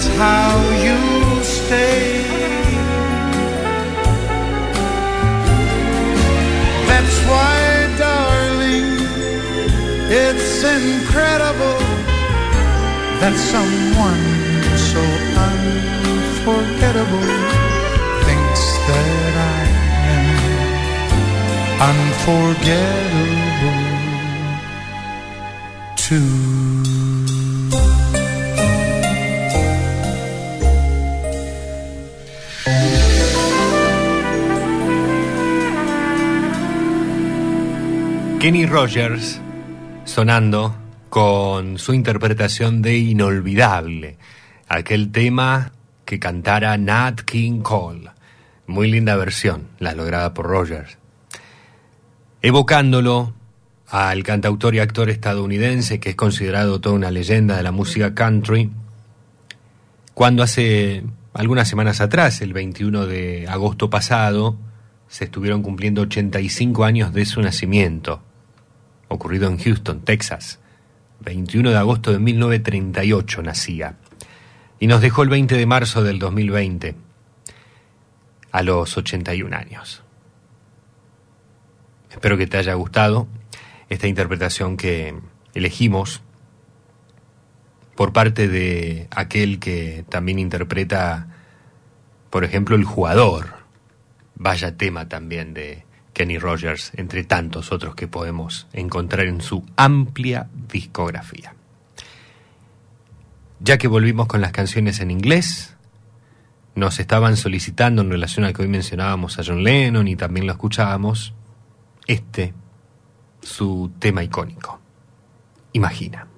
That's how you stay That's why, darling, it's incredible that someone so unforgettable thinks that I am unforgettable too. Kenny Rogers sonando con su interpretación de Inolvidable, aquel tema que cantara Nat King Cole. Muy linda versión, la lograda por Rogers. Evocándolo al cantautor y actor estadounidense que es considerado toda una leyenda de la música country, cuando hace algunas semanas atrás, el 21 de agosto pasado, se estuvieron cumpliendo 85 años de su nacimiento ocurrido en Houston, Texas. 21 de agosto de 1938 nacía. Y nos dejó el 20 de marzo del 2020, a los 81 años. Espero que te haya gustado esta interpretación que elegimos por parte de aquel que también interpreta, por ejemplo, el jugador. Vaya tema también de Kenny Rogers, entre tantos otros que podemos encontrar en su amplia discografía. Ya que volvimos con las canciones en inglés, nos estaban solicitando en relación a que hoy mencionábamos a John Lennon y también lo escuchábamos, este, su tema icónico. Imagina.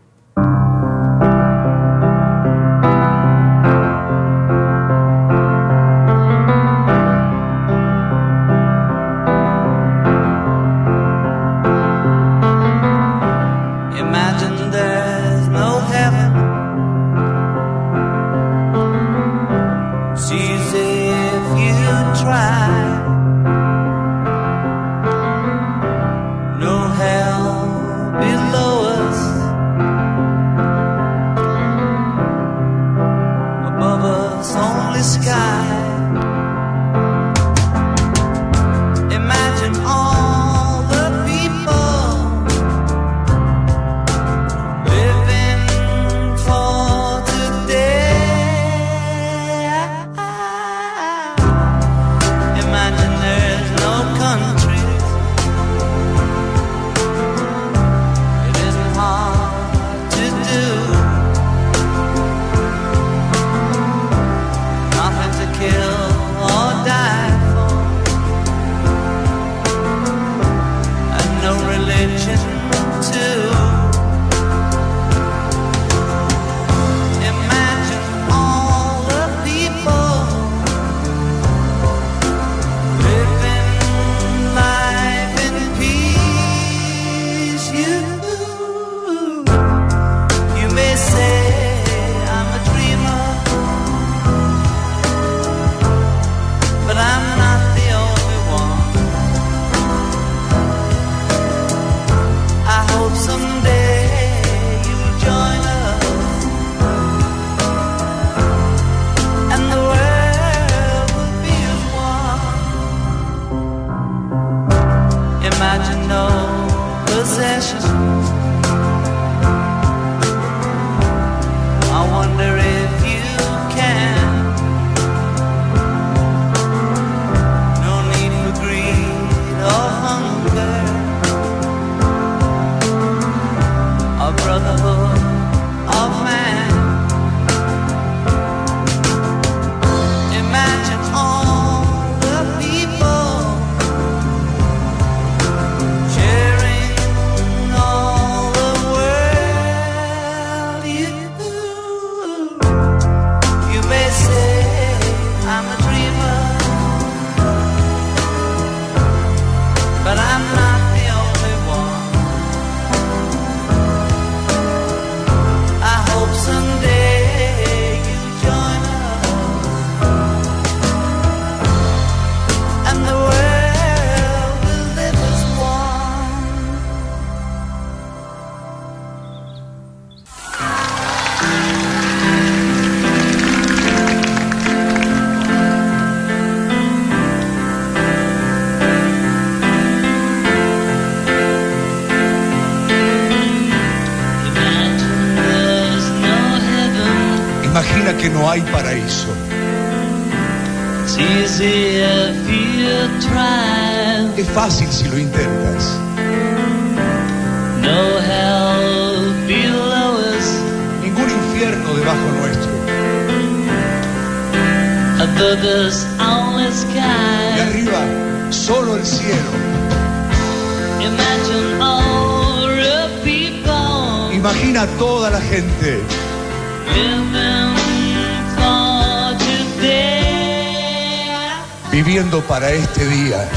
Para este día.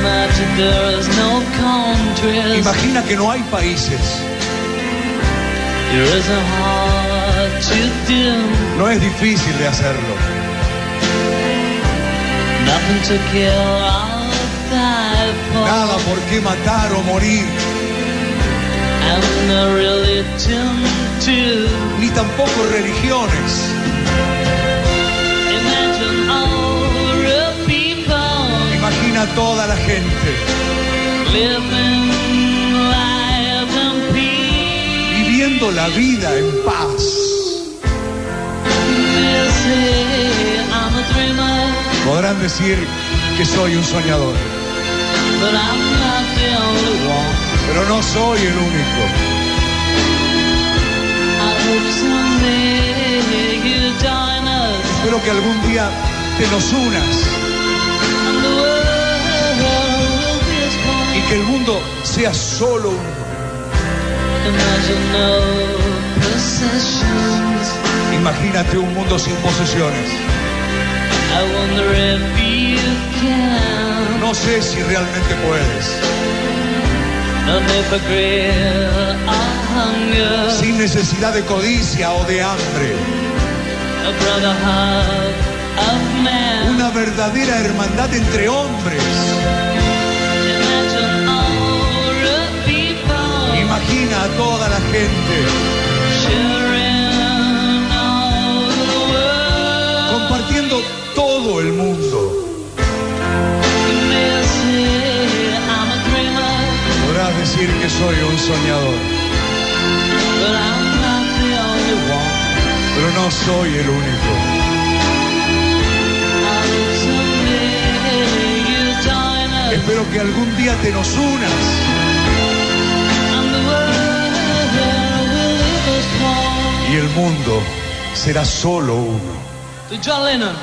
Imagine there is no countries. Imagina que no hay países. No es difícil de hacerlo. Nada por qué matar o morir. Ni tampoco religiones. A toda la gente viviendo la vida en paz. Podrán decir que soy un soñador, pero no soy el único. Espero que algún día te nos unas que el mundo sea solo uno. Imagínate un mundo sin posesiones. No sé si realmente puedes. Sin necesidad de codicia o de hambre. Una verdadera hermandad entre hombres. A toda la gente. Compartiendo todo el mundo. Podrás decir que soy un soñador, pero no soy el único. Espero que algún día te nos unas y el mundo será solo uno. To John Lennon.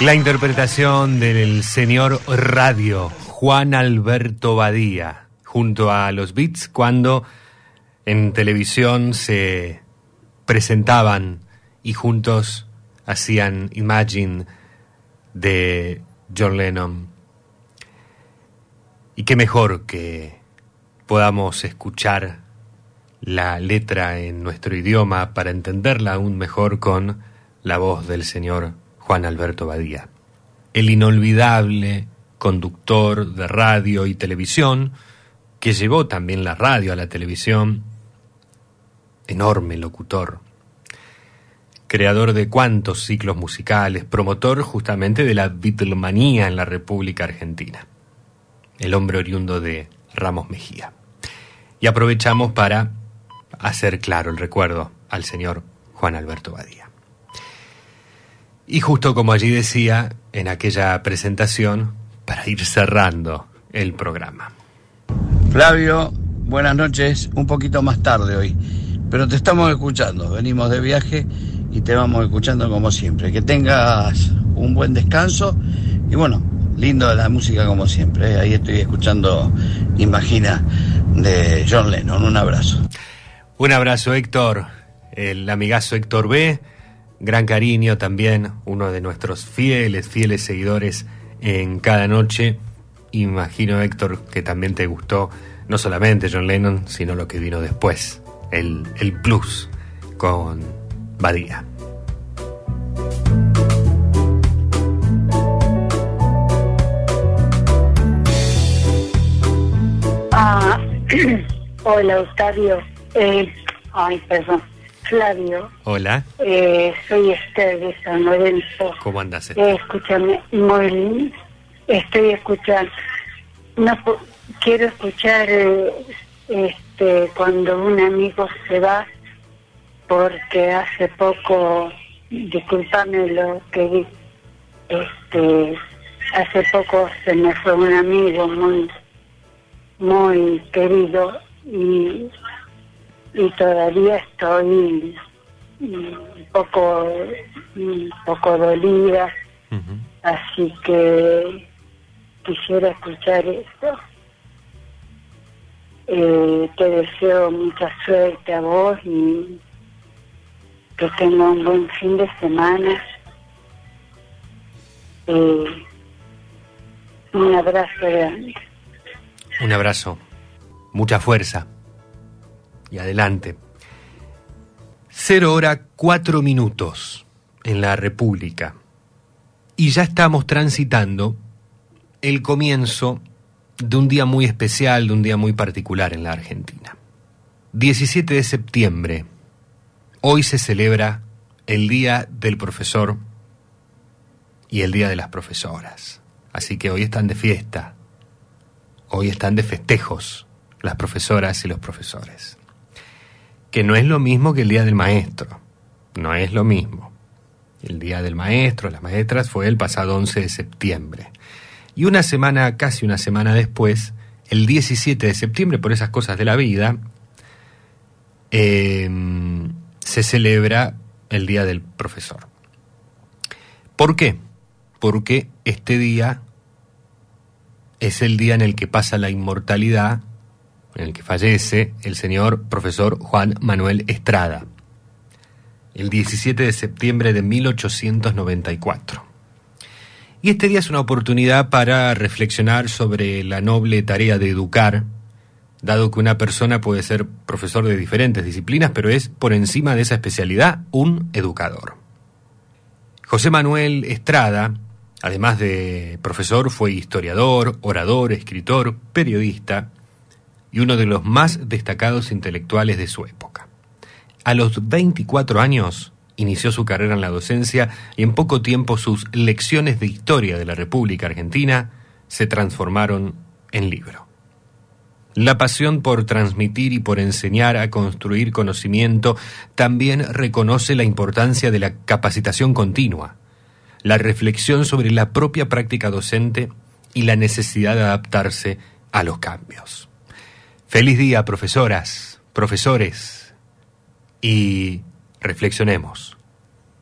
La interpretación del señor Radio, Juan Alberto Badía, junto a los Beats, cuando en televisión se presentaban y juntos hacían Imagine de John Lennon. Y qué mejor que podamos escuchar la letra en nuestro idioma para entenderla aún mejor con la voz del señor Juan Alberto Badía. El inolvidable conductor de radio y televisión, que llevó también la radio a la televisión, enorme locutor, creador de cuantos ciclos musicales, promotor justamente de la Beatlemanía en la República Argentina, el hombre oriundo de Ramos Mejía. Y aprovechamos para hacer claro el recuerdo al señor Juan Alberto Badía. Y justo como allí decía en aquella presentación, para ir cerrando el programa. Flavio, buenas noches, un poquito más tarde hoy, pero te estamos escuchando, venimos de viaje y te vamos escuchando como siempre. Que tengas un buen descanso y bueno, lindo la música como siempre. ¿eh? Ahí estoy escuchando Imagina de John Lennon, un abrazo. Un abrazo Héctor, el amigazo Héctor B, gran cariño también, uno de nuestros fieles, fieles seguidores en cada noche. Imagino Héctor que también te gustó no solamente John Lennon, sino lo que vino después, el, el plus con Badía. Ah, (clears throat) hola Octavio. Eh, ay, perdón. Flavio, Hola, eh, soy Esther de San Lorenzo. ¿cómo andas? Eh, escúchame, muy, estoy escuchando. No, quiero escuchar eh, este cuando un amigo se va porque hace poco, discúlpame lo que di, este, hace poco se me fue un amigo muy, muy querido y, y todavía estoy un poco, un poco dolida, así que quisiera escuchar esto. Eh, te deseo mucha suerte a vos y que tenga un buen fin de semana. Eh, un abrazo grande. Un abrazo, mucha fuerza y adelante. Cero hora cuatro minutos en la República y ya estamos transitando el comienzo de un día muy especial, de un día muy particular en la Argentina. 17 de septiembre, hoy se celebra el Día del Profesor y el Día de las Profesoras. Así que hoy están de fiesta, hoy están de festejos las profesoras y los profesores. Que no es lo mismo que el Día del Maestro, no es lo mismo. El Día del Maestro, las maestras, fue el pasado 11 de septiembre. Y una semana, casi una semana después, el 17 de septiembre, por esas cosas de la vida, eh, se celebra el Día del Profesor. ¿Por qué? Porque este día es el día en el que pasa la inmortalidad, en el que fallece el señor profesor Juan Manuel Estrada, el 17 de septiembre de 1894. Y este día es una oportunidad para reflexionar sobre la noble tarea de educar, dado que una persona puede ser profesor de diferentes disciplinas, pero es por encima de esa especialidad un educador. José Manuel Estrada, además de profesor, fue historiador, orador, escritor, periodista y uno de los más destacados intelectuales de su época. A los 24 años inició su carrera en la docencia y en poco tiempo sus lecciones de historia de la República Argentina se transformaron en libro. La pasión por transmitir y por enseñar a construir conocimiento también reconoce la importancia de la capacitación continua, la reflexión sobre la propia práctica docente y la necesidad de adaptarse a los cambios. Feliz día, profesoras, profesores, y reflexionemos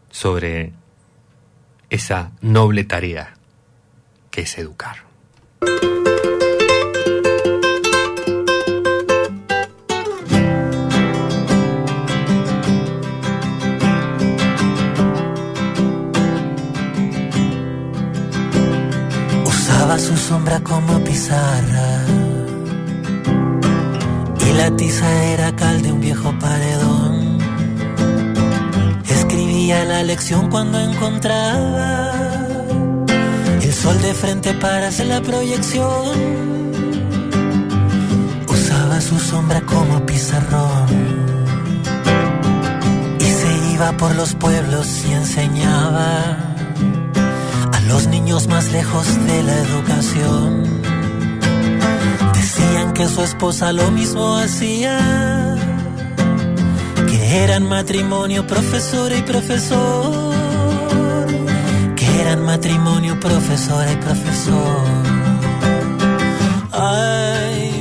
sobre esa noble tarea que es educar. Usaba su sombra como pizarra la tiza era cal de un viejo paredón. Escribía la lección cuando encontraba el sol de frente para hacer la proyección. Usaba su sombra como pizarrón y se iba por los pueblos y enseñaba a los niños más lejos de la educación. Decían que su esposa lo mismo hacía, que eran matrimonio profesora y profesor, que eran matrimonio profesora y profesor. Ay,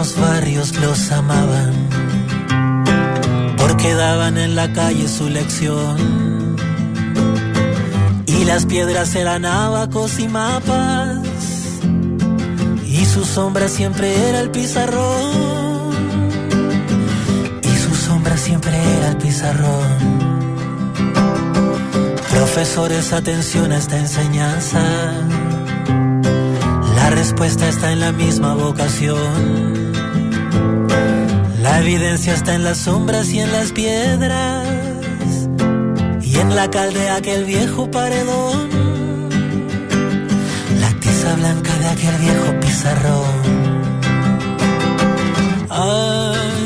los barrios los amaban porque daban en la calle su lección. Y las piedras eran abacos y mapas, y su sombra siempre era el pizarrón. Y su sombra siempre era el pizarrón. Profesores, atención a esta enseñanza. La respuesta está en la misma vocación. La evidencia está en las sombras y en las piedras. Y en la cal de aquel viejo paredón. La tiza blanca de aquel viejo pizarrón. Ay,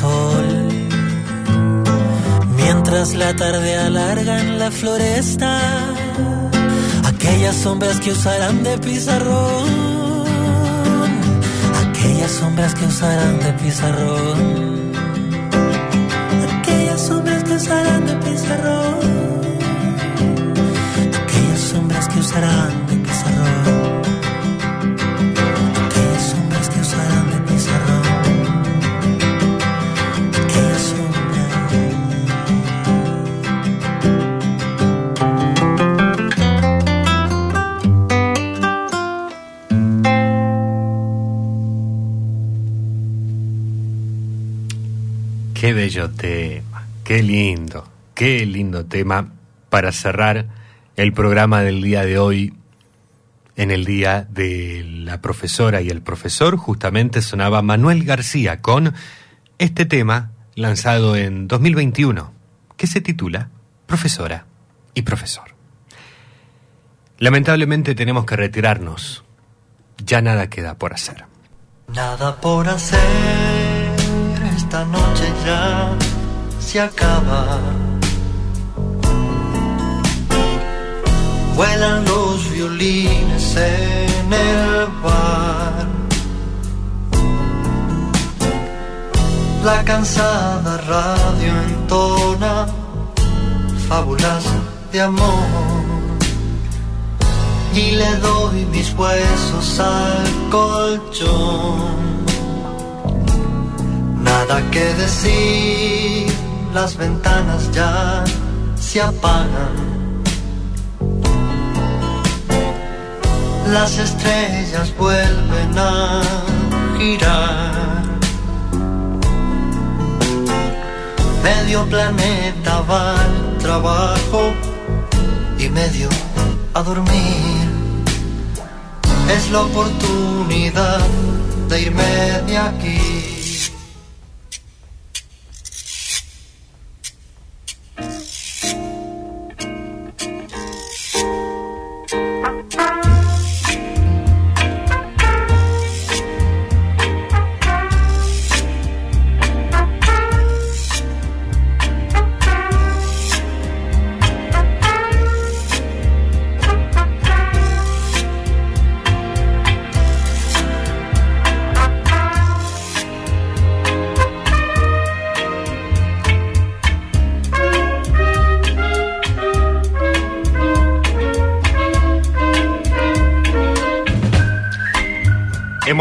sol. Mientras la tarde alarga en la floresta, aquellas sombras que usarán de pizarrón, aquellas sombras que usarán de pizarrón, aquellas sombras que usarán de pizarrón, aquellas sombras que usarán tema, qué lindo, qué lindo tema para cerrar el programa del día de hoy. En el día de la profesora y el profesor justamente sonaba Manuel García con este tema lanzado en 2021 que se titula Profesora y Profesor. Lamentablemente tenemos que retirarnos. Ya nada queda por hacer. Nada por hacer, esta noche ya se acaba. Vuelan los violines en el bar. La cansada radio entona fábulas de amor y le doy mis huesos al colchón. Nada que decir, las ventanas ya se apagan. Las estrellas vuelven a girar. Medio planeta va al trabajo y medio a dormir. Es la oportunidad de irme de aquí.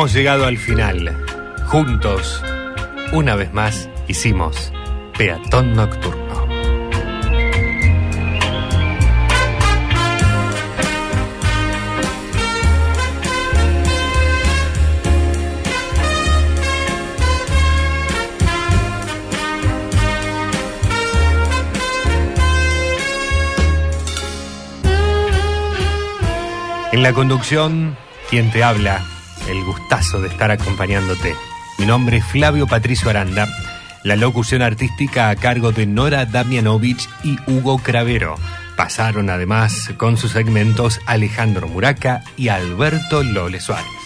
Hemos llegado al final. Juntos, una vez más, hicimos Peatón Nocturno. En la conducción, quien te habla, el gustazo de estar acompañándote. Mi nombre es Flavio Patricio Aranda, la locución artística a cargo de Nora Damianovich y Hugo Cravero. Pasaron además con sus segmentos Alejandro Muraca y Alberto Lole Suárez.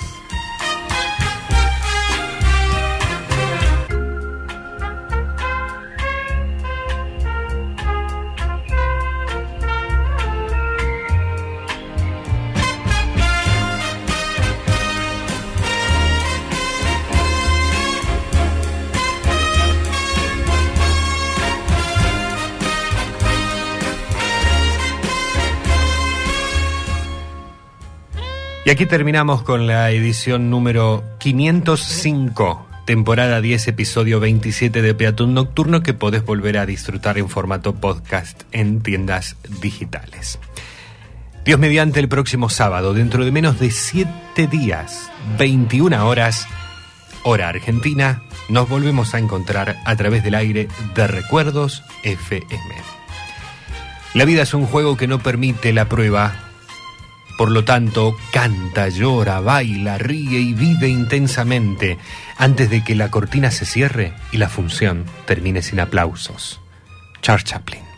Y aquí terminamos con la edición número 505, temporada 10, episodio 27 de Peatón Nocturno, que podés volver a disfrutar en formato podcast en tiendas digitales. Dios mediante el próximo sábado, dentro de menos de 7 días, 21 horas, hora argentina, nos volvemos a encontrar a través del aire de Recuerdos FM. La vida es un juego que no permite la prueba, por lo tanto, canta, llora, baila, ríe y vive intensamente antes de que la cortina se cierre y la función termine sin aplausos. Charles Chaplin.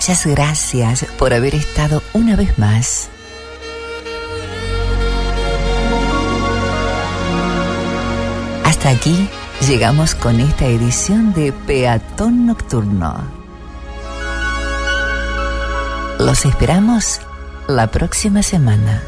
Muchas gracias por haber estado una vez más. Hasta aquí llegamos con esta edición de Peatón Nocturno. Los esperamos la próxima semana.